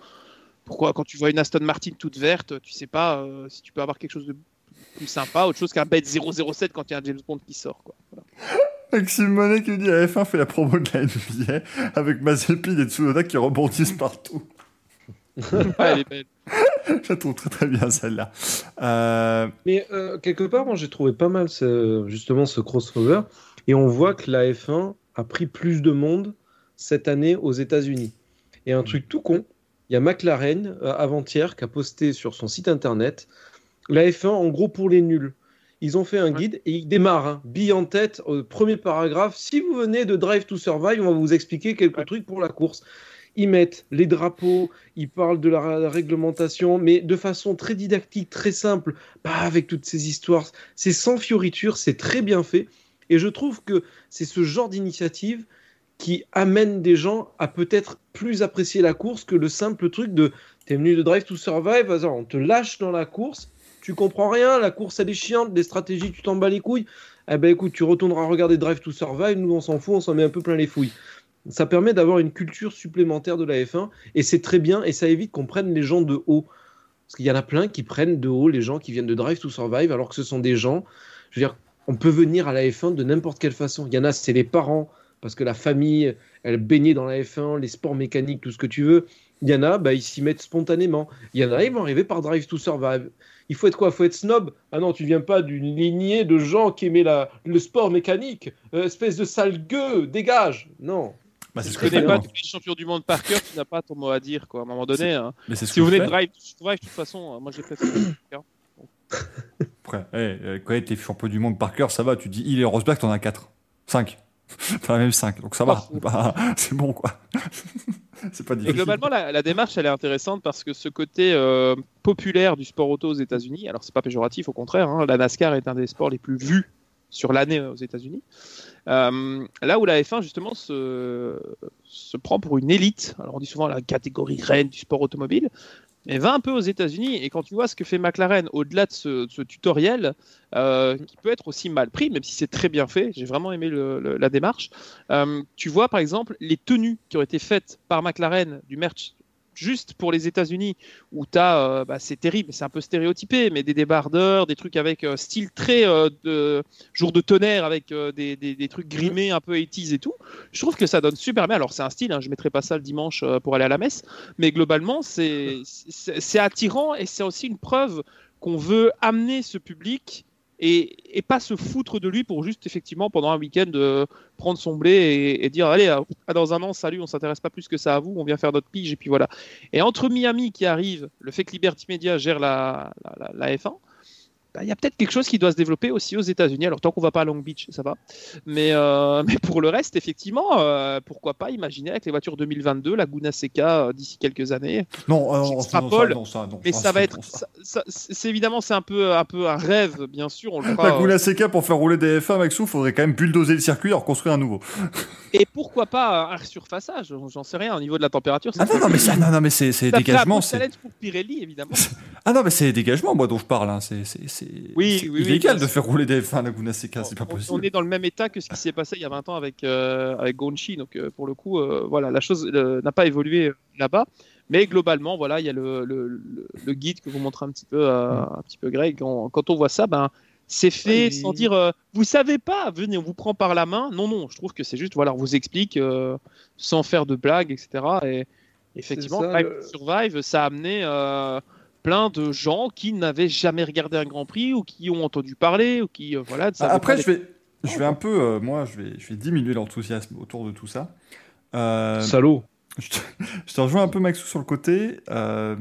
pourquoi quand tu vois une Aston Martin toute verte, tu sais pas si tu peux avoir quelque chose de plus sympa, autre chose qu'un bête 007 quand il y a un James Bond qui sort. Quoi. Maxime Monet qui dit à F1 fait la promo de la NBA avec Mazepin et Tsunoda qui rebondissent partout. elle est belle. Je la trouve très très bien celle-là. Euh, Mais euh, quelque part, moi j'ai trouvé pas mal ce, justement ce crossover et on voit que la F1 a pris plus de monde cette année aux États-Unis. Et un truc tout con, il y a McLaren euh, avant-hier qui a posté sur son site internet la F1 en gros pour les nuls. Ils ont fait un guide et ils démarrent, hein, bille en tête, au premier paragraphe. Si vous venez de Drive to Survive, on va vous expliquer quelques trucs pour la course. Ils mettent les drapeaux, ils parlent de la réglementation, mais de façon très didactique, très simple, pas avec toutes ces histoires. C'est sans fioriture, c'est très bien fait. Et je trouve que c'est ce genre d'initiative qui amène des gens à peut-être plus apprécier la course que le simple truc de t'es venu de Drive to Survive, on te lâche dans la course tu comprends rien, la course elle est chiante, des stratégies tu t'en bats les couilles, eh ben écoute, tu retourneras regarder Drive to Survive, nous on s'en fout, on s'en met un peu plein les fouilles. Ça permet d'avoir une culture supplémentaire de la F1 et c'est très bien et ça évite qu'on prenne les gens de haut. Parce qu'il y en a plein qui prennent de haut les gens qui viennent de Drive to Survive alors que ce sont des gens, je veux dire, on peut venir à la F1 de n'importe quelle façon. Il y en a, c'est les parents, parce que la famille, elle baignait dans la F1, les sports mécaniques, tout ce que tu veux. Il y en a, bah, ils s'y mettent spontanément. Il y en a, ils vont arriver par Drive to Survive il faut être quoi? Il faut être snob? Ah non, tu viens pas d'une lignée de gens qui aimaient la, le sport mécanique. Euh, espèce de sale gueux, dégage Non. Bah, ce que connais pas tous les champions du monde par cœur, tu n'as pas ton mot à dire, quoi, à un moment donné. Hein. si vous venez de drive, drive, de toute façon, moi j'ai fait ça. Après, hey, eh, quand t'es champion du monde par cœur, ça va. Tu dis, il est Rosberg, t'en as 4. 5. As même 5. Donc ça va. Bah, c'est bon, quoi. c'est pas difficile. Et globalement, la, démarche, elle est intéressante parce que ce côté euh, populaire du sport auto aux États-Unis, alors c'est pas péjoratif, au contraire, hein, la NASCAR est un des sports les plus vus sur l'année aux États-Unis. Euh, là où la F1 justement se, se prend pour une élite, alors on dit souvent la catégorie reine du sport automobile, et va un peu aux États-Unis. Et quand tu vois ce que fait McLaren au-delà de ce, tutoriel, euh, qui peut être aussi mal pris, même si c'est très bien fait, j'ai vraiment aimé la démarche. Euh, tu vois par exemple les tenues qui ont été faites par McLaren du merch juste pour les États-Unis, où tu as, euh, bah, c'est terrible, c'est un peu stéréotypé, mais des débardeurs, des trucs avec euh, style très euh, de jour de tonnerre, avec des, des, trucs grimés un peu 80 et tout. Je trouve que ça donne super bien. Alors, c'est un style, hein, je mettrai pas ça le dimanche pour aller à la messe, mais globalement, c'est attirant et c'est aussi une preuve qu'on veut amener ce public et, pas se foutre de lui pour juste effectivement pendant un week-end euh, prendre son blé et, dire allez euh, dans un an salut on s'intéresse pas plus que ça à vous on vient faire notre pige et puis voilà. Et entre Miami qui arrive le fait que Liberty Media gère la, la F1 bah, il y a peut-être quelque chose qui doit se développer aussi aux États-Unis. Alors, tant qu'on va pas à Long Beach, ça va. Mais, euh, mais pour le reste, effectivement, euh, pourquoi pas imaginer avec les voitures 2022, la Guna Seca euh, d'ici quelques années. Non, non, ça, non, ça, non, mais ça, va être. C'est évidemment, c'est un peu, un peu un rêve, bien sûr. On le fera, la Guna Seca, pour faire rouler des F1 avec il faudrait quand même bulldozer le circuit et reconstruire un nouveau. Et pourquoi pas un surfaçage J'en sais rien, au niveau de la température. Ah non, non, mais, ça, non, non, mais c'est dégagement. C'est pour Pirelli, évidemment. Ah non, mais c'est les dégagements, moi, dont je parle. Hein. C'est c'est- Oui, illégal de faire rouler des F1 à Laguna Seca, c'est pas On- possible. On est dans le même état que ce qui s'est passé il y a 20 ans avec, euh, avec Gonchi. Donc, euh, pour le coup, euh, voilà, la chose euh, n'a pas évolué là-bas. Mais globalement, voilà, il y a le, le, le- le guide que vous montrez un petit peu, euh, un petit peu Greg. Quand, quand on voit ça, ben, c'est fait sans dire vous savez pas, venez, on vous prend par la main. Non, non, je trouve que c'est juste, voilà, on vous explique sans faire de blagues, etc. Et effectivement, ça, Survive, ça a amené plein de gens qui n'avaient jamais regardé un Grand Prix ou qui ont entendu parler ou qui, euh, voilà, Après, je vais, je vais un peu, euh, moi, je vais, je vais diminuer l'enthousiasme autour de tout ça. Euh, Salaud. je, te, je te rejoins un peu, Maxou, sur le côté euh,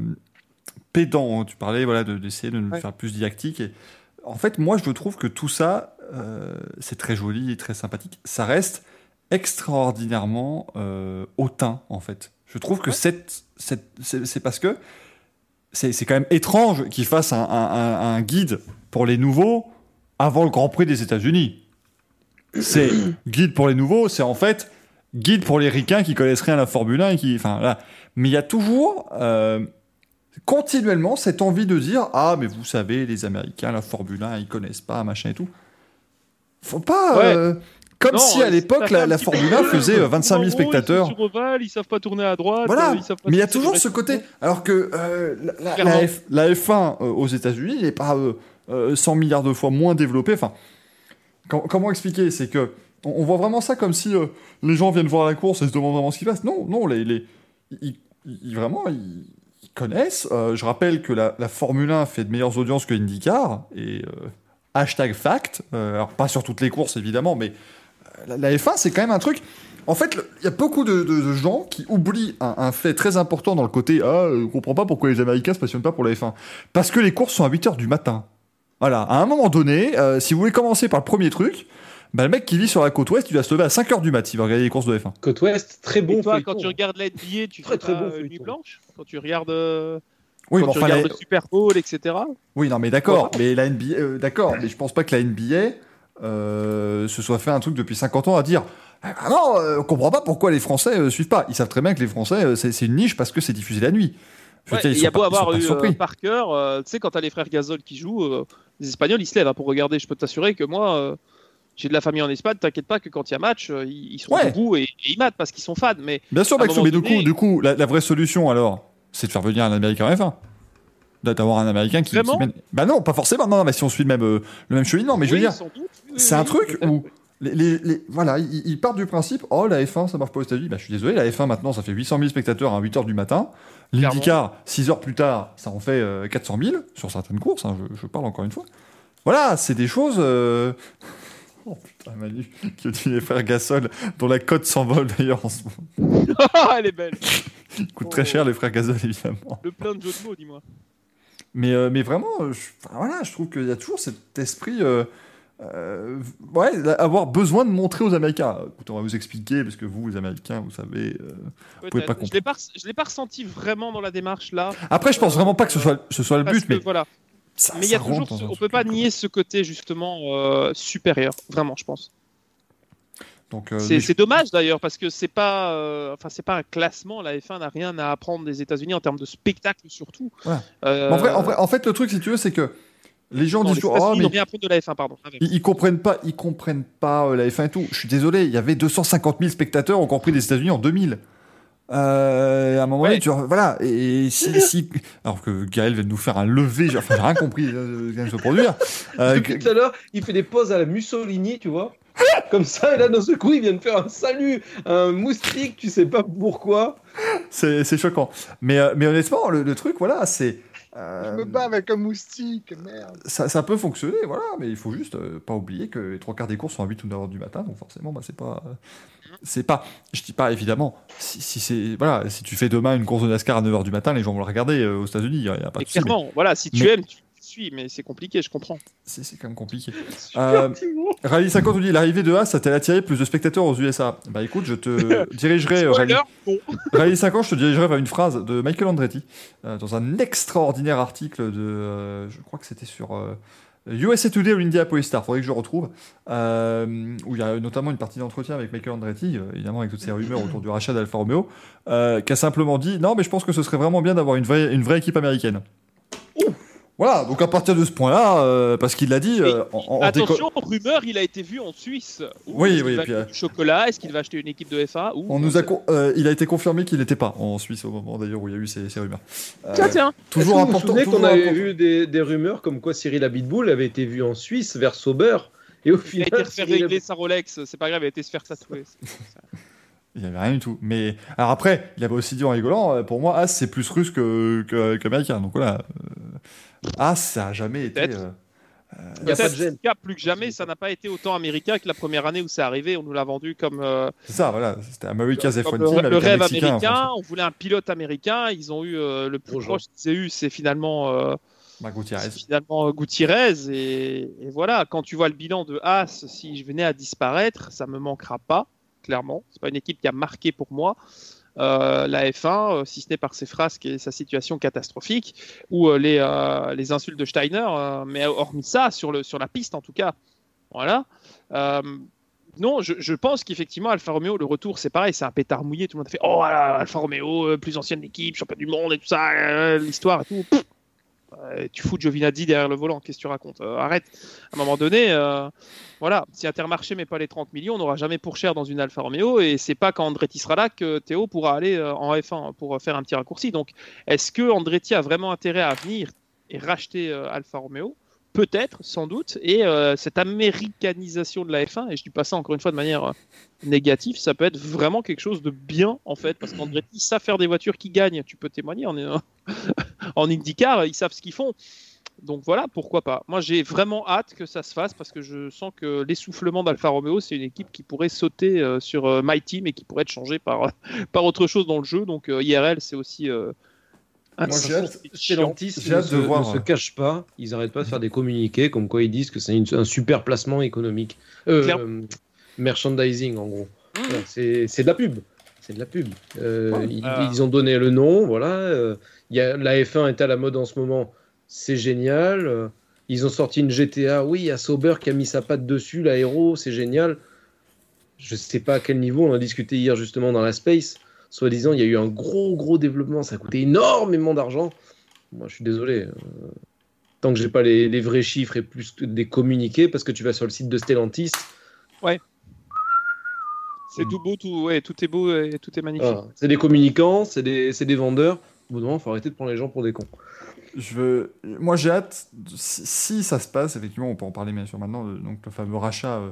pédant. hein. Tu parlais voilà, de- d'essayer de nous Ouais. faire plus didactique. Et, en fait, moi, je trouve que tout ça, euh, c'est très joli et très sympathique. Ça reste extraordinairement euh, hautain, en fait. Je trouve que Ouais. cette, c'est parce que c'est c'est quand même étrange qu'ils fassent un, un- un- un guide pour les nouveaux avant le Grand Prix des États-Unis. C'est guide pour les nouveaux, c'est en fait guide pour les ricains qui connaissent rien à la Formule 1 et qui, enfin là. Mais il y a toujours euh, continuellement cette envie de dire ah mais vous savez les Américains la Formule 1 ils connaissent pas machin et tout. Faut pas Ouais. euh, comme Non, si à l'époque la, Formule peu- 1 faisait euh, 25 000 En gros, spectateurs. Ils sont sur ovale, ils savent pas tourner à droite. Voilà, euh, ils savent pas mais il y a toujours ce côté. Alors que euh, la, la- Clairement. la F- la F1 euh, aux États-Unis n'est pas euh, euh, 100 milliards de fois moins développée. Enfin, com- comment expliquer? C'est que on, on voit vraiment ça comme si euh, les gens viennent voir la course et se demandent vraiment ce qui se passe. Non, non, les, les- ils, ils- vraiment ils, ils connaissent. Euh, je rappelle que la, Formule 1 fait de meilleures audiences que IndyCar et euh, hashtag fact. Euh, alors pas sur toutes les courses évidemment, mais euh, la, la F1 c'est quand même un truc. En fait, il y a beaucoup de, de- de gens qui oublient un, un fait très important dans le côté Ah, je comprends pas pourquoi les Américains se passionnent pas pour la F1. Parce que les courses sont à 8h du matin. Voilà, à un moment donné, euh, si vous voulez commencer par le premier truc, bah, le mec qui vit sur la côte ouest, il doit se lever à 5h du mat s'il va regarder les courses de F1. Côte Ouest, très bon. Et toi, quand tu regardes la NBA, tu Très, fais très bon euh. Nuit Blanche Quand tu regardes, euh, Oui, quand mais tu enfin, regardes la- le Super Bowl, etc. oui, non, mais d'accord, mais la NBA, euh, d'accord, mais je pense pas que la NBA euh, se soit fait un truc depuis 50 ans à dire Ah non, euh, on comprend pas pourquoi les Français euh, suivent pas. Ils savent très bien que les Français, euh, c'est une niche parce que c'est diffusé la nuit. Ouais, Il y a beau avoir eu surpris. par cœur, euh, tu sais, quand t'as les frères Gasol qui jouent, les Espagnols, ils se lèvent hein, pour regarder. Je peux t'assurer que moi, j'ai de la famille en Espagne, t'inquiète pas que quand il y a match, ils ils sont Ouais. debout et, et ils matent parce qu'ils sont fans. Mais Bien sûr, Maxou, mais du coup, du coup la, la vraie solution alors, c'est de faire venir un Américain en F1. D'a- D'avoir un Américain qui, qui Vraiment mène- Bah non, pas forcément. Non, non, mais si on suit le même, euh, le même cheminement, mais je veux dire, c'est un truc où les, les- les- voilà, ils, ils partent du principe, oh la F1 ça marche pas aux États-Unis. Bah je suis désolé, la F1 maintenant ça fait 800 000 spectateurs à 8 h du matin. L'IndyCar 6 heures plus tard, ça en fait euh, 400 000 sur certaines courses. hein, je, je parle encore une fois. Voilà, c'est des choses. euh, Oh putain, Manu, qui dit les frères Gasol, dont la cote s'envole d'ailleurs en ce moment. Elle est belle. Ils coûtent très Oh. cher, les frères Gasol, évidemment. Le plein de jeux de mots, dis-moi. Mais, euh, mais vraiment, euh, je, enfin, voilà, je trouve qu'il y a toujours cet esprit. euh, euh, ouais, avoir besoin de montrer aux Américains. Écoutez, on va vous expliquer, parce que vous, les Américains, vous savez. euh, pouvez pas Peut-être. Je je l'ai pas ressenti vraiment dans la démarche là. Après, je pense vraiment pas que ce soit, ce soit le but, que, mais voilà. ça, Mais il y a toujours, ce- on peut pas nier ce côté justement supérieur, vraiment, je pense. Donc, euh, C'est mais c'est dommage d'ailleurs parce que c'est pas, euh, enfin c'est pas un classement. La F1 n'a rien à apprendre des États-Unis en termes de spectacle surtout. Ouais. Euh, en, vrai, en, vrai- en fait, le truc, si tu veux, c'est que les gens non, disent les toujours, oh, mais rien à apprendre de la F1, pardon. ils, ils comprennent pas, ils comprennent pas euh, la F1 et tout. Je suis désolé, il y avait 250 000 spectateurs Grand Prix des États-Unis en 2000. Euh, à un moment Ouais. donné, tu vois, voilà. Et si, si- alors que Gaël vient de nous faire un lever, j'ai enfin, j'ai rien compris euh, ce qui vient de se produire. Euh, Depuis tout à l'heure, il fait des poses à la Mussolini, tu vois. Comme ça, et là, d'un seul coup, il vient de faire un salut, un moustique, tu sais pas pourquoi. c'est choquant. Mais, euh, mais honnêtement, le, le truc, voilà, c'est. euh, Je me bats avec un moustique, merde. ça, ça peut fonctionner, voilà, mais il faut juste euh, pas oublier que les trois quarts des courses sont à 8 ou 9 heures du matin, donc forcément, bah, c'est pas. euh, c'est pas. Je dis pas, évidemment, si, si c'est. Voilà, si tu fais demain une course de NASCAR à 9 heures du matin, les gens vont le regarder euh, aux États-Unis, il n'y a, y a pas de souci, mais clairement, voilà, si tu mais- aimes, tu suis, mais c'est compliqué, je comprends. C'est c'est quand même compliqué. Euh, Timo. Rallye 50 nous dit l'arrivée de Haas a-t-elle attiré plus de spectateurs aux USA Bah écoute, je te dirigerai. euh. Rallye 50, je te dirigerai vers une phrase de Michael Andretti euh, dans un extraordinaire article de. euh, je crois que c'était sur. USA Today ou Indianapolis Star, faudrait que je le retrouve, euh, où il y a notamment une partie d'entretien avec Michael Andretti, évidemment avec toutes ces rumeurs autour du rachat d'Alfa Romeo, euh, qui a simplement dit non, mais je pense que ce serait vraiment bien d'avoir une vraie, une vraie équipe américaine. Voilà, donc à partir de ce point-là, euh, parce qu'il l'a dit, euh, en, en déco- Attention, rumeur, il a été vu en Suisse. Où Oui, est-ce oui, qu'il va puis, acheter euh, du chocolat Est-ce qu'il va acheter une équipe de FA ou... on nous a con- euh, il a été confirmé qu'il n'était pas en Suisse au moment d'ailleurs où il y a eu ces, ces rumeurs. Euh, Tiens, tiens. toujours que vous vous important. souvenez qu'on avait important. vu des, des rumeurs comme quoi Cyril Abitboul avait été vu en Suisse vers Sauber et au Il a final été Cyril régler sa Rolex, c'est pas grave, il a été se faire tatouer. Il n'y avait rien du tout. Mais alors après, il avait aussi dit en rigolant, pour moi, As c'est plus russe que que- qu'américain. Donc voilà, euh, As ça a jamais été. Euh, Il y a pas de cas, plus que jamais, ça n'a pas été autant américain que la première année où c'est arrivé. On nous l'a vendu comme, euh, c'est ça, voilà. C'était America's F1 comme Team le, rêve Mexicain, américain. On voulait un pilote américain. Ils ont eu euh, le plus proche qu'ils aient eu, c'est finalement, euh, Marc Gutiérrez. c'est finalement euh, Gutiérrez. Et, et voilà, quand tu vois le bilan de Haas, si je venais à disparaître, ça me manquera pas, clairement. C'est pas une équipe qui a marqué pour moi. Euh, la F1, euh, si ce n'est par ses frasques et sa situation catastrophique, ou euh, les, les insultes de Steiner, mais hormis ça, sur, le, sur la piste en tout cas, voilà. Non, je, je pense qu'effectivement, Alfa Romeo, le retour, c'est pareil, c'est un pétard mouillé. Tout le monde a fait Oh, Alfa Romeo, plus ancienne équipe, champion du monde et tout ça, l'histoire et tout. Euh, tu fous Giovinazzi derrière le volant, qu'est-ce que tu racontes Euh, Arrête. À un moment donné, euh, voilà, si Intermarché met pas les 30 millions, on n'aura jamais pour cher dans une Alfa Romeo. Et c'est pas quand Andretti sera là que Théo pourra aller en F1 pour faire un petit raccourci. Donc, est-ce que Andretti a vraiment intérêt à venir et racheter Alfa Romeo? Peut-être, sans doute. Et euh, cette américanisation de la F1, et je dis pas ça encore une fois de manière euh, négative, ça peut être vraiment quelque chose de bien en fait, parce qu'Andretti savent faire des voitures qui gagnent. Tu peux témoigner en, en IndyCar, ils savent ce qu'ils font. Donc voilà, pourquoi pas. Moi, j'ai vraiment hâte que ça se fasse parce que je sens que l'essoufflement d'Alfa Romeo, c'est une équipe qui pourrait sauter euh, sur euh, My Team et qui pourrait être changée par, par autre chose dans le jeu. Donc euh, IRL, c'est aussi un Moi, j'ai hâte-. Stellantis ne, se, de voir, ne se euh, cache pas, ils n'arrêtent pas de faire des communiqués comme quoi ils disent que c'est un super placement économique. Euh, euh, merchandising en gros. Mmh. Voilà, c'est c'est de la pub. C'est de la pub. Euh, Ouais. ils, Ah. ils ont donné le nom, voilà. euh, il y a, la F1 est à la mode en ce moment, c'est génial. euh, ils ont sorti une GTA, oui, il y a Sauber qui a mis sa patte dessus, l'aéro, c'est génial. Je sais pas à quel niveau, on a discuté hier justement dans la Space. Soi-disant, il y a eu un gros, gros développement, ça a coûté énormément d'argent. Moi, je suis désolé. euh, tant que j'ai pas les, les vrais chiffres et plus que des communiqués, parce que tu vas sur le site de Stellantis, C'est tout beau, tout, ouais, tout est beau et tout est magnifique. voilà, c'est des communicants, c'est des, c'est des vendeurs. Au bout d'un moment, faut arrêter de prendre les gens pour des cons. Je veux... Moi, j'ai hâte, de- si, si ça se passe, effectivement, on peut en parler bien sûr maintenant, de- donc le fameux rachat euh,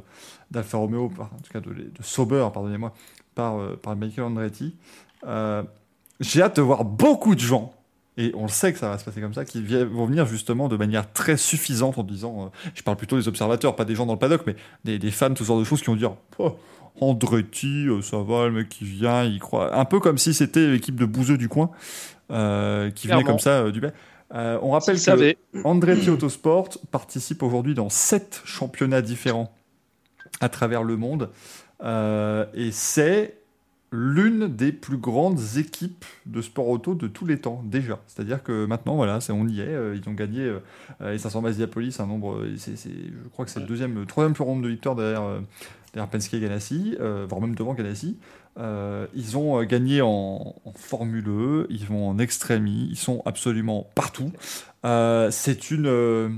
d'Alfa Romeo, par- en tout cas de, de Sauber, pardonnez-moi, par, euh, par Michael Andretti. Euh, j'ai hâte de voir beaucoup de gens, et on le sait que ça va se passer comme ça, qui vont venir justement de manière très suffisante en disant, euh, je parle plutôt des observateurs, pas des gens dans le paddock, mais des, des fans, tout ce genre de choses qui vont dire, oh, Andretti, ça va, le mec qui vient, il croit. Un peu comme si c'était l'équipe de bouseux du coin, euh, qui venait comme ça euh, du bas. On rappelle que. Andretti Autosport participe aujourd'hui dans sept championnats différents à travers le monde. Euh, et c'est l'une des plus grandes équipes de sport auto de tous les temps, déjà. C'est-à-dire que maintenant, voilà, c'est- on y est. euh, ils ont gagné euh, les 500 Masiapolis, un nombre, euh, c'est- c'est- je crois que c'est le deuxième, le troisième plus grand nombre de victoires derrière, euh, derrière Penske et Ganassi, euh, voire même devant Ganassi. Euh, ils ont euh, gagné en, en Formule E, ils vont en Extremi, ils sont absolument partout. Euh, c'est une, euh,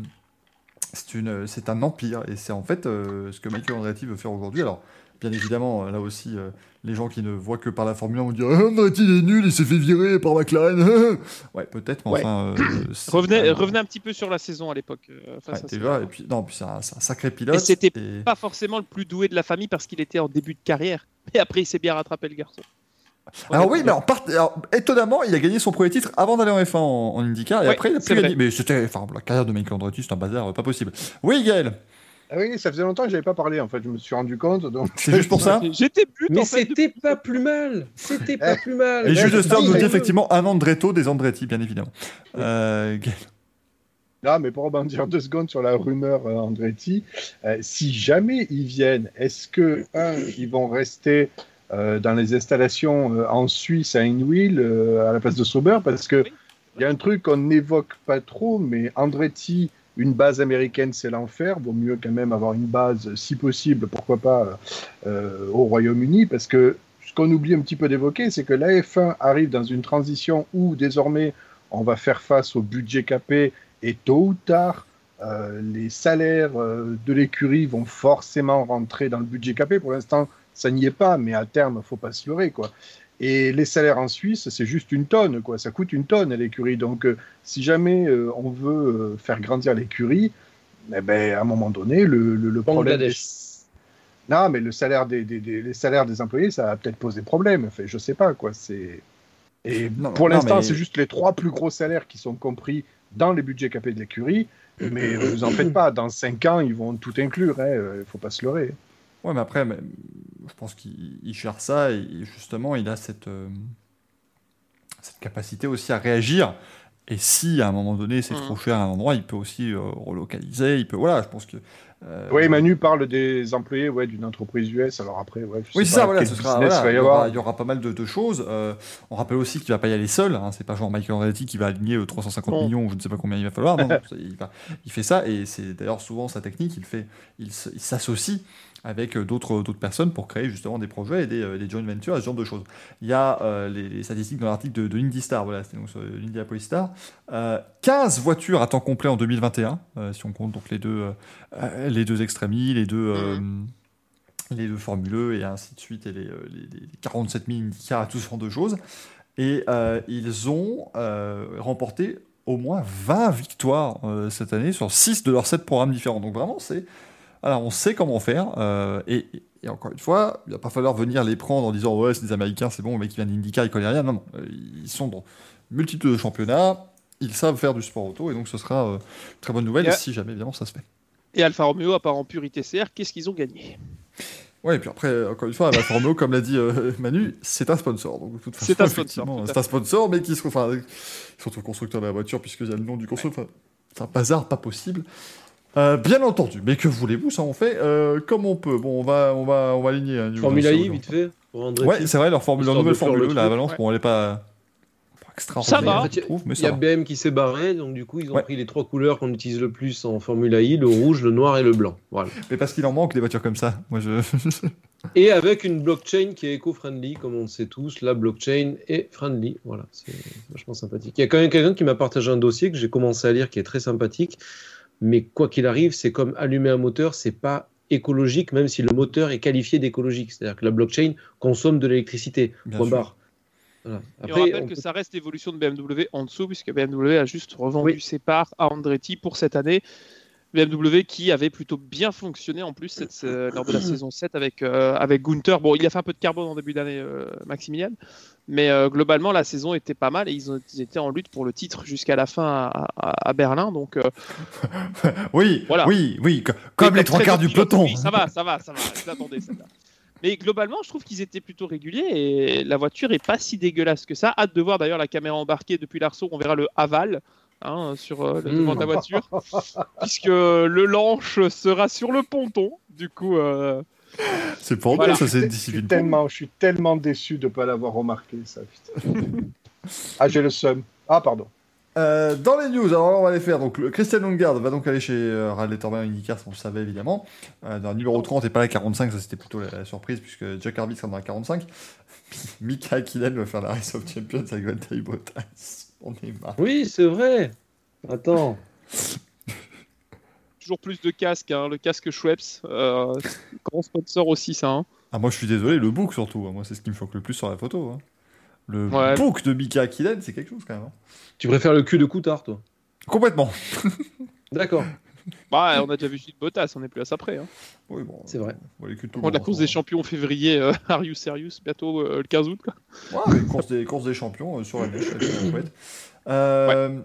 c'est une, c'est un empire et c'est en fait euh, ce que Michael Andretti veut faire aujourd'hui. Alors, bien évidemment, euh, là aussi, euh, les gens qui ne voient que par la Formule 1 vont dire ah, Andretti il est nul, il s'est fait virer par McLaren. ouais, peut-être, mais Ouais. enfin. euh, Revenez, revenez un petit peu sur la saison à l'époque. euh, face Ouais, déjà, et puis, non, puis c'est un, sacré pilote. Et c'était et- Pas forcément le plus doué de la famille parce qu'il était en début de carrière. Mais après, il s'est bien rattrapé le garçon. Alors oui, mais alors, part- alors, étonnamment, il a gagné son premier titre avant d'aller en F1 en, en IndyCar et Ouais, après il a plus gagné. Mais c'était, enfin, la carrière de Michael Andretti, c'est un bazar, pas possible. Oui, Gaël, Ah oui, ça faisait longtemps que j'avais pas parlé, en fait, je me suis rendu compte. Donc... c'est juste pour ça. J'étais but Mais en fait. c'était pas plus mal. C'était pas Eh. plus mal. Et Stern ça, nous dit effectivement un Andretto des Andretti, bien évidemment. Euh. Non, mais pour rebondir deux secondes sur la rumeur euh, Andretti, euh, si jamais ils viennent, est-ce que, un, ils vont rester euh, dans les installations euh, en Suisse à Inwil euh, à la place de Sauber? Parce que Oui. il y a un truc qu'on n'évoque pas trop, mais Andretti, une base américaine, c'est l'enfer. Vaut mieux quand même avoir une base, si possible, pourquoi pas, euh, au Royaume-Uni, parce que ce qu'on oublie un petit peu d'évoquer, c'est que la F1 arrive dans une transition où désormais on va faire face au budget capé Et tôt ou tard, euh, les salaires euh, de l'écurie vont forcément rentrer dans le budget capé. Pour l'instant, ça n'y est pas, mais à terme, faut pas se leurrer, quoi. Et les salaires en Suisse, c'est juste une tonne, quoi. Ça coûte une tonne à l'écurie. Donc, euh, si jamais euh, on veut euh, faire grandir l'écurie, eh ben, à un moment donné, le, le, le problème. Des- Non, mais le salaire des, des- des- les salaires des employés, ça va peut-être poser problème. Enfin, je sais pas, quoi. C'est. Et Non, pour l'instant, mais- c'est juste les trois plus gros salaires qui sont compris dans les budgets capés de l'écurie. Mais vous en faites pas. Dans cinq ans, ils vont tout inclure. Il hein. ne faut pas se leurrer. Ouais, mais après, mais, je pense qu'il il gère ça et justement, il a cette, euh, cette capacité aussi à réagir. Et si à un moment donné c'est Mhm. trop cher à un endroit, il peut aussi euh, relocaliser. Il peut, voilà, je pense que. euh, Oui, Manu parle des employés ouais, d'une entreprise US. Alors après, ouais, je Oui, c'est ça, voilà, ce sera, il, y aura, il y aura pas mal de, de choses. Euh, on rappelle aussi qu'il va pas y aller seul. Hein, c'est pas genre Michael Andretti qui va aligner euh, 350 Non. millions, ou je ne sais pas combien il va falloir. Non, non, ça, il, va- il fait ça et c'est d'ailleurs souvent sa technique. Il fait, il s'associe avec euh, d'autres d'autres personnes pour créer justement des projets et des, euh, des joint ventures, ce genre de choses. Il y a euh, les, les statistiques dans l'article de, de voilà, c'était donc sur l'Indianapolis Star. Euh, 15 voitures à temps complet en 2021, euh, si on compte donc les deux, les deux extrémis, les deux, euh, les deux formuleux et ainsi de suite, et les, les, les 47 000 IndyCar, tout ce genre de choses. Et euh, ils ont euh, remporté au moins 20 victoires euh, cette année sur 6 de leurs 7 programmes différents. Donc vraiment, c'est. Alors, on sait comment faire. euh, et, et encore une fois, il ne va pas falloir venir les prendre en disant Ouais, c'est des Américains, c'est bon, le mec qui vient d'IndyCar, il connaît rien. Non, non. euh, Ils sont dans multitude de championnats, ils savent faire du sport auto, et donc ce sera euh, une très bonne nouvelle si jamais, évidemment, ça se fait. Et Alfa Romeo, à part en pur ITCR, qu'est-ce qu'ils ont gagné? Ouais, et puis après, encore une fois, Alfa Romeo, comme l'a dit euh, Manu, c'est un sponsor. Donc, de toute façon, C'est un sponsor, C'est un sponsor, mais qui se enfin, euh, surtout constructeur de la voiture, puisqu'il y a le nom du constructeur. Enfin, c'est un bazar pas possible. Euh, bien entendu, mais que voulez-vous, ça on fait euh, comme on peut. Bon, on va, on va, on va aligner. Formula sur- I, vite fait. Ouais, c'est vrai, leur, formule, leur nouvelle Formule le 1, la. Avalanche, Ouais. bon, elle est pas, pas extraordinaire, Ça va. Il y a. BM qui s'est barré, donc du coup, ils ont Ouais. pris les trois couleurs qu'on utilise le plus en Formula I, le rouge, le noir et le blanc. Voilà. Mais parce qu'il en manque des voitures comme ça. Moi, je. Et avec une blockchain qui est éco-friendly, comme on le sait tous, la blockchain est friendly. Voilà, c'est vachement sympathique. Il y a quand même quelqu'un qui m'a partagé un dossier que j'ai commencé à lire qui est très sympathique. Mais quoi qu'il arrive, c'est comme allumer un moteur, c'est pas écologique, même si le moteur est qualifié d'écologique. C'est-à-dire que la blockchain consomme de l'électricité. Point sûr. barre. Voilà. Et on rappelle on que ça reste l'évolution de BMW en dessous, puisque BMW a juste revendu Oui. ses parts à Andretti pour cette année. BMW qui avait plutôt bien fonctionné en plus cette, euh, lors de la saison 7 avec, euh, avec Gunther. Bon, il a fait un peu de carbone en début d'année, euh, Maximilian, mais euh, globalement la saison était pas mal et ils, ont, ils étaient en lutte pour le titre jusqu'à la fin à, à- à Berlin. Donc, euh, oui, Voilà. oui, oui, co- comme les trois quarts du peloton. Oui, ça va, ça va, ça va. Je l'attendais, celle-là. Mais globalement, je trouve qu'ils étaient plutôt réguliers et la voiture est pas si dégueulasse que ça. Hâte de voir d'ailleurs la caméra embarquée depuis l'arceau. On verra le aval hein, sur euh, le devant de la voiture, puisque le Lanche sera sur le ponton. Du coup, euh, C'est pour Voilà. ça c'est une Je suis discipline. tellement, je suis tellement déçu de ne pas l'avoir remarqué, ça. putain. ah, j'ai le seum. Ah, pardon. Euh, dans les news, alors on va les faire. Donc, le- Christian Lundgaard va donc aller chez euh, Riley Torben on le savait évidemment. Euh, dans le numéro 30 et pas la 45, ça c'était plutôt la, la surprise puisque Jack Harvey sera dans la 45. Mika Hakkinen va faire la Race of Champions avec Valtteri Bottas. On est marre. Oui, c'est vrai. Attends. toujours plus de casques. hein, le casque Schweppes, euh, grand sponsor aussi, ça. hein. Ah, moi je suis désolé, le book surtout. hein. Moi c'est ce qui me choque le plus sur la photo. hein. Le Ouais. book de Mika Hakkinen, c'est quelque chose quand même. hein. Tu préfères le cul de Coutard, toi? Complètement. D'accord. Bah, on a déjà vu Gilles Bottas, on n'est plus à ça près. hein. Oui, bon, C'est vrai. on les Bon, la course des champions en février, euh, Are You Serious Bientôt euh, le 15 août. Quoi. Ouais, course des, course des champions euh, sur la neige, c'est chouette. Euh,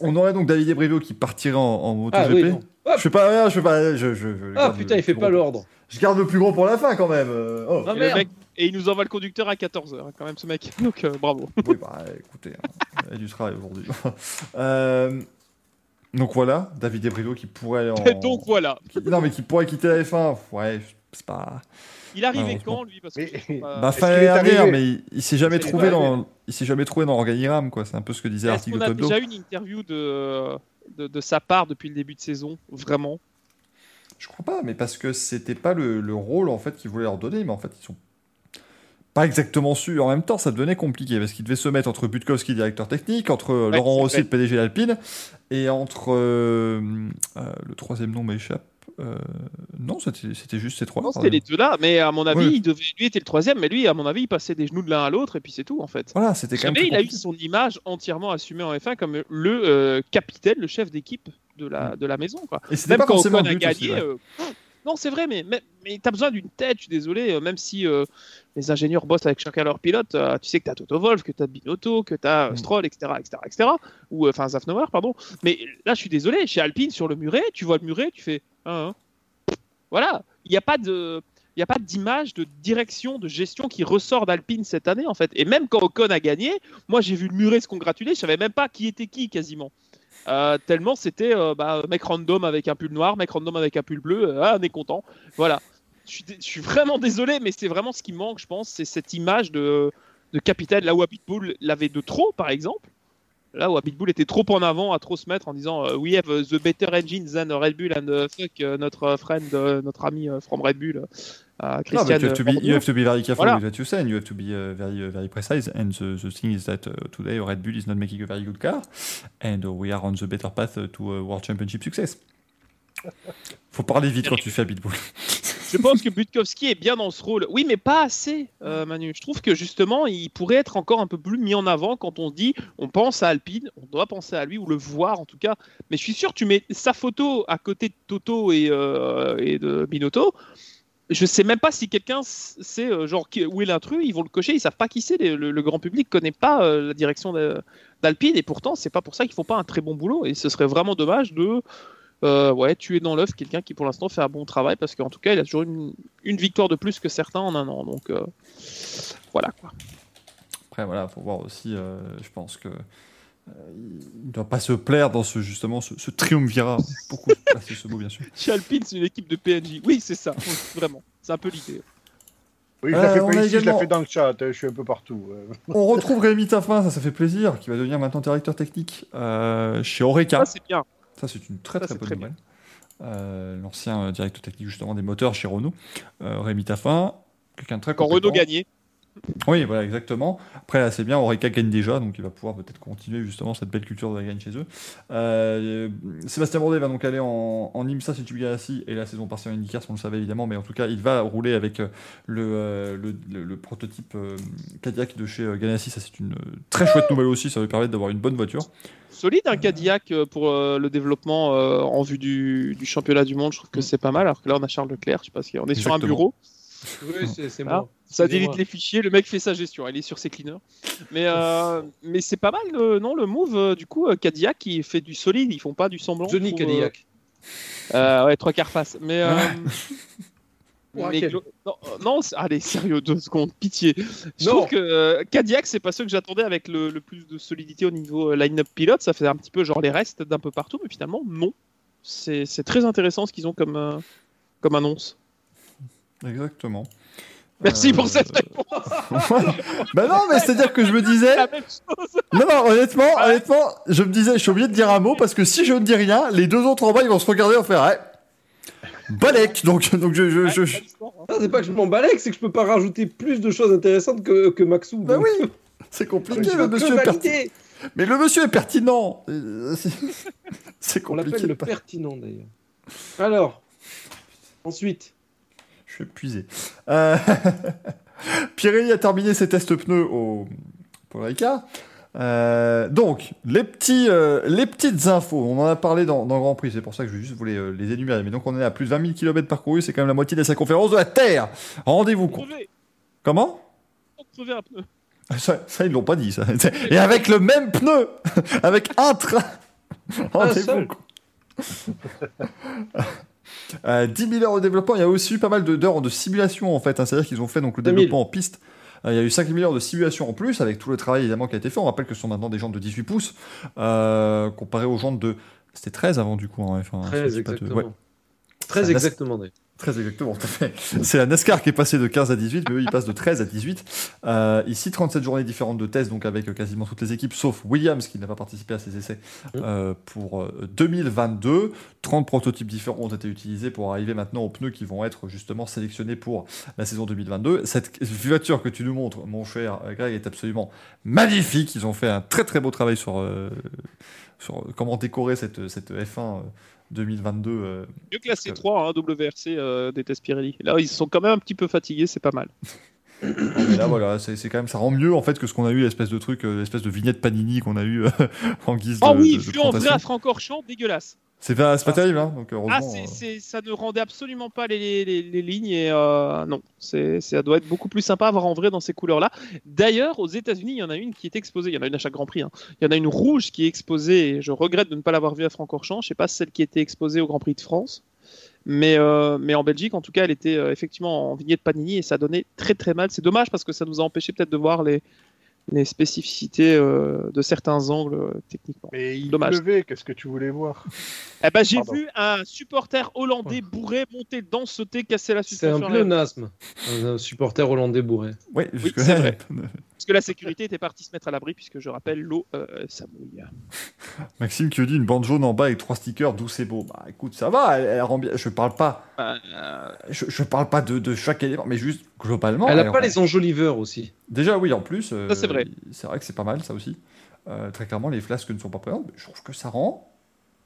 On aurait donc David Ebrevio qui partirait en, en Ah MotoGP. oui, non. je fais pas rien, je fais pas. Je, je, je Ah garde putain, il fait pas l'ordre. Je garde le plus gros pour la fin quand même. euh, oh. Ah et, mec- il nous envoie le conducteur à 14h, quand même, ce mec. Donc, euh, bravo. Oui, bah écoutez, hein, il y a du travail aujourd'hui. Euh, donc voilà, David Ebrevio qui pourrait aller en. Donc voilà. qui- non, mais qui pourrait quitter la F1. Ouais, c'est pas. Il arrivait quand, lui Parce que Mais- pas- Bah, fin est dernière, mais il, il s'est jamais trouvé dans. Il s'est jamais trouvé dans l'organigramme, quoi. C'est un peu ce que disait l'article de a Top déjà eu une interview de, de, de sa part depuis le début de saison Vraiment? Je crois pas, mais parce que c'était pas le, le rôle en fait qu'ils voulaient leur donner, mais en fait ils sont pas exactement su. En même temps, ça devenait compliqué parce qu'il devait se mettre entre Butkowski, directeur technique, entre euh, Ouais, Laurent Rossi, le PDG d'Alpine, et entre euh, euh, le troisième nom m'échappe. Euh, non, c'était juste ces trois. Non, c'était les deux là, mais à mon avis, Ouais. il devait, lui était le troisième, mais lui, à mon avis, il passait des genoux de l'un à l'autre et puis c'est tout en fait. Voilà, c'était quand même. Il a eu son image entièrement assumée en F1 comme le euh, capitaine, le chef d'équipe de la, de la maison. Quoi. Et c'était Même pas quand forcément Ocon a gagné. Non, c'est vrai, mais, mais, mais tu as besoin d'une tête, je suis désolé, euh, même si euh, les ingénieurs bossent avec chacun leur pilote, euh, tu sais que tu as Toto Wolf, que tu as Binotto, que tu as Mm. Stroll, etc. etc., etc. ou enfin Zafnauer, pardon. Mais là, je suis désolé, chez Alpine, sur le muret, tu vois le muret, tu fais. Hein, hein. Voilà, il n'y a pas de. Il n'y a pas d'image, de direction, de gestion qui ressort d'Alpine cette année en fait. Et même quand Ocon a gagné, moi j'ai vu le muret se congratuler, je savais même pas qui était qui quasiment. Euh, tellement c'était euh, bah, mec random avec un pull noir, mec random avec un pull bleu, euh, ah, on est content. Voilà. Je suis, vraiment désolé, mais c'est vraiment ce qui manque, je pense, c'est cette image de, de capitaine. Là où Abitbull l'avait de trop, par exemple. Là où Abitbull était trop en avant, à trop se mettre en disant We have the better engine than Red Bull and uh, fuck uh, notre friend, uh, notre ami from Red Bull, uh, Christian. you have, to be, Horner. you have to be very careful Voilà. with what you say, and you have to be uh, very, uh, very precise. And the, the thing is that uh, today Red Bull is not making a very good car, and uh, we are on the better path uh, to uh, World Championship success. Faut parler vite quand tu fais Pitbull. Je pense que Butkowski est bien dans ce rôle. Oui, mais pas assez, euh, Manu. Je trouve que justement, il pourrait être encore un peu plus mis en avant quand on dit on pense à Alpine, on doit penser à lui ou le voir en tout cas. Mais je suis sûr, tu mets sa photo à côté de Toto et, euh, et de Binotto. Je sais même pas si quelqu'un sait euh, genre où est l'intrus. Ils vont le cocher, ils savent pas qui c'est. Le, grand public connaît pas euh, la direction d'Alpine et pourtant c'est pas pour ça qu'ils font pas un très bon boulot. Et ce serait vraiment dommage de euh, tuer dans l'œuf quelqu'un qui pour l'instant fait un bon travail parce qu'en tout cas il a toujours une, victoire de plus que certains en un an. Donc voilà quoi. Après, voilà, faut voir aussi, je pense que il ne doit pas se plaire dans ce, justement, ce, ce triumvirat. Passer ce mot, bien sûr. Chez Alpine, c'est une équipe de PNJ. Oui, c'est ça, vraiment. C'est un peu l'idée. Oui, je Euh, la fais pas je également- la fais dans le chat, euh, je suis un peu partout. euh. On retrouve Rémi Taffin, ça, ça fait plaisir, qui va devenir maintenant directeur technique euh, chez Oreca. Ça, c'est bien. Ça, c'est une très Ça, très bonne très nouvelle. Euh, L'ancien euh, directeur technique justement des moteurs chez Renault, euh, Rémi Taffin, quelqu'un de très Quand compétent. Renault gagnait. Oui, voilà, exactement. Après, là, c'est bien, Oreca gagne déjà, donc il va pouvoir peut-être continuer justement cette belle culture de la gagne chez eux. Euh, Sébastien Bourdet va donc aller en, en IMSA chez Ganassi et la saison partielle IndyCar, on le savait évidemment, mais en tout cas, il va rouler avec euh, le, euh, le, le- le prototype euh, Cadillac de chez Ganassi. Ça, c'est une très chouette nouvelle aussi, ça va lui permettre d'avoir une bonne voiture. Solide un Cadillac pour le développement en vue du, du championnat du monde. Je trouve que c'est pas mal. Alors que là, on a Charles Leclerc. Je sais pas si on est sur un bureau. Oui, c'est Ah. Ça délite les fichiers. Le mec fait sa gestion. Il est sur ses cleaners. Mais, euh, mais c'est pas mal, euh, non, le move euh, du coup euh, Cadillac qui fait du solide. Ils font pas du semblant. Johnny trouve, Cadillac. euh, ouais, trois quarts face. Mais. non, non, allez, sérieux, deux secondes, pitié. Je Non. trouve que Cadillac, c'est pas ceux que j'attendais avec le, le plus de solidité au niveau line-up pilote. Ça fait un petit peu genre les restes d'un peu partout, mais finalement, non. C'est c'est très intéressant ce qu'ils ont comme, comme annonce. Exactement. Merci Euh, pour cette réponse. bah non, mais c'est-à-dire que je me disais. La même chose. Non, non, honnêtement, honnêtement, je me disais, je suis obligé de dire un mot parce que si je ne dis rien, les deux autres en bas, ils vont se regarder et vont faire, ouais. Balek, donc, donc je, je, je- c'est pas que je m'en balèque, c'est que je peux pas rajouter plus de choses intéressantes que, que Maxou. Bah donc- oui, c'est compliqué, le monsieur est pertinent. valider. Mais le monsieur est pertinent. Euh, c'est- C'est On l'appelle compliqué. le pertinent d'ailleurs. Alors, ensuite, suis épuisé. Euh... Pirelli a terminé ses tests pneus au... pour. Euh, donc, les, petits, euh, les petites infos, on en a parlé dans, dans Grand Prix, c'est pour ça que je vais juste vous les, euh, les énumérer. Mais donc, on est à plus de 20 000 km parcourus, c'est quand même la moitié de la circonférence de la Terre. Rendez-vous compte. Comment? Un pneu. ça, ça, ils l'ont pas dit, ça. Et avec le même pneu Avec un train Rendez-vous seul. compte. Euh, 10 000 heures de développement, il y a aussi eu pas mal de- d'heures de simulation en fait. hein. C'est-à-dire qu'ils ont fait donc le 2000. développement en piste. Euh, il y a eu 5 000 heures de simulation en plus, avec tout le travail évidemment qui a été fait. On rappelle que ce sont maintenant des jantes de 18 pouces, euh, comparé aux jantes de. C'était 13 avant du coup en F1. hein, pas de- exactement. ouais. Très Ça laisse- exactement d'ailleurs. Très exactement, tout à fait. C'est la NASCAR qui est passée de 15 à 18, mais eux, ils passent de 13 à 18. Euh, ici, 37 journées différentes de tests, donc avec quasiment toutes les équipes, sauf Williams, qui n'a pas participé à ces essais, euh, pour euh, 2022. 30 prototypes différents ont été utilisés pour arriver maintenant aux pneus qui vont être justement sélectionnés pour la saison 2022. Cette voiture que tu nous montres, mon cher Greg, est absolument magnifique. Ils ont fait un très très beau travail sur, euh, sur comment décorer cette, cette F1 euh, 2022. euh, Mieux que la C3, hein, WRC euh, des tests Pirelli. Là, ils sont quand même un petit peu fatigués, c'est pas mal. Mais là, voilà, c'est quand même, ça rend mieux en fait que ce qu'on a eu, l'espèce de truc, euh, l'espèce de vignette Panini qu'on a eu euh, en guise de. Ah oui, de- de vu en vrai à Francorchamps, dégueulasse. C'est pas, pas terrible, hein, donc Ah, heureusement. c'est, euh, ça ne rendait absolument pas les, les- les lignes et euh, non, ça doit être beaucoup plus sympa à voir en vrai dans ces couleurs-là. D'ailleurs, aux États-Unis, il y en a une qui est exposée. Il y en a une à chaque Grand Prix. hein. Il y en a une rouge qui est exposée. Et je regrette de ne pas l'avoir vue à Francorchamps. Je sais pas celle qui était exposée au Grand Prix de France. Mais, euh, mais en Belgique, en tout cas, elle était euh, effectivement en vignette Panini et ça donnait très très mal. C'est dommage parce que ça nous a empêché peut-être de voir les, les spécificités euh, de certains angles euh, techniquement. Mais il Dommage. pleuvait, qu'est-ce que tu voulais voir? Eh ben, j'ai vu un supporter hollandais bourré monter dedans, sauter, casser la C'est un suspension. pléonasme. Un supporter hollandais bourré. Ouais, jusque c'est vrai. Parce que la sécurité était partie se mettre à l'abri, puisque je rappelle, l'eau, euh, ça mouille. Maxime qui dit une bande jaune en bas avec trois stickers, d'où c'est beau. Bah écoute, ça va, elle, elle rend bien. Je parle pas, Euh, je, je parle pas de, de chaque élément, mais juste globalement. Elle a elle pas rend- les enjoliveurs aussi. Déjà, oui, en plus. euh, Ça, c'est vrai. C'est vrai que c'est pas mal, ça aussi. Euh, très clairement, les flasques ne sont pas présentes, mais je trouve que ça rend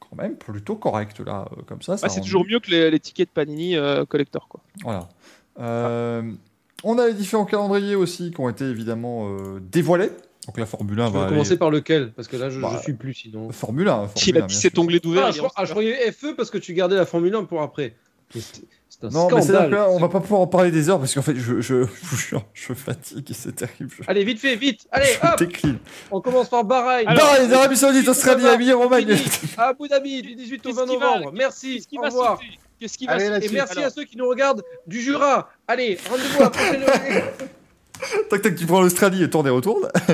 quand même plutôt correct là, euh, comme ça. ça ouais, c'est rend- toujours mieux que les, les tickets de Panini euh, collector. Quoi. Voilà. Euh, On a les différents calendriers aussi qui ont été évidemment euh, dévoilés. Donc la Formule 1 Tu va aller- commencer par lequel? Parce que là, je, Bah, je suis plus sinon. Formule 1. Formule Il a 1, mis bien cet onglet d'ouvert. Ah, je, ah, je croyais FE parce que tu gardais la Formule 1 pour après. Mais C'est c'est un Non, mais scandale. que là, on va pas pouvoir en parler des heures parce qu'en fait, je, je, je je fatigue et c'est terrible. Je, Allez, vite fait, vite Allez, je hop décline. On commence par Bahreïn. Les Arabie Saoudite, Australie. Amis, Romagne. À Abu Dhabi, du 18 au Qu'est-ce 20 qui va novembre. Merci, au va revoir. Qui va Allez, là-dessus. Et merci Alors, à ceux qui nous regardent du Jura. Allez, rendez-vous à la prochaine. Tac, tac, tu prends l'Australie et tourne et retourne.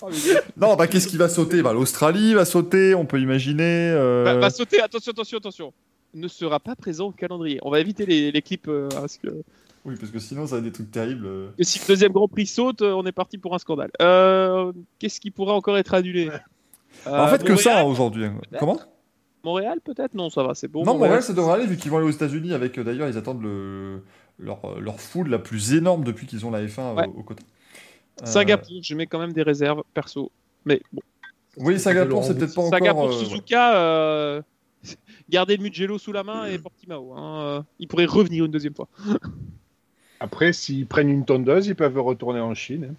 oh, non, bah qu'est-ce qui va sauter? Bah, L'Australie va sauter, on peut imaginer. euh, va, va sauter, attention, attention, attention. Ne sera pas présent au calendrier. On va éviter les, les clips euh, parce que Oui, parce que sinon, ça a des trucs terribles. euh. Et si le deuxième Grand Prix saute, euh, on est parti pour un scandale. Euh, Qu'est-ce qui pourrait encore être annulé? Bah, en Euh, fait, que ça aujourd'hui. peut-être Comment? Montréal peut-être? Non, ça va, c'est bon. Non, Montréal, ça devrait aller vu qu'ils vont aller aux États-Unis avec. euh, D'ailleurs, ils attendent le, leur, euh, leur foule la plus énorme depuis qu'ils ont la F1 euh, Ouais. au. Euh, Singapour, je mets quand même des réserves perso. Mais bon, Oui, Singapour, c'est peut-être pas encore. Singapour, euh. Suzuka, euh, gardez le Mugello sous la main et Portimao. Hein, il pourrait revenir une deuxième fois. Après, s'ils prennent une tondeuse, ils peuvent retourner en Chine. hein.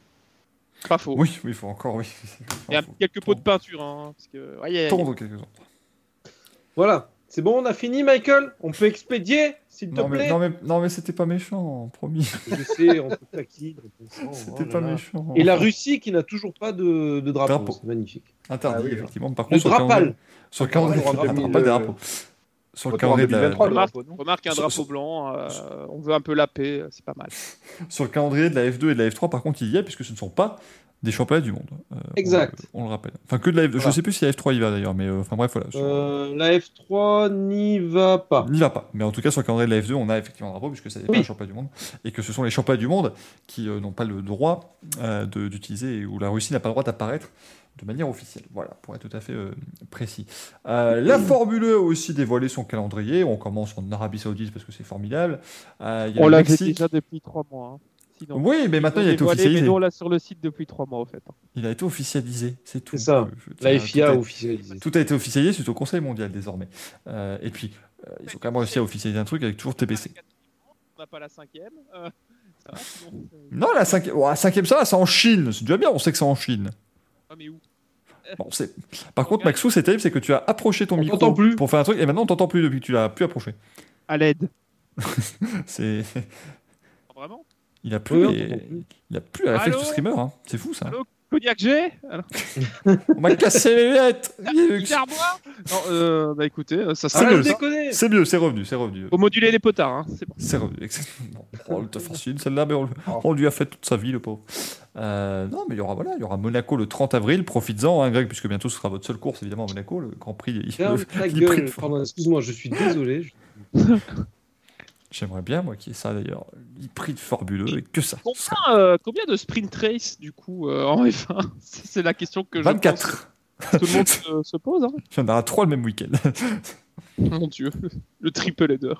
Pas faux. Oui, oui, il faut encore, oui. Il y a quelques pots de peinture. Hein, parce que, ouais, il y a- tondre quelques-uns. Voilà, c'est bon, on a fini, Michael? On peut expédier, s'il te Non, mais, plaît? non, mais, non, mais c'était pas méchant, promis. Je sais, on peut taquiner. comprend, C'était oh pas là méchant. Et la Russie qui n'a toujours pas de, de drapeau, Drapeau. c'est magnifique. Interdit, Ah oui, effectivement. Par Le contre, sur le drapal. calendrier- Sur le calendrier, Retour en 2000, pas de drapeau. Sur le calendrier de la- 2023, le Remarque, remarque un drapeau blanc. euh, on veut un peu la paix, euh, c'est pas mal. Sur le calendrier de la F2 et de la F3, par contre, il y est, puisque ce ne sont pas des championnats du monde. Euh, Exact. On, le- on le rappelle. Enfin, que de la F2. Je Voilà. sais plus si la F3 y va d'ailleurs, mais euh, enfin bref, voilà. Sur- Euh, la F3 n'y va pas. N'y va pas. Mais en tout cas, sur le calendrier de la F2, on a effectivement un drapeau, puisque ça n'est Oui. pas un championnat du monde. Et que ce sont les championnats du monde qui euh, n'ont pas le droit euh, d'utiliser, où la Russie n'a pas le droit d'apparaître de manière officielle. Voilà, pour être tout à fait euh, précis. Euh, la Formule E a aussi dévoilé son calendrier. On commence en Arabie Saoudite parce que c'est formidable. Euh, il y a On Mexique. déjà depuis trois mois. hein. Sinon, Oui, mais maintenant il a été officialisé. Mais nous, on l'a sur le site depuis trois mois, au fait. hein. Il a été officialisé, c'est tout. C'est ça. Je- je tiens La FIA tout a- officialisé. Tout a été officialisé suite au Conseil mondial désormais. Euh, et puis, euh, ils ont quand même réussi à officialiser un truc avec toujours TBC. On n'a pas la cinquième. euh, ça va, sinon, Non, la cinquième, oh, la cinquième ça va, c'est en Chine. C'est déjà bien, on sait que c'est en Chine. ah, mais où? Bon, c'est... Par contre, Maxou, c'est terrible, c'est que tu as approché ton On micro plus. pour faire un truc, et maintenant on t'entend plus depuis que tu l'as plus approché. À l'aide. C'est... Vraiment? Il a plus, Oui, on les- il a plus la réflexe du streamer. Hein. C'est fou ça. Allô Cognac G Alors, On m'a cassé les lunettes. Hyper bois Non, euh, bah écoutez, euh, ça Ah, le- mieux. C'est mieux, c'est revenu, c'est revenu. Faut moduler les potards, hein, c'est bon. C'est revenu. Excellent. Oh, le facile celle-là, mais on, le- on lui a fait toute sa vie, le pauvre. Euh, non, mais il y aura voilà, il y aura Monaco le 30 avril. Profites-en, hein, Greg, puisque bientôt ce sera votre seule course évidemment à Monaco, le Grand Prix. Il excuse-moi, je suis désolé. Je J'aimerais bien, moi, qu'il y ait ça d'ailleurs. Prix de et que ça. Serait euh, combien de sprint race du coup euh, en F1 C'est la question que je pense 24. que tout le monde se, se pose. Hein. Il y en aura 3 le même week-end. Mon dieu, le triple header.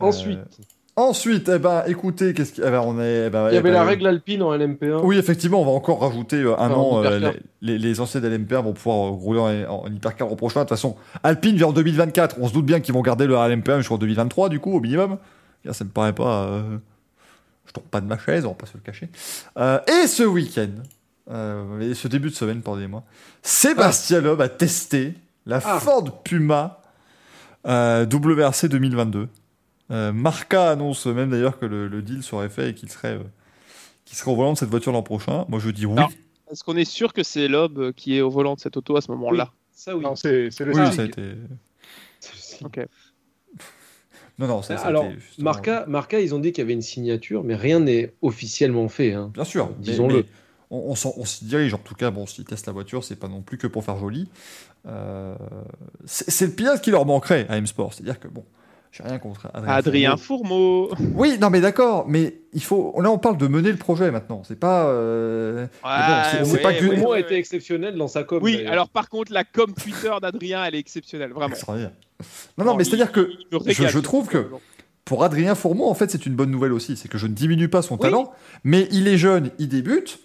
Ensuite, Ensuite, eh ben, écoutez, qu'est-ce qu'il eh ben, on est, eh ben, il y eh avait ben, la règle alpine en LMP1. Oui, effectivement, on va encore rajouter euh, un Enfin, an. euh, les, les, les anciens LMP1 vont pouvoir euh, rouler en, en hypercar au prochain. De toute façon, Alpine vient en 2024. On se doute bien qu'ils vont garder le LMP1 jusqu'en 2023, du coup, au minimum. Là, ça me paraît pas. euh, Je tombe pas de ma chaise, on va pas se le cacher. Euh, et ce week-end, euh, et ce début de semaine, pardonnez-moi, Sébastien Loeb a testé la Ah. Ford Puma euh, WRC 2022. Euh, Marca annonce même d'ailleurs que le, le deal serait fait et qu'il serait, euh, qu'il serait au volant de cette voiture l'an prochain. Moi, je dis oui. Est-ce qu'on est sûr que c'est Loeb qui est au volant de cette auto à ce moment-là? Ça, oui. Non, c'est c'est le oui, ça a été. Ok. Non, non, ça, ça a Alors, justement- Marca, Marca, ils ont dit qu'il y avait une signature, mais rien n'est officiellement fait. hein. Bien sûr, Disons-le. on, on s'en- on s'y dirige. En tout cas, bon, s'ils testent la voiture, c'est pas non plus que pour faire joli. Euh, c'est c'est le pilote qui leur manquerait à M-Sport. C'est-à-dire que, bon, rien contre Adrien. Adrien. Fourmeau. Oui, non, mais d'accord, mais il faut. Là, on parle de mener le projet maintenant. C'est pas. euh, c'est- c'est pas que- ouais, a été exceptionnel dans sa com. Oui, alors par contre, la com Twitter d'Adrien, elle est exceptionnelle, vraiment. extraordinaire. Non, non, mais c'est-à-dire que je trouve que- pour Adrien Fourmont, en fait, c'est une bonne nouvelle aussi. C'est que je ne diminue pas son Oui. talent, mais il est jeune, il débute.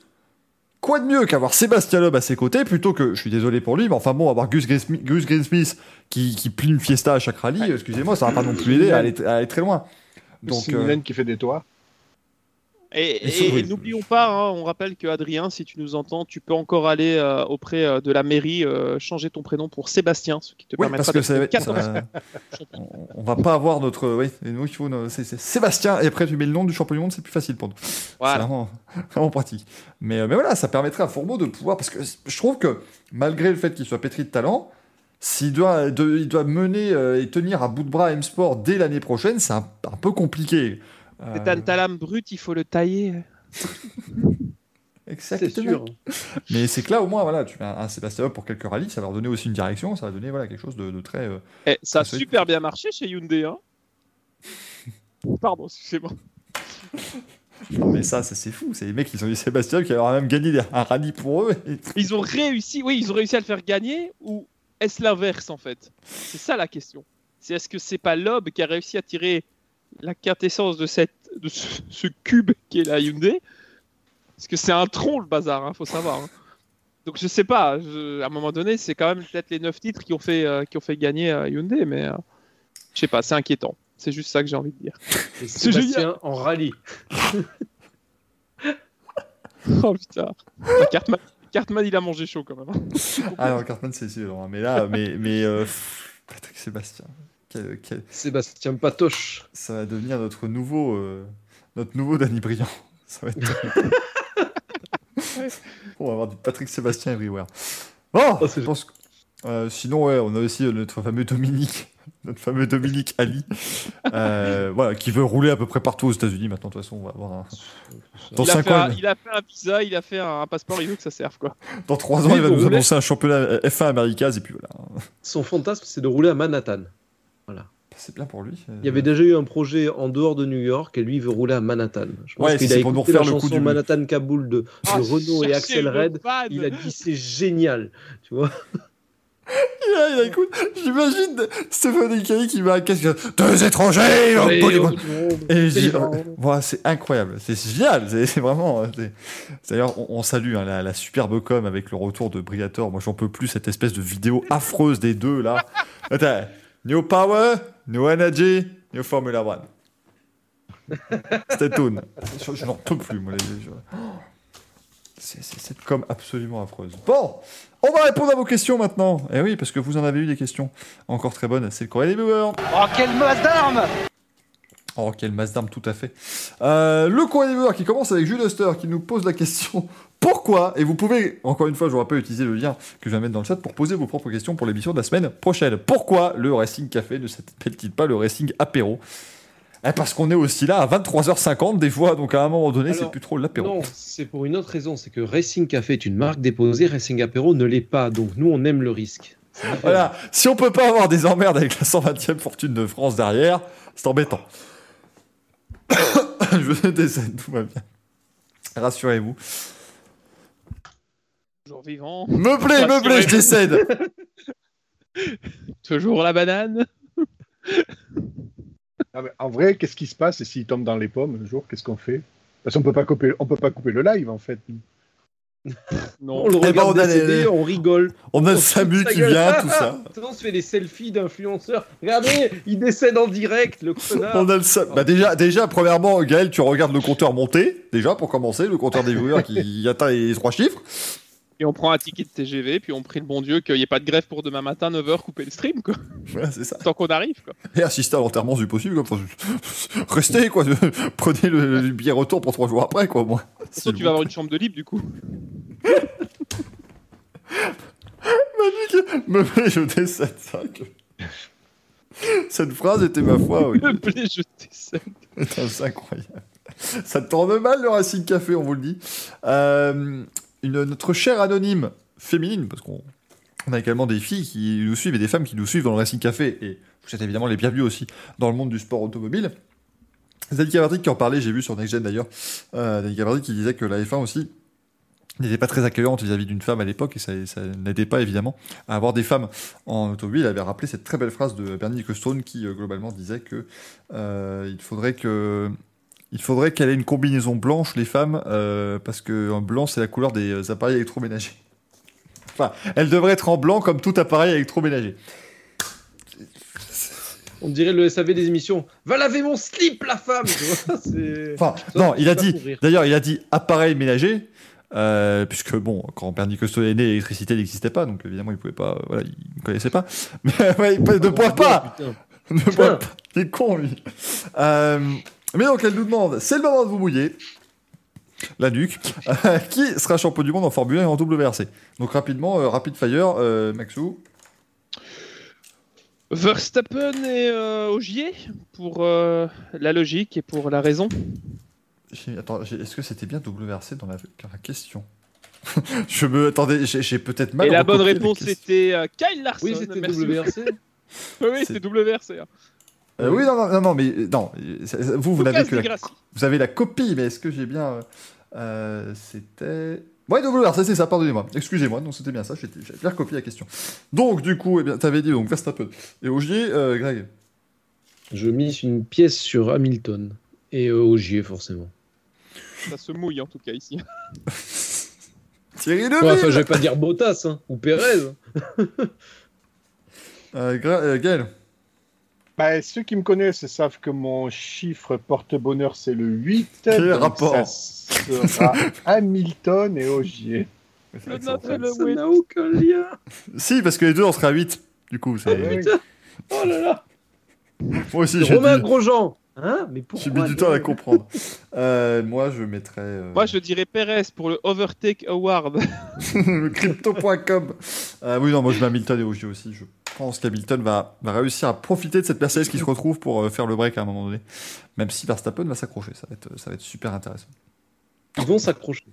Quoi de mieux qu'avoir Sébastien Loeb à ses côtés plutôt que, je suis désolé pour lui, mais enfin bon, avoir Gus, Greensmith, Gus Greensmith qui, qui plie une fiesta à chaque rallye, excusez-moi, ça va pas non plus aider à aller, à aller très loin. Donc, C'est euh, qui fait des toits. Et, Et n'oublions pas, hein, on rappelle que Adrien, si tu nous entends, tu peux encore aller euh, auprès euh, de la mairie euh, changer ton prénom pour Sébastien, ce qui te oui, permettra parce que d'être ça, le ça- 14e on, va pas avoir notre, oui, nous, il faut, c'est c'est Sébastien, et après tu mets le nom du champion du monde, c'est plus facile pour nous. C'est Voilà. vraiment, vraiment pratique. Mais, mais voilà, ça permettrait à Fourmeau de pouvoir. Parce que je trouve que, malgré le fait qu'il soit pétri de talent, s'il doit, de- il doit mener et tenir à bout de bras M-Sport dès l'année prochaine, c'est un, un peu compliqué. C'est un talame brut, il faut le tailler. c'est exactement. sûr. Mais c'est que là, au moins, voilà, tu mets un, un Sébastien pour quelques rallyes, ça va leur donner aussi une direction, ça va donner voilà, quelque chose de, de très. euh, Eh, ça a c'est- super bien marché chez Hyundai. Hein Pardon, excusez-moi. Non, mais ça, ça, c'est fou. C'est les mecs qui ont eu Sébastien qui aura même gagné un rallye pour eux. et- Ils ont réussi, oui, ils ont réussi à le faire gagner ou est-ce l'inverse en fait? C'est ça la question. C'est est-ce que c'est pas Loeb qui a réussi à tirer la quintessence de, cette, de ce, ce cube qui est la Hyundai Parce que c'est un tronc le bazar, hein, faut savoir. hein. Donc je sais pas, je- à un moment donné, c'est quand même peut-être les 9 titres qui ont fait, euh, qui ont fait gagner euh, Hyundai, mais euh, je sais pas, c'est inquiétant. C'est juste ça que j'ai envie de dire. Et Sébastien en rallye. Oh putain. Ah, Cartman, Cartman, il a mangé chaud quand même. hein. Ah non, Cartman, c'est sûr. hein. Mais là, mais, mais euh, Patrick Sébastien, quel- quel- Sébastien Patoche. ça va devenir notre nouveau, euh, notre nouveau Danny Briand. Ça va être. On va avoir du Patrick Sébastien everywhere. Bon, Oh, je pense que- euh, sinon, ouais, on a aussi euh, notre fameux Dominique, notre fameux Dominique Ali, euh, voilà, qui veut rouler à peu près partout aux États-Unis. Maintenant, de toute façon, on va avoir un... Dans Il a, cinq fait ans, un, il- il a fait un visa, il a fait un, passeport, il veut que ça serve quoi. dans trois ans, Oui, il va nous annoncer un championnat euh, F1 Americas et puis voilà. Son fantasme, c'est de rouler à Manhattan. C'est bien pour lui. Il y avait déjà eu un projet en dehors de New York et lui il veut rouler à Manhattan. Je pense Ouais, qu'il a c'est pour nous écouté la refaire le coup chanson du- Manhattan Kaboul de, de Ah, Renault et Axel Red. fan. Il a dit c'est génial, tu vois. Écoute, j'imagine Stéphane Kay qui un casque. Deux étrangers au Mais, bout du euh, monde. Et je dis, Tellement. euh, voilà, c'est incroyable, c'est génial, c'est vraiment. euh, D'ailleurs, on, on salue hein, la, la superbe com avec le retour de Briator. Moi, j'en peux plus cette espèce de vidéo affreuse des deux là. Attends, New Power, New Energy, New Formula One. C'était tune. Je, je n'en peux plus, moi. les- je-. C'est c'est cette com absolument affreuse. Bon, on va répondre à vos questions maintenant. Et oui, parce que vous en avez eu des questions encore très bonnes. C'est le courrier des viewers. Oh, quelle masse d'armes Oh, quel masse d'armes, tout à fait. Euh, le des viewers qui commence avec Jules Oster qui nous pose la question pourquoi? Et vous pouvez, encore une fois, je vous rappelle, utiliser le lien que je vais mettre dans le chat pour poser vos propres questions pour l'émission de la semaine prochaine. Pourquoi le Racing Café ne s'appelle-t-il pas le Racing Apéro? Eh, Parce qu'on est aussi là à 23h50 des fois, donc à un moment donné, c'est plus trop l'apéro. Non, c'est pour une autre raison, c'est que Racing Café est une marque déposée, Racing Apéro ne l'est pas, donc nous on aime le risque. Voilà, si on peut pas avoir des emmerdes avec la 120e fortune de France derrière, c'est embêtant. je décède, tout va bien. Rassurez-vous. Toujours vivant. Meublé, meublé, je décède. Toujours la banane. Mais en vrai, qu'est-ce qui se passe et s'il tombe dans les pommes un jour, qu'est-ce qu'on fait? Parce qu'on peut pas couper, on peut pas couper le live en fait. Non. On le regarde on décédé, les- on rigole. On a le On Samu qui vient, Ah, tout ça. ah. On se fait des selfies d'influenceurs. Regardez, il décède en direct, le connard. On a le Sam- Bah déjà, déjà, premièrement, Gaël, tu regardes le compteur monter, déjà, pour commencer, le compteur des viewers qui atteint les trois chiffres. Et on prend un ticket de TGV, puis on prie le bon Dieu qu'il n'y ait pas de grève pour demain matin, 9h, couper le stream, quoi. Voilà, c'est ça. Tant qu'on arrive, quoi. Et assister à l'enterrement du possible, quoi. Enfin, restez, quoi. Prenez le, le billet retour pour trois jours après, quoi. Toi, tu vas avoir une chambre de libre, du coup. Meublé, je décède, ça. que- Cette phrase était ma foi, oui. Le blé, je décède. Putain, C'est incroyable. Ça tourne mal le Racing Café, on vous le dit. Euh, notre chère anonyme féminine, parce qu'on on a également des filles qui nous suivent et des femmes qui nous suivent dans le Racing Café, et vous êtes évidemment les bienvenus aussi dans le monde du sport automobile. Zanika Verdrick qui en parlait, j'ai vu sur Next Gen d'ailleurs, euh, Verdrick qui disait que la F1 aussi n'était pas très accueillante vis-à-vis d'une femme à l'époque, et ça, ça n'aidait pas évidemment à avoir des femmes en automobile. Il avait rappelé cette très belle phrase de Bernie Ecclestone qui euh, globalement disait que euh, il faudrait que il faudrait qu'elle ait une combinaison blanche, les femmes, euh, parce que un blanc, c'est la couleur des euh, appareils électroménagers. Enfin, elle devrait être en blanc comme tout appareil électroménager. On dirait le SAV des émissions. Va laver mon slip, la femme Enfin, non, il a dit, d'ailleurs, il a dit appareil ménager, euh, puisque bon, quand Bernie Costo est né, l'électricité n'existait pas, donc évidemment, il pouvait pas, euh, voilà, il ne connaissait pas. Mais ouais, il ne boit pas. Ne bois pas. Il est con, lui. Euh, mais donc, elle nous demande, c'est le moment de vous mouiller. La nuque. Euh, qui sera champion du monde en Formule 1 et en WRC Donc, rapidement, euh, rapid fire, euh, Maxou. Verstappen et euh, Ogier, pour euh, la logique et pour la raison. Attends, est-ce que c'était bien WRC dans la, dans la question? Je me. Attendez, j'ai peut-être mal et la bonne réponse, c'était euh, Kyle Larson. Oui, c'était. WRC. Oui, oui, c'était WRC. Hein. Euh, oui, non, non, non, non, mais euh, non. ça- ça- Vous, vous n'avez que la, vous avez la copie, mais est-ce que j'ai bien. euh, c'était. Ouais, WRC, c'est ça, pardonnez-moi. Excusez-moi, non, c'était bien ça, j'ai bien recopié la question. Donc, du coup, eh bien, t'avais dit donc Verstappen et Ogier, euh, Greg. Je mise une pièce sur Hamilton. Et euh, Ogier, forcément. Ça se mouille en tout cas ici. Thierry Ouais, enfin, je vais pas dire Bottas hein, ou Perez. euh, Gra- euh, Gaël. Bah, ceux qui me connaissent savent que mon chiffre porte-bonheur, c'est le 8. Quel donc rapport Ça sera Hamilton et Ogier. Le le Ça n'a aucun lien. Si, parce que les deux, on serait à 8. Du coup, c'est. Oui. Oh là là. Moi aussi, j'ai Romain mis, Grosjean. Hein Mais j'ai mis du temps à la comprendre. Euh, moi, je mettrais. euh, Moi, je dirais Perez pour le Overtake Award. Crypto.com. Euh, oui, non, moi je mets Hamilton et Ogier aussi. Je pense qu'Hamilton va, va réussir à profiter de cette Mercedes qui se retrouve pour euh, faire le break à un moment donné. Même si Verstappen va s'accrocher, ça, va être- ça va être super intéressant. Ils vont s'accrocher.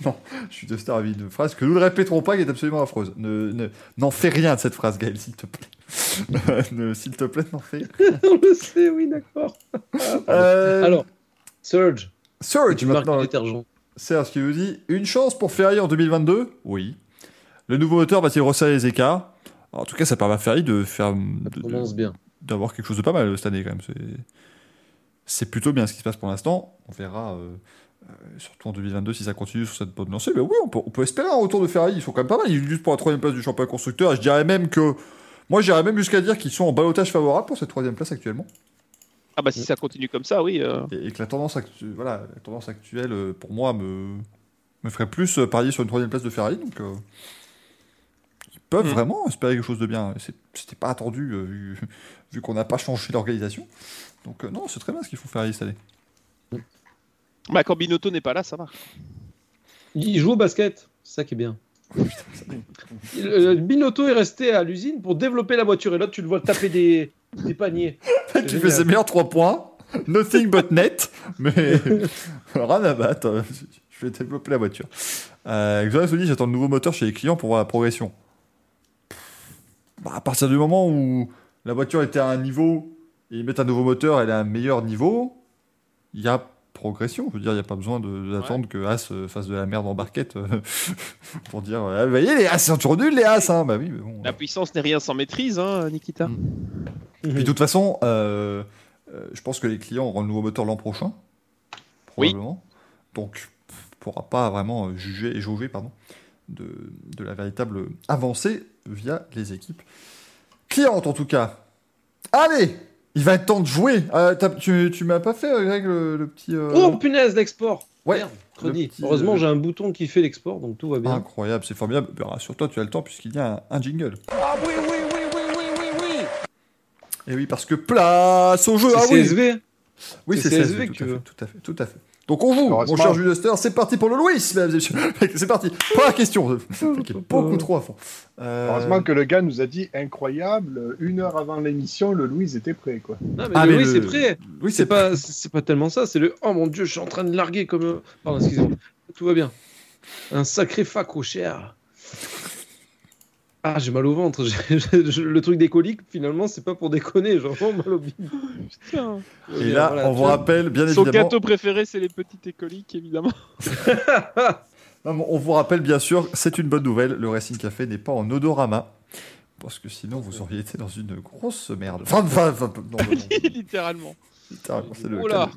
Je suis testé ravi de phrase que nous ne répéterons pas, qui est absolument affreuse. Ne, ne- n'en fais rien de cette phrase, Gaël, s'il te plaît. S'il te plaît, n'en fais. On le sait, oui, d'accord. Euh, Alors, Surge, Surge maintenant. Serge qui nous dit Une chance pour Ferrari en 2022 Oui. Le nouveau moteur va-t-il resserrer les écarts? En tout cas, ça permet à Ferrari de faire. Ça de- de- commence bien. d'avoir quelque chose de pas mal cette année quand même. C'est, plutôt bien ce qui se passe pour l'instant. On verra, euh, euh, surtout en 2022, si ça continue sur cette bonne lancée. Mais oui, on peut, on peut espérer un retour de Ferrari. Ils sont quand même pas mal. Ils luttent pour la troisième place du championnat constructeur. Et je dirais même que. Moi, j'irais même jusqu'à dire qu'ils sont en balotage favorable pour cette troisième place actuellement. Ah bah si ça continue comme ça, oui. euh. Et, et que la tendance, actu- voilà, la tendance actuelle, euh, pour moi, me, me ferait plus euh, parier sur une troisième place de Ferrari. Donc. Peuvent Mm. vraiment espérer quelque chose de bien. C'était pas attendu euh, vu, vu qu'on n'a pas changé l'organisation. Donc euh, non, c'est très bien ce qu'il faut Ferrari cette année. Bah quand Binotto n'est pas là, ça marche. Il joue au basket, c'est ça qui est bien. Il- euh, Binotto est resté à l'usine pour développer la voiture et là tu le vois taper des, des paniers. Génial. fait ses meilleurs 3 points. Nothing but net. Mais rien à battre. Je vais développer la voiture. Euh, Xavier se dit j'attends le nouveau moteur chez les clients pour voir la progression. Bah, à partir du moment où la voiture était à un niveau et ils mettent un nouveau moteur, elle est à un meilleur niveau, il y a progression. Je veux dire, il n'y a pas besoin de- d'attendre que As euh, fasse de la merde en barquette euh, pour dire ah, Vous voyez, les As, c'est toujours nul, les As. Hein. Bah oui, mais bon. La puissance n'est rien sans maîtrise, hein, Nikita. Mm. Puis de toute façon, euh, euh, je pense que les clients auront le nouveau moteur l'an prochain. Oui. Probablement. Donc, on ne pourra pas vraiment euh, juger et jauger pardon, de, de la véritable avancée via les équipes clientes en tout cas. Allez Il va être temps de jouer. Euh, tu tu m'as pas fait, Greg, le, le petit. euh, Oh punaise, l'export Ouais. Merde, petit, Heureusement, euh, j'ai un bouton qui fait l'export, donc tout va bien. Incroyable, c'est formidable. Ben, Rassure-toi, tu as le temps puisqu'il y a un, un jingle. Ah oui, oui, oui, oui, oui, oui, oui. Et oui, parce que place au jeu. C'est Ah oui CSV Oui, C'est c'est CSV CSV, que tout, tu à veux. fait, tout à fait, tout à fait. Donc on joue, mon cher Jules c'est parti pour le Louis, mesdames et messieurs. c'est parti. Première question, qui est beaucoup trop à fond. Euh, Heureusement que le gars nous a dit incroyable, une heure avant l'émission, le Louise était prêt. quoi. Non, mais Ah, le mais le- c'est prêt. Oui, C'est pas, c'est pas tellement ça. C'est le oh mon dieu, je suis en train de larguer comme. Pardon, excusez-moi. Tout va bien. Un sacré fac au cher. Ah, j'ai mal au ventre. Le truc des coliques, finalement, c'est pas pour déconner. J'ai vraiment mal au. Putain. Et là, Voilà, on vous rappelle, bien Son évidemment, gâteau préféré, c'est les petites écoliques, évidemment. On vous rappelle bien sûr, c'est une bonne nouvelle, le Racing Café n'est pas en odorama. Parce que sinon, vous auriez été dans une grosse merde. Enfin, enfin, enfin, non, non, non, Littéralement. littéralement, c'est le Oh cas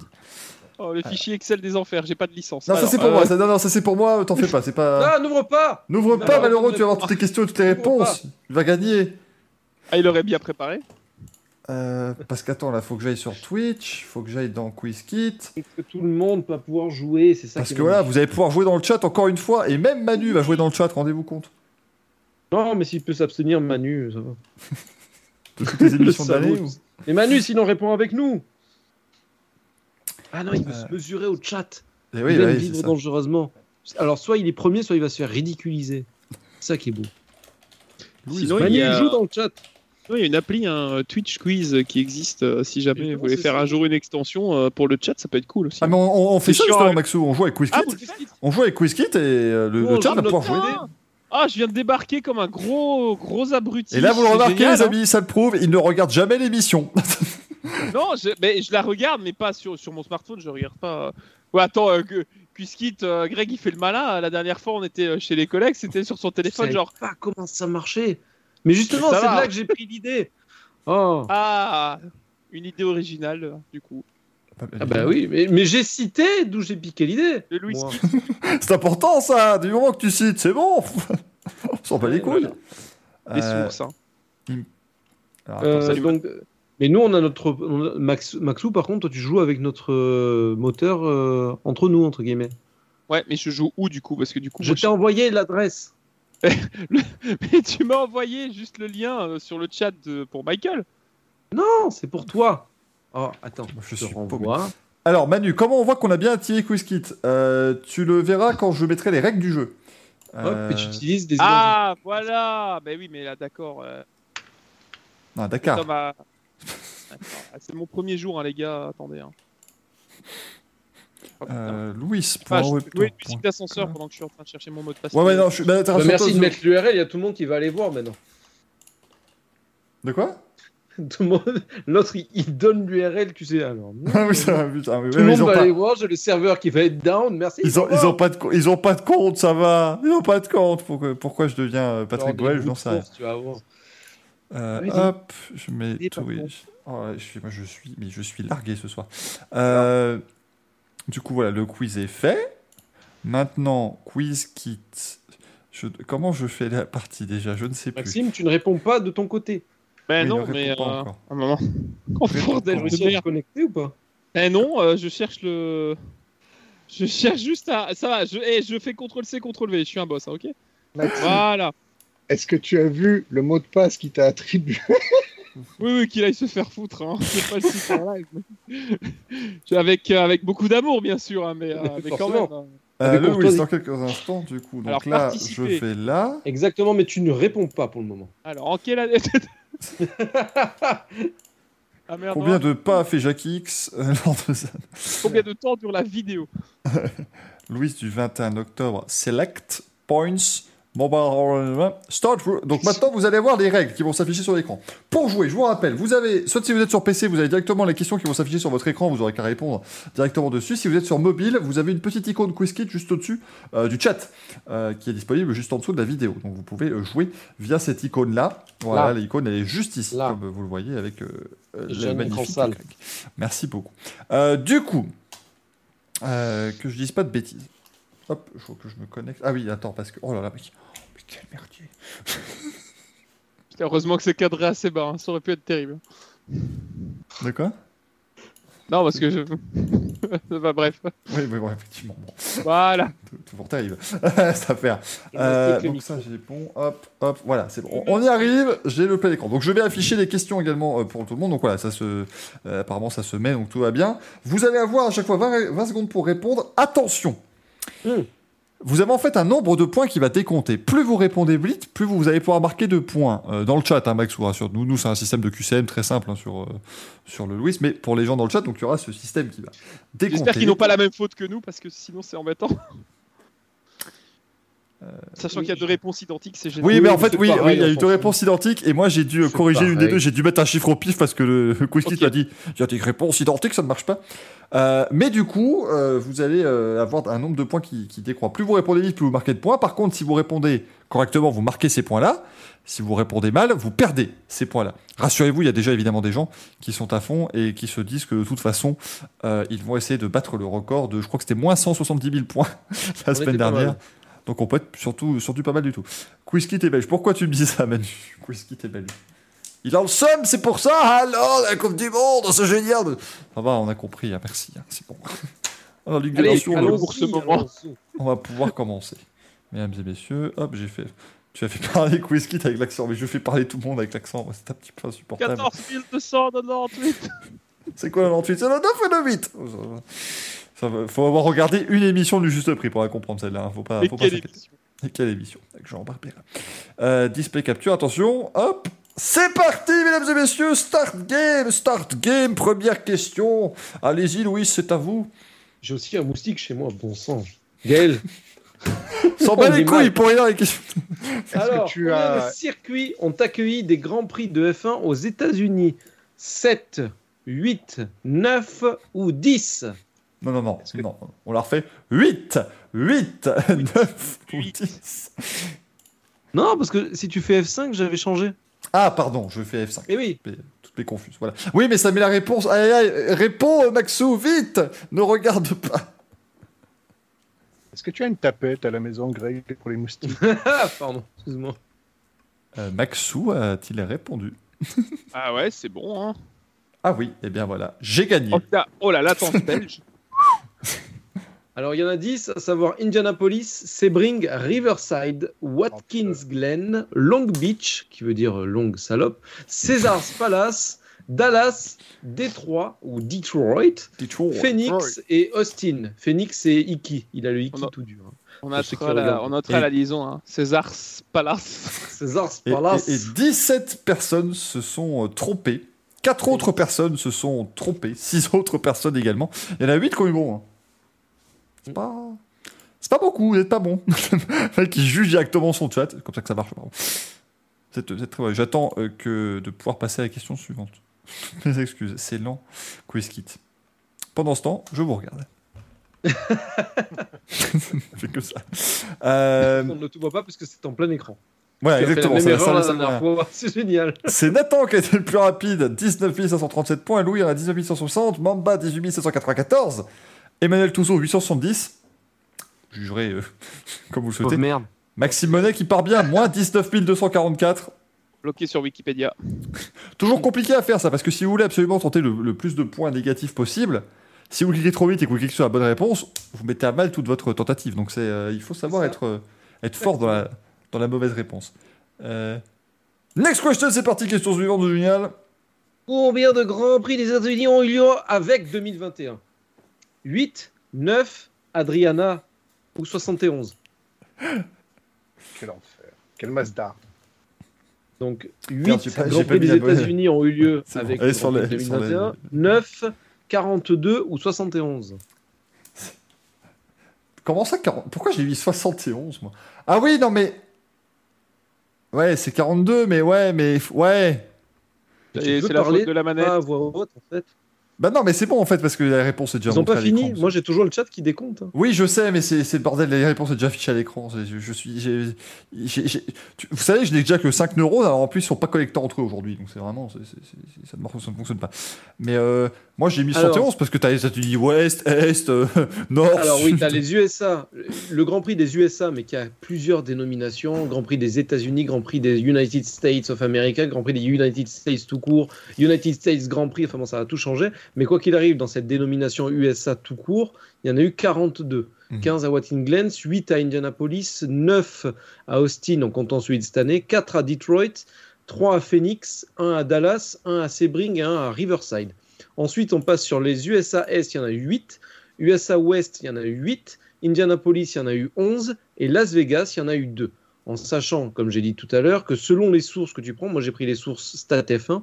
Oh, le fichier Excel des enfers, j'ai pas de licence. Non, ça c'est pour euh, moi, ça, non, non, ça c'est pour moi, t'en fais pas, c'est pas... Ah, n'ouvre pas N'ouvre Non, pas, non, malheureux, non, tu vas avoir non. toutes les questions et toutes les N'ouvre réponses. Il va gagner. Ah, il aurait bien préparé. Euh, parce qu'attends, là, faut que j'aille sur Twitch, faut que j'aille dans QuizKit. Parce que tout le monde va pouvoir jouer, c'est ça Parce que voilà, vous allez pouvoir jouer dans le chat encore une fois, et même Manu va jouer dans le chat, rendez-vous compte. Non, mais s'il peut s'abstenir, Manu, ça va. De toutes les émissions ou- Et Manu, sinon, répond avec nous Ah non, il veut Euh. se mesurer au chat. Eh oui, il aime oui, c'est vivre dangereusement. Alors, soit il est premier, soit il va se faire ridiculiser. C'est ça qui est beau. Sinon, il Manu, y a- il joue dans le chat. Oui, il y a une appli, un Twitch quiz qui existe. euh, si jamais Mais vous voulez faire ça un jour une extension euh, pour le chat, ça peut être cool aussi. Ah, mais on, fait ça justement, hein. Maxou, on joue avec QuizKit. Ah, faites On joue avec QuizKit et euh, le, Oh, le chat va pouvoir jouer. Ah, je viens de débarquer comme un gros gros abruti. Et là, vous le remarquez, génial, les hein. amis, ça le prouve, ils ne regardent jamais l'émission. Non, je, mais je la regarde, mais pas sur, sur mon smartphone. Je regarde pas. Ouais, attends, euh, que- Quizkit, euh, Greg, il fait le malin. La dernière fois, on était euh, chez les collègues, c'était sur son Je téléphone, savais genre. pas comment ça marchait. Mais justement, c'est là que j'ai pris l'idée. Oh. Ah, une idée originale, euh, du coup. Ah bah oui, mais, mais j'ai cité d'où j'ai piqué l'idée. Louis. C'est important ça, du moment que tu cites, c'est bon. on s'en bat les couilles. Les Euh, sources, hein. alors, Euh, attends, donc, mais nous, on a notre. on a- Max, Maxou, par contre, toi, tu joues avec notre euh, moteur euh, entre nous, entre guillemets. Ouais, mais je joue où, du coup? Parce que du coup, Je t'ai envoyé l'adresse. Mais tu m'as envoyé juste le lien euh, sur le chat de- pour Michael. Non, c'est pour toi. Oh, attends, Je je te suis renvoie. Alors, Manu, comment on voit qu'on a bien attiré QuizKit? Euh, Tu le verras quand je mettrai les règles du jeu. Hop, Euh, et tu utilises des Ah, voilà Bah oui, mais là, d'accord. euh, Ah, Dakar. Tom a- Attends, ah, C'est mon premier jour, hein, les gars. Attendez. Hein. Euh, Louis. Ah, point je peux musique d'ascenseur pendant que je suis en train de chercher mon mot de passe. Ouais, ouais, non, je suis. bah, Bah, merci toi, de mettre l'URL, il y a tout le monde qui va aller voir maintenant. De quoi? Tout le monde- L'autre, il, il donne l'URL, tu sais. Alors, non, Ah oui, ça va, putain, oui, tout le mais monde ils ont va pas- aller voir, j'ai le serveur qui va être down, merci. Ils ont, ils, pas de, ils ont pas de compte, ça va. Ils ont pas de compte. Pourquoi, pourquoi je deviens euh, Patrick Boel, je n'en sais rien. source, tu vas voir. Euh, Oui, hop, je mets Twitch. Oh, je, suis- moi, je suis, mais je suis largué ce soir. Euh, du coup, voilà, le quiz est fait. Maintenant, quiz kit. Je, comment je fais la partie déjà? Je ne sais plus. Maxime, tu ne réponds pas de ton côté. Ben Oui, non, mais. pas. Oh Réponds bordel, je connecté ou pas? Eh non, euh, je cherche le. Je cherche juste à. Ça va, je, eh, je fais CTRL-C, CTRL-V. Je suis un boss, hein, ok? Maxime, Voilà. est-ce que tu as vu le mot de passe qui t'a attribué? Oui, oui, qu'il aille se faire foutre. Hein. C'est pas en live. mais- avec, euh, avec beaucoup d'amour, bien sûr, hein, mais, euh, mais quand même. Hein. Euh, Avec le dans quelques instants, du coup. Donc Alors, là, je fais là. Exactement, mais tu ne réponds pas pour le moment. Alors, en quelle année Ah merde, Combien non. de pas a fait Jacques X euh, lors de ça Combien de temps dure la vidéo? Louis du 21 octobre. Select points Bon bah, start. Donc maintenant, vous allez voir les règles qui vont s'afficher sur l'écran. Pour jouer, je vous rappelle, vous avez, soit si vous êtes sur PC, vous avez directement les questions qui vont s'afficher sur votre écran, vous aurez qu'à répondre directement dessus. Si vous êtes sur mobile, vous avez une petite icône QuizKit juste au-dessus euh, du chat, euh, qui est disponible juste en dessous de la vidéo. Donc vous pouvez euh, jouer via cette icône-là. Voilà, Là. l'icône elle est juste ici, Là. comme vous le voyez avec euh, écran magnifique. Merci beaucoup. Du coup, que je dise pas de bêtises. Hop, il faut que je me connecte. Ah oui, attends, parce que. Oh là là, mais quel merdier. Putain, Heureusement que c'est cadré assez bas, hein, ça aurait pu être terrible. De quoi? Non, parce que je. bah, bref. Oui, oui, oui, effectivement. Bon, Voilà. toujours terrible. Cette affaire. Euh, donc ça, j'ai bon. Hop, hop, voilà, c'est bon. On, y arrive, j'ai le plein écran. Donc je vais afficher les questions également euh, pour tout le monde. Donc voilà, ça se, euh, apparemment ça se met, donc tout va bien. Vous allez avoir à chaque fois 20, 20 secondes pour répondre. Attention Hmm. Vous avez en fait un nombre de points qui va décompter. Plus vous répondez vite, plus vous allez pouvoir marquer de points. Euh, dans le chat, hein, Max vous rassure. Nous, nous c'est un système de QCM très simple hein, sur, euh, sur le Louis. Mais pour les gens dans le chat, donc il y aura ce système qui va décompter. J'espère qu'ils n'ont pas la même faute que nous, parce que sinon c'est embêtant. Sachant oui, qu'il y a deux réponses identiques, c'est génial. Oui, mais en fait, oui, il y a eu deux réponses identiques et moi j'ai dû euh, corriger une des deux. J'ai dû mettre un chiffre au pif parce que le, le QuizKit Ok. m'a dit il y a des réponses identiques, ça ne marche pas. Euh, mais du coup, euh, vous allez euh, avoir un nombre de points qui, qui décroît. Plus vous répondez vite, plus vous marquez de points. Par contre, si vous répondez correctement, vous marquez ces points-là. Si vous répondez mal, vous perdez ces points-là. Rassurez-vous, il y a déjà évidemment des gens qui sont à fond et qui se disent que de toute façon, euh, ils vont essayer de battre le record de, je crois que c'était moins 170 000 points la On semaine dernière. Donc on peut être surtout, surtout pas mal du tout. Quizkit est belge. Pourquoi tu me dis ça, Manu? Quizkit est belge. Il le seum, c'est pour ça Alors, la Coupe du Monde, c'est génial Ça va, on a compris, hein, merci, hein, c'est bon. On a Ligue des Allez, Nations, allons on- pour ce moment. on va pouvoir commencer. Mesdames et messieurs, hop, j'ai fait... Tu as fait parler Quizkit avec l'accent, mais je fais parler tout le monde avec l'accent, c'est un petit peu insupportable. 14 298 C'est quoi le 28 C'est le 9 et le 8 ça Faut avoir regardé une émission du juste prix pour la comprendre celle-là, hein, faut pas, Et faut pas quelle s'inquiéter. émission Et quelle émission Avec Jean Barbera. Euh, display capture, attention, hop C'est parti, mesdames et messieurs Start game Start game Première question Allez-y, Louis, c'est à vous. J'ai aussi un moustique chez moi, bon sang. Gaël, S'en bat les couilles mal. pour rien les alors, que tu as- de circuits ont accueilli des grands prix de F1 aux États-Unis? 7, 8, 9 ou 10 Non, non, non, Est-ce que- non. On la refait. 8 8 9 ou Huit. 10 Non, parce que si tu fais F5, j'avais changé. Ah, pardon, je fais F5. Eh oui, Toutes mes confuses, voilà. Oui, mais ça met la réponse. Aïe, aïe, aïe. Réponds, Maxou, vite Ne regarde pas. Est-ce que tu as une tapette à la maison, Greg, pour les moustiques Ah, pardon, excuse-moi. Euh, Maxou a-t-il répondu? Ah ouais, c'est bon, hein. Ah oui, et bien voilà, j'ai gagné. Oh, putain, oh la latence belge. Alors, il y en a 10, à savoir Indianapolis, Sebring, Riverside, Watkins Glen, Long Beach, qui veut dire longue salope, César's Palace, Dallas, Détroit ou Detroit, Detroit. Phoenix et Austin. Phoenix, c'est Iki. Il a le Iki a- tout dur. hein. On notera, la, regardent. on notera Et- la liaison, hein. César Palace. César's Et, Palace. et- et 17 personnes se sont euh, trompées. 4 autres personnes se sont trompées. 6 autres personnes également. Il y en a 8 qui ont eu bon. hein. C'est pas... C'est pas beaucoup, vous pas bon. Qui juge directement son chat. C'est comme ça que ça marche. pardon. C'est c'est très vrai. J'attends euh, que de pouvoir passer à la question suivante. Mes excuses, c'est lent. Quiz kit. Pendant ce temps, je vous regarde. C'est que ça. Euh, On ne te voit pas parce que c'est en plein écran. Voilà, exactement. la ça- même ça- erreur la ça- dernière voilà. fois. C'est génial. C'est Nathan qui a été le plus rapide, 19 537 points. Louis a 19 160. Mamba, 18 794. Emmanuel Touzeau, 870. Je jugerai euh, comme vous le souhaitez. merde. Maxime Monet qui part bien, moins 19 244. Bloqué sur Wikipédia. Toujours compliqué à faire ça, parce que si vous voulez absolument tenter le, le plus de points négatifs possible, si vous cliquez trop vite et que vous cliquez sur la bonne réponse, vous mettez à mal toute votre tentative. Donc c'est, euh, il faut savoir être, euh, être fort dans la, dans la mauvaise réponse. Euh, Next question, c'est parti, question suivante de Génial. Combien de grands prix des États-Unis ont eu lieu avec 2021 8, 9, Adriana ou 71 Quel enfer. Quel Mazda. Donc Merde, 8 j'ai pas- j'ai grands prix des. États-Unis ont eu lieu avec Allez, le sur Grand Prix les- sur les- 2021. 9, 42 ou 71 Comment ça 40 Pourquoi j'ai mis 71 moi? Ah oui, non mais Ouais, c'est 42, mais ouais, mais ouais. Et c'est la faute de la manette. Pas à voix haute, en fait. Bah non, mais c'est bon en fait parce que la réponse est déjà Ils ont pas fini. Moi, j'ai toujours le chat qui décompte. hein. Oui, je sais, mais c'est c'est le bordel. Les réponses sont déjà affichées à l'écran. C'est- Je, je suis. j'ai- j'ai- j'ai- tu- Vous savez, je n'ai déjà que 5 neurones. Alors en plus, ils sont pas connectés entre eux aujourd'hui. Donc c'est vraiment. c'est- c'est- c'est- ça, ne marche- ça ne fonctionne pas. Mais euh, moi, j'ai mis Alors- 71 parce que t'as ça, tu dis ouest, est, euh, nord. Alors oui, tu as les USA, le Grand Prix des USA, mais qui a plusieurs dénominations. Grand Prix des États-Unis, Grand Prix des United States of America, Grand Prix des United States tout court, United States Grand Prix, enfin bon, ça a tout changé. Mais quoi qu'il arrive, dans cette dénomination USA tout court, il y en a eu 42. Mhm. 15 à Watkins Glen, 8 à Indianapolis, 9 à Austin en comptant celui de cette année, 4 à Detroit, 3 à Phoenix, 1 à Dallas, 1 à Sebring et 1 à Riverside. Ensuite, on passe sur les USA Est, il y en a eu 8. USA Ouest, il y en a eu 8. Indianapolis, il y en a eu 11. Et Las Vegas, il y en a eu 2. En sachant, comme j'ai dit tout à l'heure, que selon les sources que tu prends, moi j'ai pris les sources StatF1,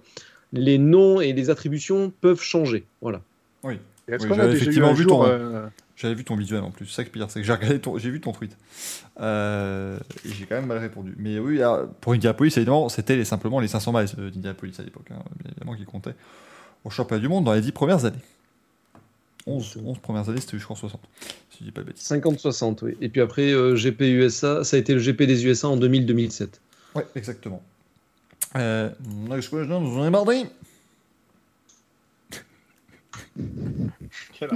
les noms et les attributions peuvent changer. Voilà. Est-ce Oui, qu'on a j'avais déjà eu effectivement un vu jour ton- euh, J'avais vu ton visuel en plus. C'est ça qui est pire, c'est que j'ai regardé ton, j'ai vu ton tweet. Euh, et j'ai quand même mal répondu. Mais oui, alors, pour Indianapolis, évidemment, c'était les- simplement les 500 miles euh, d'Indianapolis à l'époque, hein, bien évidemment, qui comptaient au championnat du monde dans les 10 premières années. 11, 11 premières années, c'était je crois 60. Si je dis pas de bêtises. 50-60, oui. Et puis après, euh, GP USA, ça a été le GP des USA en 2000-2007. Ouais, exactement. Euh, next question, ai marre d'y.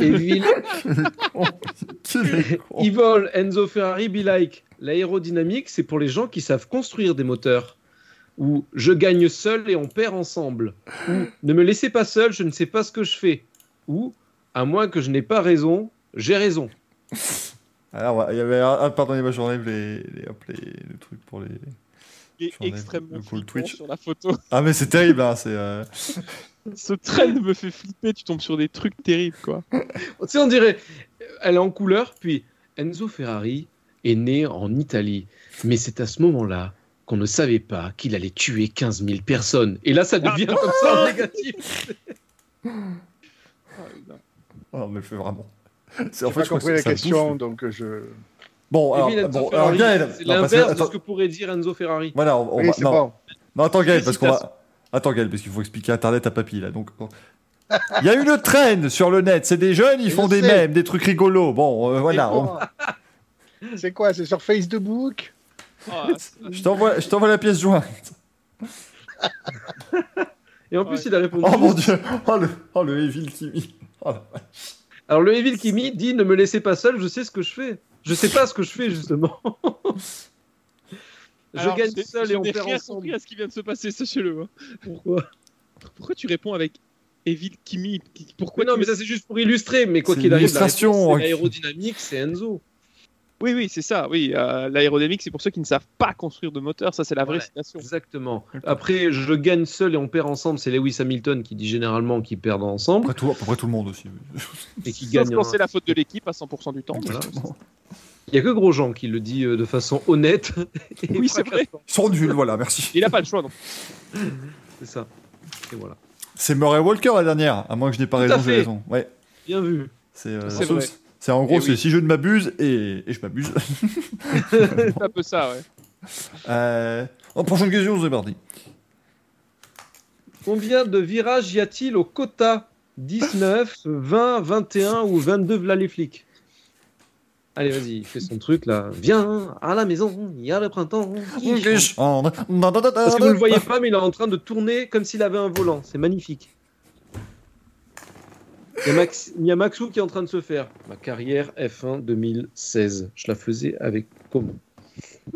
Evil. Evil, Enzo Ferrari, be like. L'aérodynamique, c'est pour les gens qui savent construire des moteurs. Ou je gagne seul et on perd ensemble. Ou ne me laissez pas seul, je ne sais pas ce que je fais. Ou à moins que je n'ai pas raison, j'ai raison. Alors, il y avait. Ah, pardonnez-moi, j'enlève les, les, hop, les, le truc pour les. Il est J'enlève extrêmement le cool Twitch. sur la photo. Ah, mais c'est terrible, hein, c'est. euh, Ce train me fait flipper, tu tombes sur des trucs terribles, quoi. Tu sais, on dirait, elle est en couleur, puis Enzo Ferrari est né en Italie. Mais c'est à ce moment-là qu'on ne savait pas qu'il allait tuer 15 000 personnes. Et là, ça devient comme ça en négatif. Ah. Oh, mais fait vraiment. C'est J'ai pas je compris la question, bouffe. donc euh, je. Bon, alors, bon, Gaël, c'est l'inverse de attends, ce que pourrait dire Enzo Ferrari. Voilà, on, on Oui, va- non, bon. non, attends Gaël, parce qu'on va. Attends Gaël, parce qu'il faut expliquer Internet à papy là. Donc, il y a une trend sur le net. C'est des jeunes, ils Je font des sais. mèmes, des trucs rigolos. Bon, euh, voilà. on- C'est quoi C'est sur Facebook Ah, Je t'envoie, je t'envoie la pièce jointe. Et en plus, Ouais. il a répondu. Oh mon dieu, oh le, oh le Evil Kimi. Oh, la. Alors, le Evil Kimi dit Ne me laissez pas seul, je sais ce que je fais. Je sais pas ce que je fais, justement. je Alors, gagne seul je et on perd ensemble. compris à ce qui vient de se passer, sachez-le. hein. Pourquoi? Pourquoi tu réponds avec Evil Kimi? Pourquoi non, mais ça, c'est juste pour illustrer. Mais quoi qu'il arrive, ok. l'aérodynamique, c'est Enzo. Oui, oui, c'est ça. Oui, euh, l'aérodynamique, c'est pour ceux qui ne savent pas construire de moteur. Ça, c'est la vraie Ouais. citation. Exactement. Après, je gagne seul et on perd ensemble. C'est Lewis Hamilton qui dit généralement qu'ils perdent ensemble Après tout, à peu près tout le monde aussi. oui. et qui gagne. un- c'est la faute de l'équipe à 100% du temps. Voilà. Il y a que Grosjean qui le dit euh, de façon honnête. et Oui, c'est vrai. Ils sont nuls, voilà, merci. Il n'a pas le choix, non C'est ça. Et voilà. C'est Murray Walker la dernière, à moins que je n'ai pas Tout raison, j'ai fait. raison. Ouais, Bien vu. c'est. euh, vrai. C'est en gros, Eh c'est oui. si je ne m'abuse et, et je m'abuse. C'est un peu ça, ouais. Euh, en prochaine question, c'est parti. Combien de virages y a-t-il au quota? 19, 20, 21 ou 22 v'là les flics? Allez, vas-y, il fait son truc là. Viens à la maison, il y a le printemps. Parce que vous ne le voyez pas, mais il est en train de tourner comme s'il avait un volant. C'est magnifique. Il y, a Max- il y a Maxou qui est en train de se faire. Ma carrière F1 2016. Je la faisais avec comment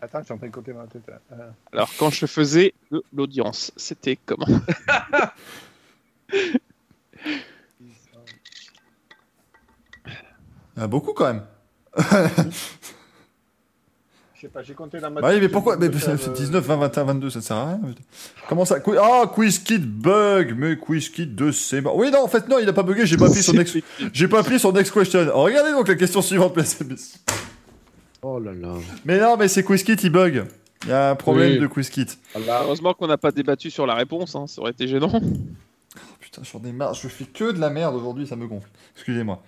Attends, je suis en train de compter la tête. là. Euh, Alors, quand je faisais de l'audience, c'était comment? A beaucoup quand même. Je sais pas, j'ai compté dans ma Bah oui, mais pourquoi mais, faire, 19, 20, 21, 22, ça sert à rien. putain. Comment ça Ah, QuizKit bug Mais QuizKit de c'est mort. Oui, non, en fait, non, il n'a pas bugué, j'ai pas appuyé sur next... J'ai pas appuyé sur next question. Oh, regardez donc la question suivante, PSMS. Oh là là. Mais non, mais c'est QuizKit, il bug. Il y a un problème Oui. de QuizKit. Heureusement qu'on n'a pas débattu sur la réponse, hein, ça aurait été gênant. Putain, j'en ai marre, je fais que de la merde aujourd'hui, ça me gonfle. Excusez-moi.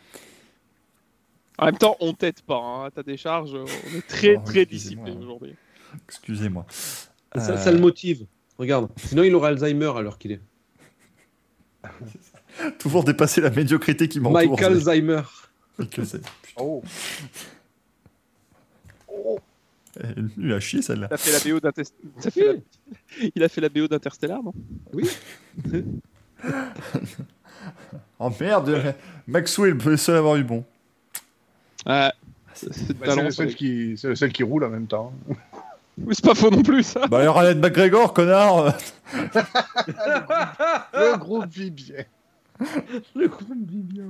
En même temps, on t'aide pas. Hein. à ta décharge, on est très Oh, très excusez-moi. discipliné aujourd'hui. Excusez-moi. Ça, Euh, ça le motive. Regarde. Sinon, il aura Alzheimer à l'heure qu'il est. Toujours dépasser la médiocrité qui m'entoure. Mike Alzheimer. Que c'est. Oh. Elle nulle à chier celle-là. Il a fait la BO d'Interstellar. Ça fait la- Il a fait la BO d'Interstellar, non? Oh merde, Maxwell peut le seul avoir eu bon. Ouais. Bah, C'est le seul qui, c'est le seul qui roule en même temps. Oui, c'est pas faux non plus, ça. Bah alors Alan McGregor, connard Le groupe vit bien. Le groupe vit bien.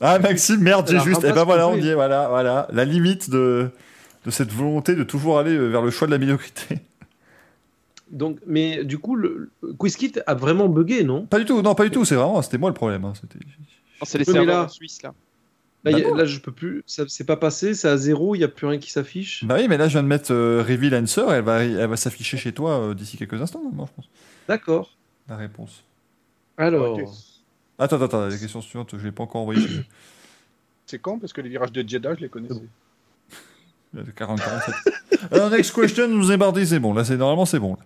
Ah Maxime, merde, j'ai juste. Et ramasse ben voilà, on y est, voilà, voilà. La limite de, de cette volonté de toujours aller euh, vers le choix de la médiocrité. Donc, mais du coup, le le QuizKit a vraiment bugué, non? Pas du tout, non, pas du tout, c'est vraiment, c'était moi le problème. hein, c'était- c'est les serveurs là- en Suisse, là. Là, Bah a- là, je peux plus. Ça c'est pas passé, c'est à zéro, il n'y a plus rien qui s'affiche. Bah oui, mais là je viens de mettre euh, Reveal Answer, elle va, elle va s'afficher chez toi euh, d'ici quelques instants, moi je pense. D'accord. La réponse. Alors. Attends, attends, attends, la question suivante, je l'ai pas encore envoyée. C'est con parce que les virages de Jeddah, je les connaissais. Il y a 40, 47. Alors, next question, nous est c'est bon. Là, c'est normalement, c'est bon. là.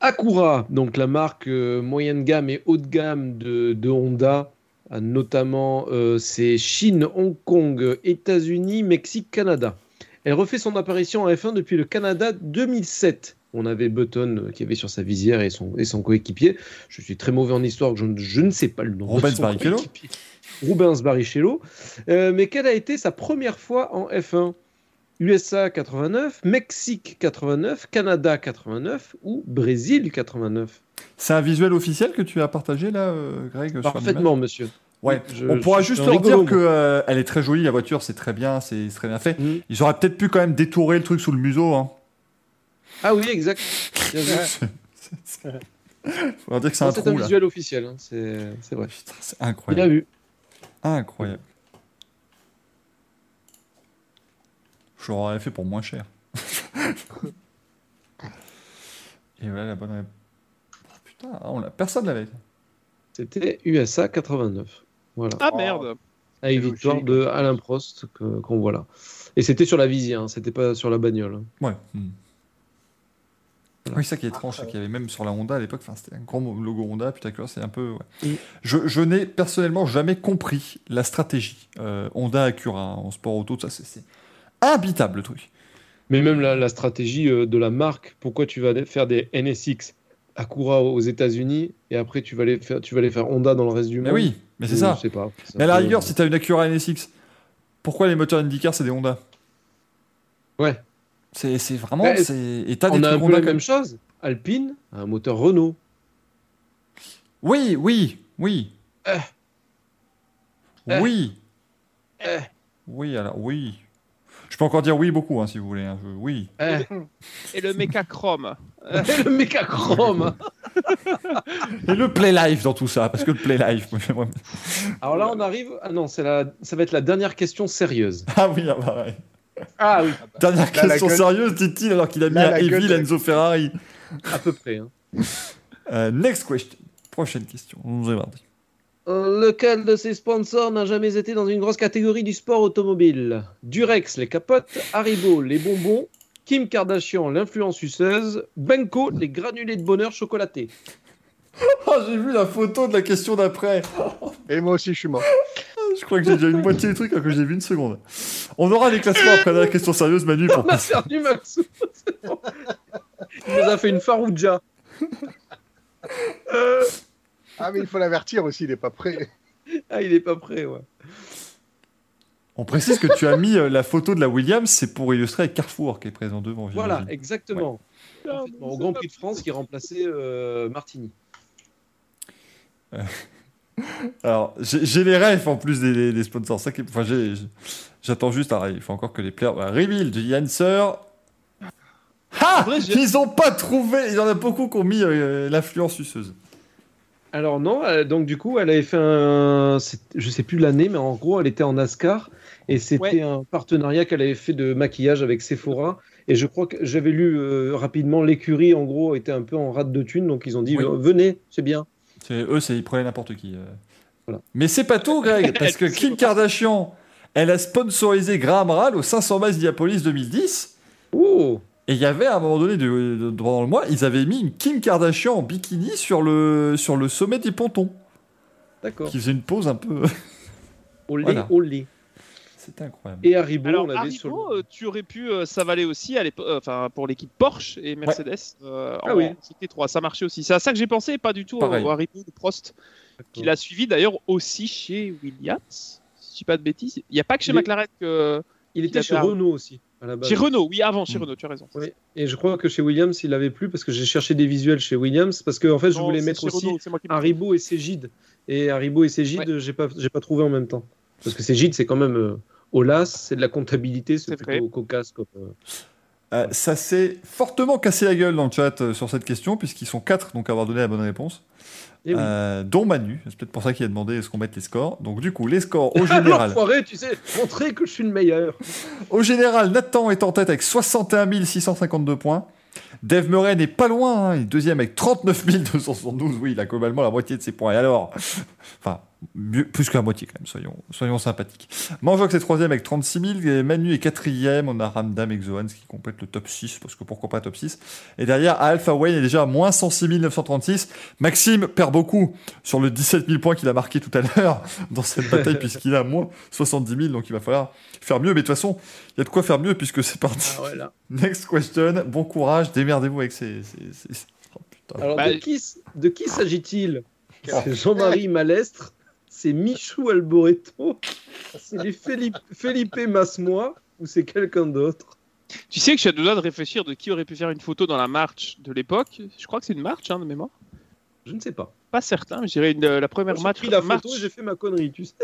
Acura, donc la marque euh, moyenne gamme et haut de gamme de, de Honda, notamment euh, c'est Chine, Hong Kong, États-Unis, Mexique, Canada. Elle refait son apparition en F1 depuis le Canada 2007. On avait Button euh, qui avait sur sa visière et son, et son coéquipier. Je suis très mauvais en histoire, je, ne- je ne sais pas le nom. Rubens Barrichello. Rubens Barrichello. Euh, mais quelle a été sa première fois en F1 USA 89, Mexique 89, Canada 89 ou Brésil 89 C'est un visuel officiel que tu as partagé là, euh, Greg sur Parfaitement, monsieur. Ouais. Je- On pourra juste leur dire que euh, elle est très jolie, la voiture, c'est très bien, c'est très bien fait. Mhm. Ils auraient peut-être pu quand même détourer le truc sous le museau. Hein. Ah oui, exact. Bien leur dire que c'est un trou un là. visuel officiel, hein, c'est vrai. C'est Bien incroyable. vu. Incroyable. Je l'aurais fait pour moins cher. Et voilà la bonne réponse. Putain, on l'a- personne l'avait. C'était USA 89. Voilà. Ah merde. Avec c'est victoire logique. de Alain Prost que- qu'on voit là. Et c'était sur la visière, hein, c'était pas sur la bagnole. Ouais. hmm. Oui, ça qui est étrange, c'est qu'il y avait même sur la Honda à l'époque, enfin, c'était un grand logo Honda, putain, que c'est un peu. ouais. Je, je n'ai personnellement jamais compris la stratégie euh, Honda Acura hein, en sport auto, ça c'est- c'est imbitable le truc. Mais même la, la stratégie euh, de la marque, pourquoi tu vas aller faire des NSX Acura aux États-Unis et après tu vas les faire, tu vas les faire Honda dans le reste du Mais monde oui, mais c'est Je ça. sais pas. Mais à la rigueur, si tu as une Acura NSX, pourquoi les moteurs IndyCar c'est des Honda? Ouais. C'est c'est vraiment. Ouais, Et t'as des On a un trucs peu Honda la comme- même chose. Alpine a un moteur Renault. Oui, oui, oui. Eh. Eh. Oui. Eh. Oui, alors oui. Je peux encore dire oui beaucoup, hein, si vous voulez. hein, je- Oui. Eh, Et le méca chrome. le mécachrome. Et le play live dans tout ça, parce que le play live. moi, j'aimerais- Alors là, on arrive. Ah non, c'est la... ça va être la dernière question sérieuse. ah oui, ah bah ouais. Ah oui, Dernière Là, la question gueule- sérieuse, dit-il, alors qu'il a mis Là, un la gueule Evil de- Enzo Ferrari. à peu près. hein. Euh, next question. Prochaine question. On nous est mardi. Euh, lequel de ces sponsors n'a jamais été dans une grosse catégorie du sport automobile? Durex, les capotes, Haribo, les bonbons, Kim Kardashian, l'influence suceuse, Benko, les granulés de bonheur chocolatés. Oh, j'ai vu la photo de la question d'après. Et moi aussi, je suis mort. Je crois que j'ai déjà une moitié du truc alors que j'ai vu une seconde. On aura les classements après la question sérieuse, Manu, pour On a perdu Maxou. c'est bon. Il nous a fait une farouja. Ah, mais il faut l'avertir aussi, il n'est pas prêt. Ah, il est pas prêt, ouais. On précise que tu as mis euh, la photo de la Williams, c'est pour illustrer Carrefour qui est présent devant. Voilà, exactement. Au Grand Prix de France qui remplaçait euh, Martini. Alors, j'ai les refs en plus des, des- des sponsors. Ça qui- enfin, j'attends juste. Alors, il faut encore que les players. Reveal, The Answer. Ah j'ai- Ils ont pas trouvé. Il y en a beaucoup qui ont mis euh, l'influence suceuse. Alors non, euh, donc du coup, elle avait fait un, je sais plus l'année, mais en gros, elle était en NASCAR et c'était Ouais. un partenariat qu'elle avait fait de maquillage avec Sephora. Et je crois que j'avais lu euh, rapidement, l'écurie en gros était un peu en rate de thunes, donc ils ont dit Oui. euh, venez, c'est bien. C'est- Eux, c'est ils prenaient n'importe qui. euh. Voilà. Mais c'est pas tout, Greg, parce que Kim Kardashian, Elle a sponsorisé Graham Rahal au 500 miles Diapolis 2010. Oh Et il y avait à un moment donné, de, de- pendant le mois, ils avaient mis une Kim Kardashian en bikini sur le, sur le sommet des pontons, D'accord. qui faisait une pose un peu. Olé, Voilà. olé. C'était incroyable. Et Haribo, Alors, on l'avait Haribo, sur le... euh, tu aurais pu, euh, ça valait aussi à l'époque, euh, enfin pour l'équipe Porsche et Mercedes. euh, Ah en oui. CT3, ça marchait aussi. C'est à ça que j'ai pensé, pas du tout Pareil. au Haribo de Prost, qui l'a suivi d'ailleurs aussi chez Williams. Si je dis pas de bêtises, il n'y a pas que chez Il McLaren que Il était chez avait- Renault aussi. Chez Renault. Oui, avant chez Mm. Renault, tu as raison. Oui. Et je crois que chez Williams, il avait plus parce que j'ai cherché des visuels chez Williams parce que en fait, je Non, voulais mettre aussi Renault, Haribo et Cégide. Et Haribo et Cégide, j'ai pas, j'ai pas trouvé en même temps. Parce que Cégide, c'est quand même euh, Olas, c'est de la comptabilité, c'est plutôt cocasse. Comme, euh, Euh, ça s'est fortement cassé la gueule dans le chat euh, sur cette question, puisqu'ils sont quatre donc à avoir donné la bonne réponse, eh oui. Euh, dont Manu. C'est peut-être pour ça qu'il a demandé est-ce qu'on mette les scores. Donc du coup, les scores au général. tu sais, montrer que je suis le meilleur. Au général, Nathan est en tête avec 61 652 points. Dave Murray n'est pas loin, hein, il est deuxième avec 39 272. Oui, il a globalement la moitié de ses points. Et alors? Enfin, plus que la moitié quand même, soyons, soyons sympathiques. Manjox est troisième avec 36 000. Et Manu est quatrième. On a Ramdam et Xohan, ce qui complète le top 6, parce que pourquoi pas top 6. Et derrière, Alpha Wayne est déjà à moins 106 936. Maxime perd beaucoup sur le 17 000 points qu'il a marqué tout à l'heure dans cette bataille, puisqu'il a moins 70 000. Donc il va falloir faire mieux. Mais de toute façon, il y a de quoi faire mieux, puisque c'est parti. Ah ouais, là. Next question. Bon courage, démerdez-vous avec ces. ces- ces- Oh. Alors, Bah, de qui, de qui s'agit-il? C'est Jean-Marie Malestre, c'est Michou Alboreto, c'est les Felipe, Felipe Masmois ou c'est quelqu'un d'autre Tu sais que je suis à deux doigts de réfléchir de qui aurait pu faire une photo dans la marche de l'époque. Je crois que c'est une marche hein, de mémoire. Je ne sais pas. Pas certain, mais je dirais une- la première J'ai marche. pris la marche- photo j'ai fait ma connerie, tu sais.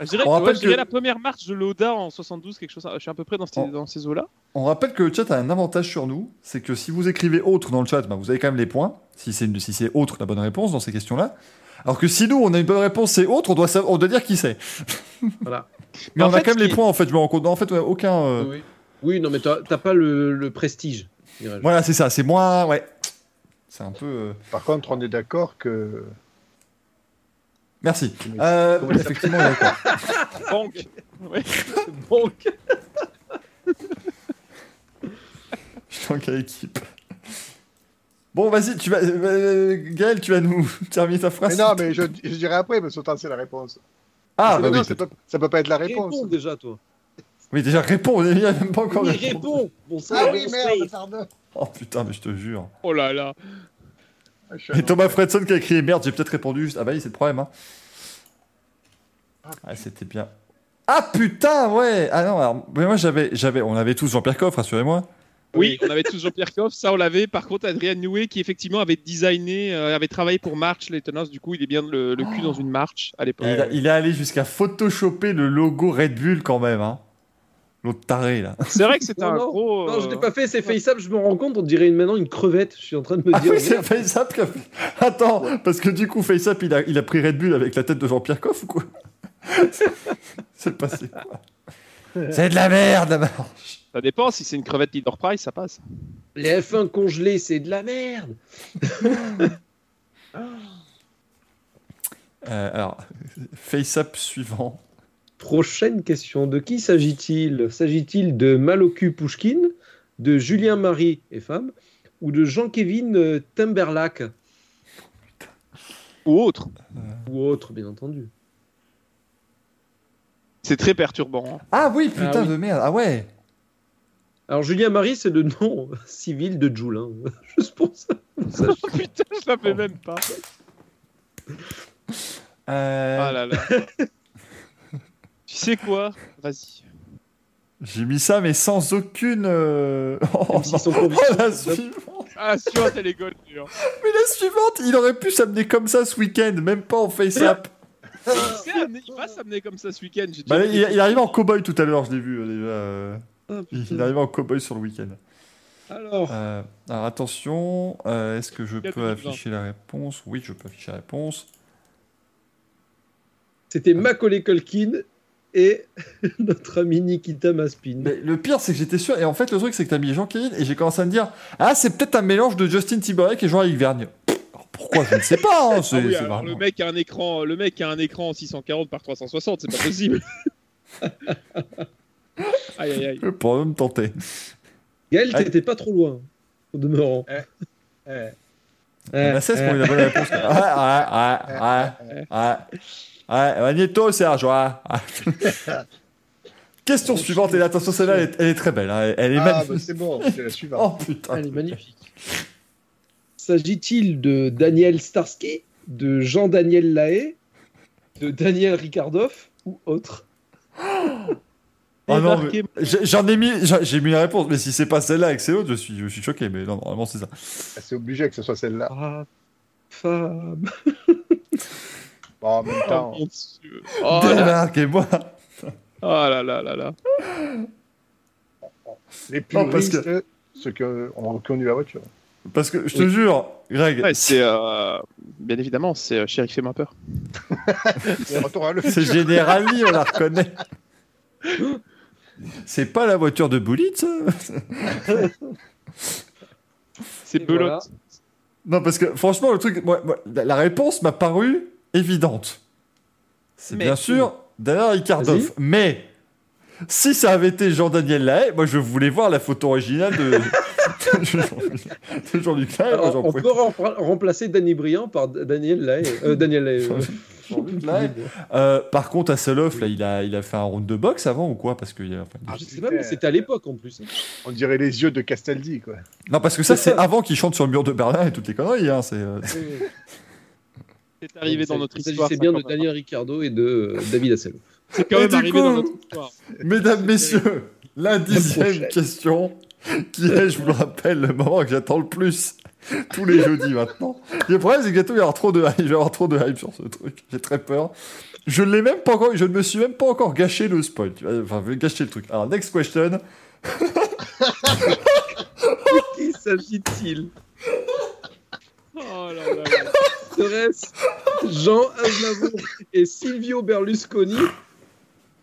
je dirais, On ouais, rappelle je dirais que- la première marche de l'Oda en 72, quelque chose. Je suis à peu près dans ces, dans ces eaux-là. On rappelle que le chat a un avantage sur nous, c'est que si vous écrivez autre dans le chat, bah, vous avez quand même les points, si c'est une- si c'est autre la bonne réponse dans ces questions-là. Alors que si nous on a une bonne réponse, c'est autre, on doit, savoir- on doit dire qui c'est. Voilà. Mais on a fait, quand même les points en fait, je me rends compte. En fait, on a aucun. euh, Oui. Oui, non, mais t'as t'as pas le, le prestige. Voilà, c'est ça, c'est moins. Ouais. C'est un peu. euh, Par contre, on est d'accord que. Merci. Euh, il effectivement, quoi Banque. Ouais. Donc, Putain, quelle équipe? Bon, vas-y, tu vas. euh, Gaël, tu vas nous terminer ta phrase. Mais non, mais je, je dirais après, parce que autant c'est la réponse. Ah, Mais bah non, oui. ça, peut, ça peut pas être la réponse. réponds déjà, toi. Oui, déjà, réponds, on n'a même pas encore Oui, réponds Bon sang, Ah oui, merde, pardon. Oh putain, mais je te jure. Oh là là. Ah, Et Thomas Fredson qui a écrit merde, j'ai peut-être répondu juste. Ah bah oui, c'est le problème. Hein. Ah, c'était bien. Ah putain, ouais. Ah non, alors, mais moi j'avais, j'avais, on avait tous Jean-Pierre Coff, rassurez-moi. Oui, on avait tous Jean-Pierre Coff, ça on l'avait. Par contre, Adrien Noué qui effectivement avait designé, euh, avait travaillé pour March, les du coup il est bien le, le cul dans une March à l'époque. Il, est allé jusqu'à photoshopper le logo Red Bull quand même, hein. L'autre taré là. C'est vrai que c'était un non, gros. Non, je euh, l'ai pas fait, c'est FaceApp, je me rends compte, on dirait maintenant une crevette. Je suis en train de me Ah dire. oui, c'est FaceApp qui a fait. Attends, parce que du coup FaceApp il a, il a pris Red Bull avec la tête de Jean-Pierre Coff ou quoi? C'est le passé quoi. C'est de la merde la marche. Ça dépend, si c'est une crevette leader price, ça passe. Les F1 congelés, c'est de la merde. Euh, alors, FaceApp suivant. Prochaine question. De qui s'agit-il? S'agit-il de Maloku Pushkin, de Julien Marie et femme, ou de Jean-Kévin euh, Timberlake? Ou autre. Ou autre, bien entendu. C'est très perturbant. hein. Ah oui, putain Ah oui. de merde. Ah ouais. Alors, Julien Marie, c'est le nom civil de Jules. hein. Juste pour ça. sachiez. Oh putain, je l'avais même pas. Euh, Ah là là. tu sais quoi? Vas-y. J'ai mis ça, mais sans aucune. euh, Oh, sont Oh, la suivante. Ah, sûr, elle est gold. Mais la suivante, il aurait pu s'amener comme ça ce week-end, même pas en face-up. Il va s'amener comme ça ce week-end. j'ai Bah, il, il arrive en cow-boy tout à l'heure, je l'ai vu euh, déjà. euh, Ah, Il, arrive en cow-boy sur le week-end. Alors, Euh, alors attention, euh, est-ce que je peux afficher la réponse? Oui, je peux afficher la réponse. c'était Macaulay Culkin et notre ami Nikita Maspin. Mais le pire, c'est que j'étais sûr. Et en fait, le truc, c'est que t'as mis Jean-Kévin et j'ai commencé à me dire Ah, c'est peut-être un mélange de Justin Timberlake et Jean-Yves Vergne. Pourquoi Je ne sais pas. hein, c'est Ah oui, c'est alors, vraiment- le mec a un écran, le mec a un écran 640 par 360, c'est pas possible. Aïe, aïe, aïe. Je pourrais me tenter. Gaël, Ah. t'étais pas trop loin, au demeurant. Eh, On a 16 pour la bonne réponse. Ouais, ouais, ouais, ouais, ouais. Ouais, Magneto, Serge, ouais. ouais. Question suivante, et attention, celle-là, elle, est- elle est très belle. hein. Elle est Ah, bah, magnifique. c'est bon, c'est la suivante. Oh putain. Elle est magnifique. S'agit-il de Daniel Starsky, de Jean-Daniel Lahaye, de Daniel Ricardoff ou autre Oh non, mais j'en ai mis, j'ai mis la réponse, mais si c'est pas celle-là et que c'est l'autre, je suis, je suis choqué, mais non, normalement c'est ça. Ah, C'est obligé que ce soit celle-là. Ah, femme. Bon, en même Oh, temps. Oh là, Démarquez-moi. oh là là là là. les Non, parce puristes, ceux qui ont reconnu la voiture. Parce que je te jure, Greg, Ouais, c'est euh, bien évidemment, c'est euh, Chéri fait ma peur. C'est. Generali, on la reconnaît. C'est pas la voiture de Bullitt, ça C'est Et belote. voilà. Non, parce que franchement, le truc, moi, moi, la réponse m'a paru évidente. C'est bien sûr Daniel Ricardoff. Mais si ça avait été Jean-Daniel Lahaye, moi je voulais voir la photo originale de, de Jean-Luc Lahaye. Alors, on peut rem- remplacer Danny Briand par Daniel Lahaye. Euh, Daniel Lahaye. euh. Euh, par contre, Hasselhoff, là, il a, il a fait un round de boxe avant ou quoi? Parce que il y a- enfin, Ah, Je sais pas, mais c'était à l'époque en plus. hein. On dirait les yeux de Castaldi, quoi. Non, parce que ça, c'est avant qu'il chante sur le mur de Berlin et toutes les conneries. Hein, c'est, euh, C'est arrivé dans notre Il histoire. s'agissait ça, bien de. Daniel Ricardo et de David Hasselhoff. C'est quand même arrivé coup- dans notre histoire. Mesdames, messieurs, la dixième question, qui est, je vous le rappelle, le moment que j'attends le plus tous les jeudis maintenant. Le problème, c'est que bientôt, il va y avoir trop de hype. Je vais avoir trop de hype sur ce truc. J'ai très peur. Je l'ai même pas encore, je ne me suis même pas encore gâché le spoil. Enfin, je vais gâcher le truc. Alors, next question. Qui s'agit-il? Oh là là là. Serait-ce Jean Aznavour et Silvio Berlusconi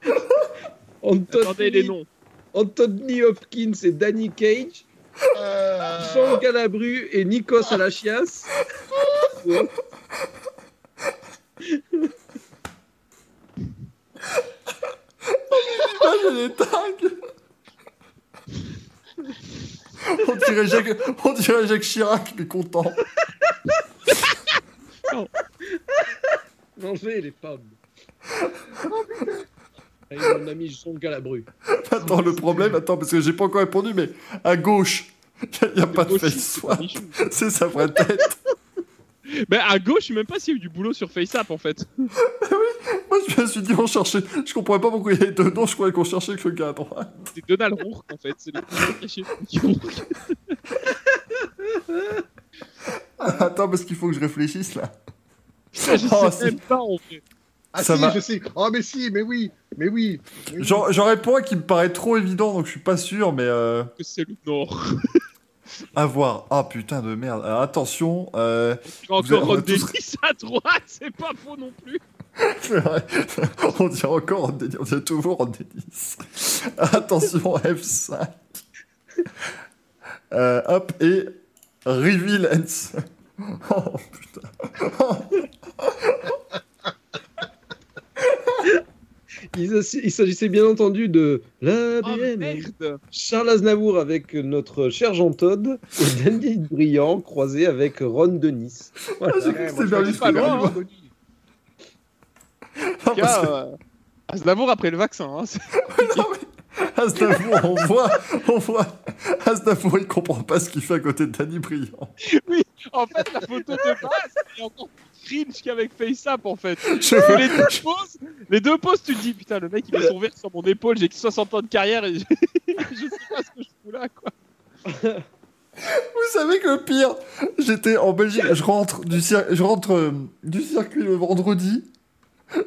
Attendez Anthony, les noms. Anthony Hopkins et Danny Cage Jean Galabru et Nikos Alachias Ouais. Ah, j'ai des tags. On dirait Jacques, on dirait Jacques Chirac, mais content. Mangez les pommes Avec mon ami Jean Galabru. Attends, le problème, attends, parce que j'ai pas encore répondu, mais à gauche, il n'y a, pas de face c'est sa vraie tête. Ben à gauche, je sais même pas s'il y a eu du boulot sur FaceApp en fait. Moi, je me suis dit, on cherchait. Je comprenais pas pourquoi il y avait deux noms, je croyais qu'on cherchait que le gars à droite. C'est Donald Rourke en fait. C'est le caché. Attends, parce qu'il faut que je réfléchisse là. Je Oh, sais même pas en fait. Ah Ça si, va. je sais. Oh, mais si, mais oui, mais oui. mais oui. J'en j'en réponds un qui me paraît trop évident, donc je suis pas sûr, mais euh, c'est le Nord. à voir. Ah putain de merde. Alors, attention, euh, Tu as Vous avez- encore on a Ron tous- Dennis à droite, c'est pas faux non plus. on dirait encore, on dirait, on dirait toujours en Dennis. Attention, F5. Euh, hop, et Reveal Ends. Oh putain. Il, il s'agissait bien entendu de la Oh merde. Charles Aznavour avec notre cher Jean Todd et Danny Briand croisé avec Ron Denis. Voilà. Ah, j'ai cru Ouais, que moi, c'était je Berlusconi. crois que c'est loin, hein. Non, euh, Aznavour après le vaccin. Hein, c'est- Aznavour, on voit, on voit. Aznavour, il comprend pas ce qu'il fait à côté de Danny Briand. en fait, la photo de base est encore plus cringe qu'avec FaceApp en fait. Je Que veux- les deux poses, les deux poses, tu te dis putain, le mec il son verre sur mon épaule, j'ai que 60 ans de carrière et je, je sais pas ce que je fous là quoi. Vous savez que le pire, j'étais en Belgique, je rentre du, cir- je rentre, euh, du circuit le vendredi,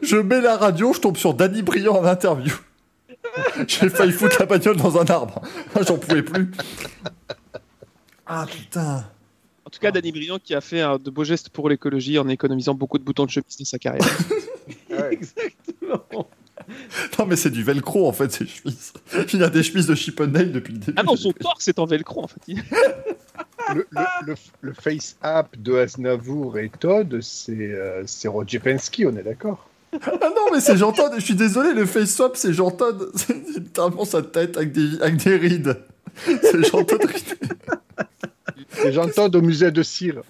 je mets la radio, je tombe sur Danny Briand en interview. J'ai failli foutre la bagnole dans un arbre. J'en pouvais plus. Ah putain. En tout cas, Danny Briand qui a fait de beaux gestes pour l'écologie en économisant beaucoup de boutons de chemise dans sa carrière. Exactement. Non mais c'est du velcro en fait ces chemises. Il a des chemises de Chip and Dale depuis le début. Ah non, son torse est en velcro en fait. Le, le, le, le face-app de Aznavour et Todd, c'est euh, c'est Roger Pensky, on est d'accord? Ah non, mais c'est Jean Todt, je suis désolé, le face swap, c'est Jean Todt. C'est littéralement sa tête avec des, avec des rides. C'est Jean ridé. Et j'entends au musée de cire.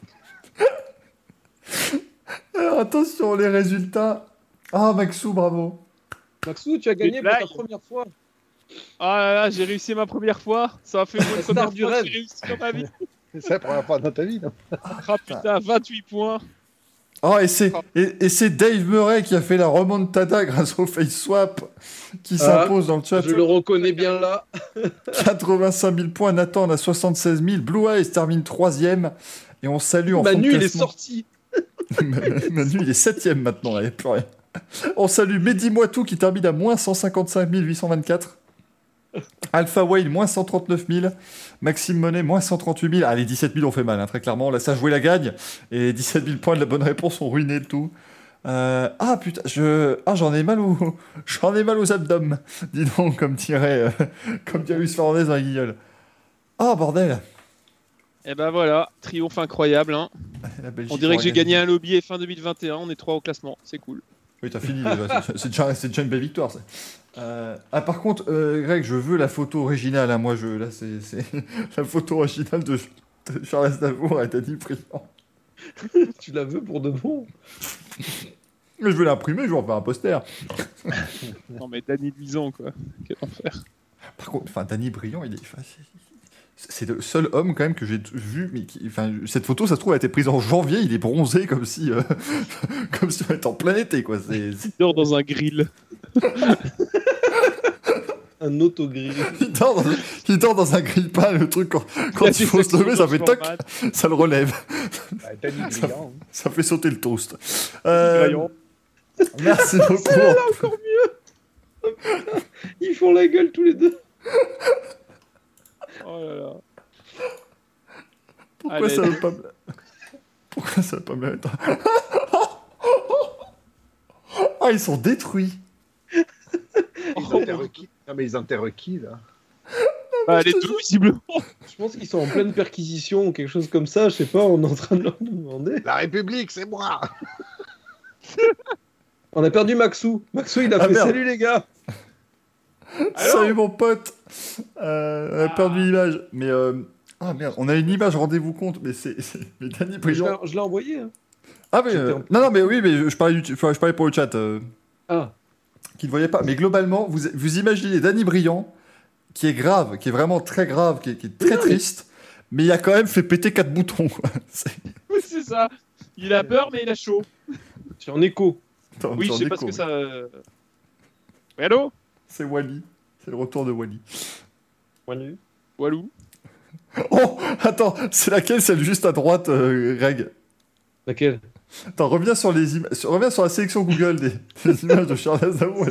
Alors attention, les résultats. Ah, Maxou, bravo. Maxou, tu as gagné pour ta première fois. Ah là là, j'ai réussi ma première fois. Ça a fait star première du fois que j'ai réussi dans ma vie. C'est la première fois dans ta vie, non? Ah putain, 28 points. Oh, et c'est, et, et c'est Dave Murray qui a fait la remontada grâce au face swap qui s'impose dans le chat. Je le reconnais bien là. 85 000 points, Nathan en a 76 000. Blue Eyes termine troisième. Et on salue en Manu, il est sorti. Manu, il est septième maintenant, là, il n'y a plus rien. On salue Mehdi Moitou qui termine à moins 155 824. Alpha Whale, moins 139 000. Maxime Monet, moins 138 000. Ah, les 17 000 ont fait mal, hein, très clairement. Là, ça joué la gagne. Et les 17 000 points de la bonne réponse ont ruiné le tout. Euh, ah putain, je... ah, j'en ai mal au... j'en ai mal aux abdomen. Dis donc, comme dirait, euh, comme dirait Luis Fernandez dans la guignol. Ah, bordel. Et ben voilà, triomphe incroyable. Hein. On dirait que j'ai gagné un lobby fin 2021. On est 3 au classement. C'est cool. Oui, t'as fini. C'est- déjà, déjà une belle victoire. ça. Euh, ah, par contre, euh, Greg, je veux la photo originale. hein. Moi, je, là, c'est c'est la photo originale de, de Charles Aznavour et Danny Briand. Tu la veux pour de bon? Mais je veux l'imprimer, je vais en faire un poster. Non mais Danny Luisan quoi. Quel enfer. Par contre, enfin, Danny Briand, il est. enfin, c'est- le seul homme quand même que j'ai vu, mais qui, enfin, cette photo, ça se trouve, a été prise en janvier. Il est bronzé comme si, euh, comme si on était en plein été, quoi. Il dort dans un grill. Un autogrill. il, dort dans, il dort dans un grille-pain, le truc quand, quand il faut se lever, ça fait toc, ça le relève. Bah, Danny Ça- fait sauter le toast. Euh, merci beaucoup. encore mieux. Ils font la gueule tous les deux. Oh là là. Pourquoi Allez. ça veut pas me... Pourquoi ça veut pas me mettre Ah, ils sont détruits. Ils enterrent qui Non, mais ils enterrent qui, là Bah, les deux visiblement. Je pense qu'ils sont en pleine perquisition ou quelque chose comme ça. Je sais pas, on est en train de leur demander. La République, c'est moi On a perdu Maxou. Maxou, il a Ah, fait merde. salut les gars. Salut mon pote. Euh, on a perdu l'image. Mais euh, ah merde, on a une image. Rendez-vous compte. Mais c'est mais Danny Je Briand. l'ai- je l'ai envoyé. hein. Ah mais euh, en- non non mais oui mais je, je parlais du, enfin, je parlais pour le chat. Euh, Ah, qui ne voyait pas. Mais globalement, vous, vous imaginez Danny Briand, qui est grave, qui est vraiment très grave, qui est, qui est très mais- triste, mais il a quand même fait péter quatre boutons. quoi. C'est- Oui, c'est ça. Il a peur, mais il a chaud. c'est en écho. Attends, Oui, je sais ai pas ce que ça. Oui, allô? C'est Wally. C'est le retour de Wally. Manu. Walou Oh, attends, c'est laquelle celle juste à droite, euh, Greg? Laquelle? Attends, reviens sur les images, reviens sur la sélection Google des, des images de Charles Aznavour.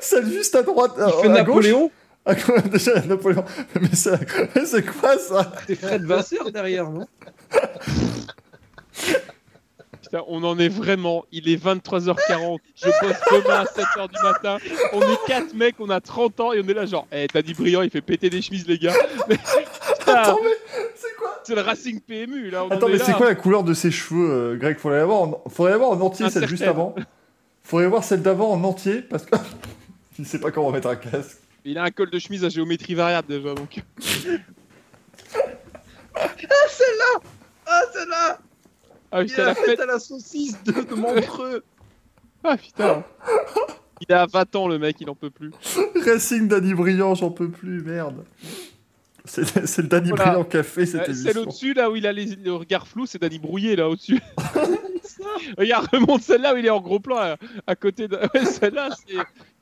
Celle juste à droite, Il euh, fait à gauche. Napoléon? À gauche, déjà il y a Napoléon. Mais c'est mais c'est quoi ça? C'est Fred Vasseur derrière, non? On en est vraiment. Il est 23h40. Je bosse demain à 7h du matin. On est 4 mecs, on a 30 ans et on est là genre, eh, t'as dit brillant, il fait péter des chemises, les gars. Mais, Attends, mais c'est quoi? C'est le Racing PMU là. On Attends, en mais est c'est quoi la couleur de ses cheveux, euh, Greg? Faudrait l'avoir en... Faudrait en entier, celle juste avant. Faudrait voir celle d'avant en entier, parce que... Il sait pas comment mettre un casque. Il a un col de chemise à géométrie variable déjà donc. Ah, c'est là Ah Il putain, a la fête. à la saucisse de, de Montreux. Ah putain. Il a 20 ans le mec, il en peut plus. Racing Danny Briand, j'en peux plus, merde. C'est le Danny Voilà. Briand qui a fait cette Euh, Celle au-dessus, là où il a les, le regard flou, c'est Danny Brouillé, là au-dessus. Regarde, remonte celle-là où il est en gros plan, là, à côté de. Ouais, celle-là, c'est.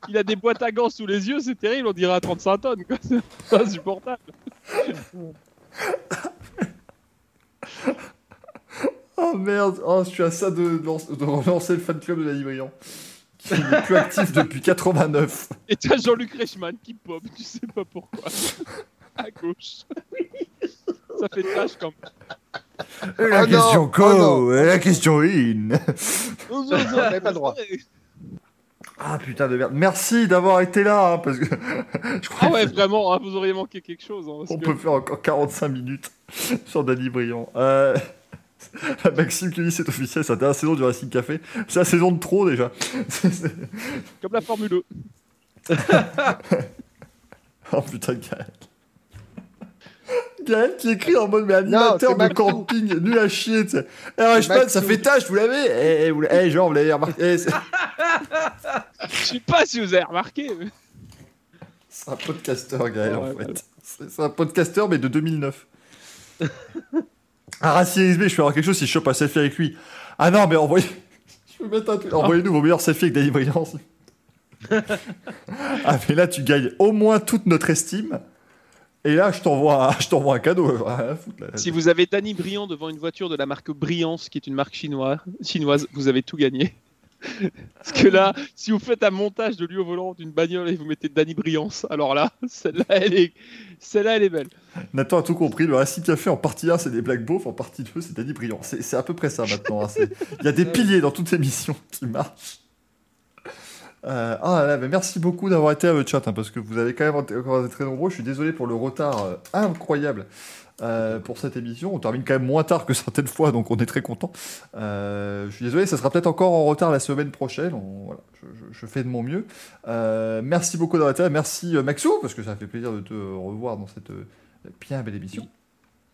Il a des boîtes à gants sous les yeux, c'est terrible, on dirait à 35 tonnes, quoi. C'est insupportable. Oh merde, oh, je suis à ça de, de, lance- de relancer le fan club de Danny Briand. Qui n'est plus actif depuis 89. Et t'as Jean-Luc Reichmann qui pop, tu sais pas pourquoi. à gauche. Ça fait trash quand même. La Oh non, question oh co, non. la question in. On n'avait pas le droit. Ah putain de merde. Merci d'avoir été là, hein, parce que je crois Ah ouais, vraiment, hein, vous auriez manqué quelque chose. hein, parce que- peut faire encore 45 minutes sur Danny Briand. Euh, Maxime qui dit c'est officiel, c'est la dernière saison du Racing Café. C'est la saison de trop déjà. Comme la Formule E. oh putain, Gaël. Gaël qui écrit en mode mais animateur c'est de camping, nul à chier. Eh, ouais, je sais pas, ça fait tâche, vous l'avez? Eh, eh, vous l'avez- eh, genre, vous l'avez remarqué Eh, Je sais pas si vous avez remarqué. mais- c'est un podcasteur, Gaël, en fait. c'est un podcasteur, mais de 2009. Ah, Racing XB, je peux avoir quelque chose si je chope un selfie avec lui. Ah non, mais envoyez. Je peux mettre un truc. Envoyez-nous vos meilleurs selfies avec Danny Brillance. ah, mais là, tu gagnes au moins toute notre estime. Et là, je t'envoie un, je t'envoie un cadeau. Là. Si vous avez Danny Briand devant une voiture de la marque Briance, qui est une marque chinoise, chinoise vous avez tout gagné. Parce que là, si vous faites un montage de lui au volant d'une bagnole et vous mettez Danny Briance, alors là, celle-là, elle est, celle-là, elle est belle. Nathan a tout compris. Le Racing Café en partie 1, c'est des Black Beauf. En partie 2, c'est Danny Brillant. C'est à peu près ça maintenant. hein. Il y a des piliers dans toutes les missions qui marchent. Euh, ah là, mais merci beaucoup d'avoir été à le chat hein, parce que vous avez quand même été- encore été très nombreux. Je suis désolé pour le retard euh, incroyable euh, pour cette émission. On termine quand même moins tard que certaines fois, donc on est très content. Euh, je suis désolé, ça sera peut-être encore en retard la semaine prochaine. On- voilà, je, je- je fais de mon mieux. Euh, merci beaucoup d'avoir été là. Merci Maxou parce que ça fait plaisir de te revoir dans cette bien belle émission.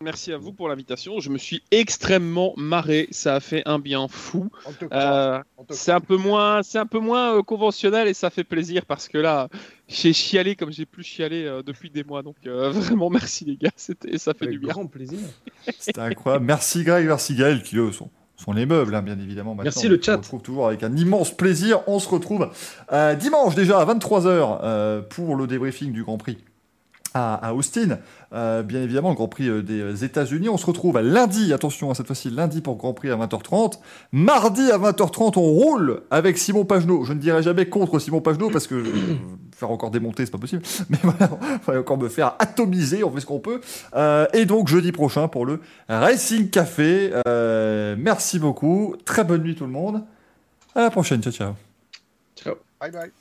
Merci à vous pour l'invitation. Je me suis extrêmement marré. Ça a fait un bien fou. Euh, c'est un peu moins, c'est un peu moins euh, conventionnel et ça fait plaisir parce que là, j'ai chialé comme j'ai plus chialé euh, depuis des mois. Donc euh, vraiment merci les gars. C'était, ça fait Avec du bien. grand plaisir. C'était incroyable. Merci Greg, merci Gaël, qui eux sont, sont les meubles, hein, bien évidemment. Maintenant, Merci le on se chat. retrouve toujours avec un immense plaisir. On se retrouve euh, dimanche déjà à 23h euh, pour le débriefing du Grand Prix. À, Austin, Euh, bien évidemment, le Grand Prix euh, des États-Unis. On se retrouve à lundi, attention, à cette fois-ci, lundi pour le Grand Prix à 20h30. Mardi à 20h30, on roule avec Simon Pagenaud. Je ne dirai jamais contre Simon Pagenaud parce que euh, faire encore démonter, c'est pas possible. Mais voilà, on va encore me faire atomiser, on fait ce qu'on peut. Euh, et donc jeudi prochain pour le Racing Café. Euh, merci beaucoup. Très bonne nuit tout le monde. À la prochaine. Ciao, ciao. Ciao. Bye bye.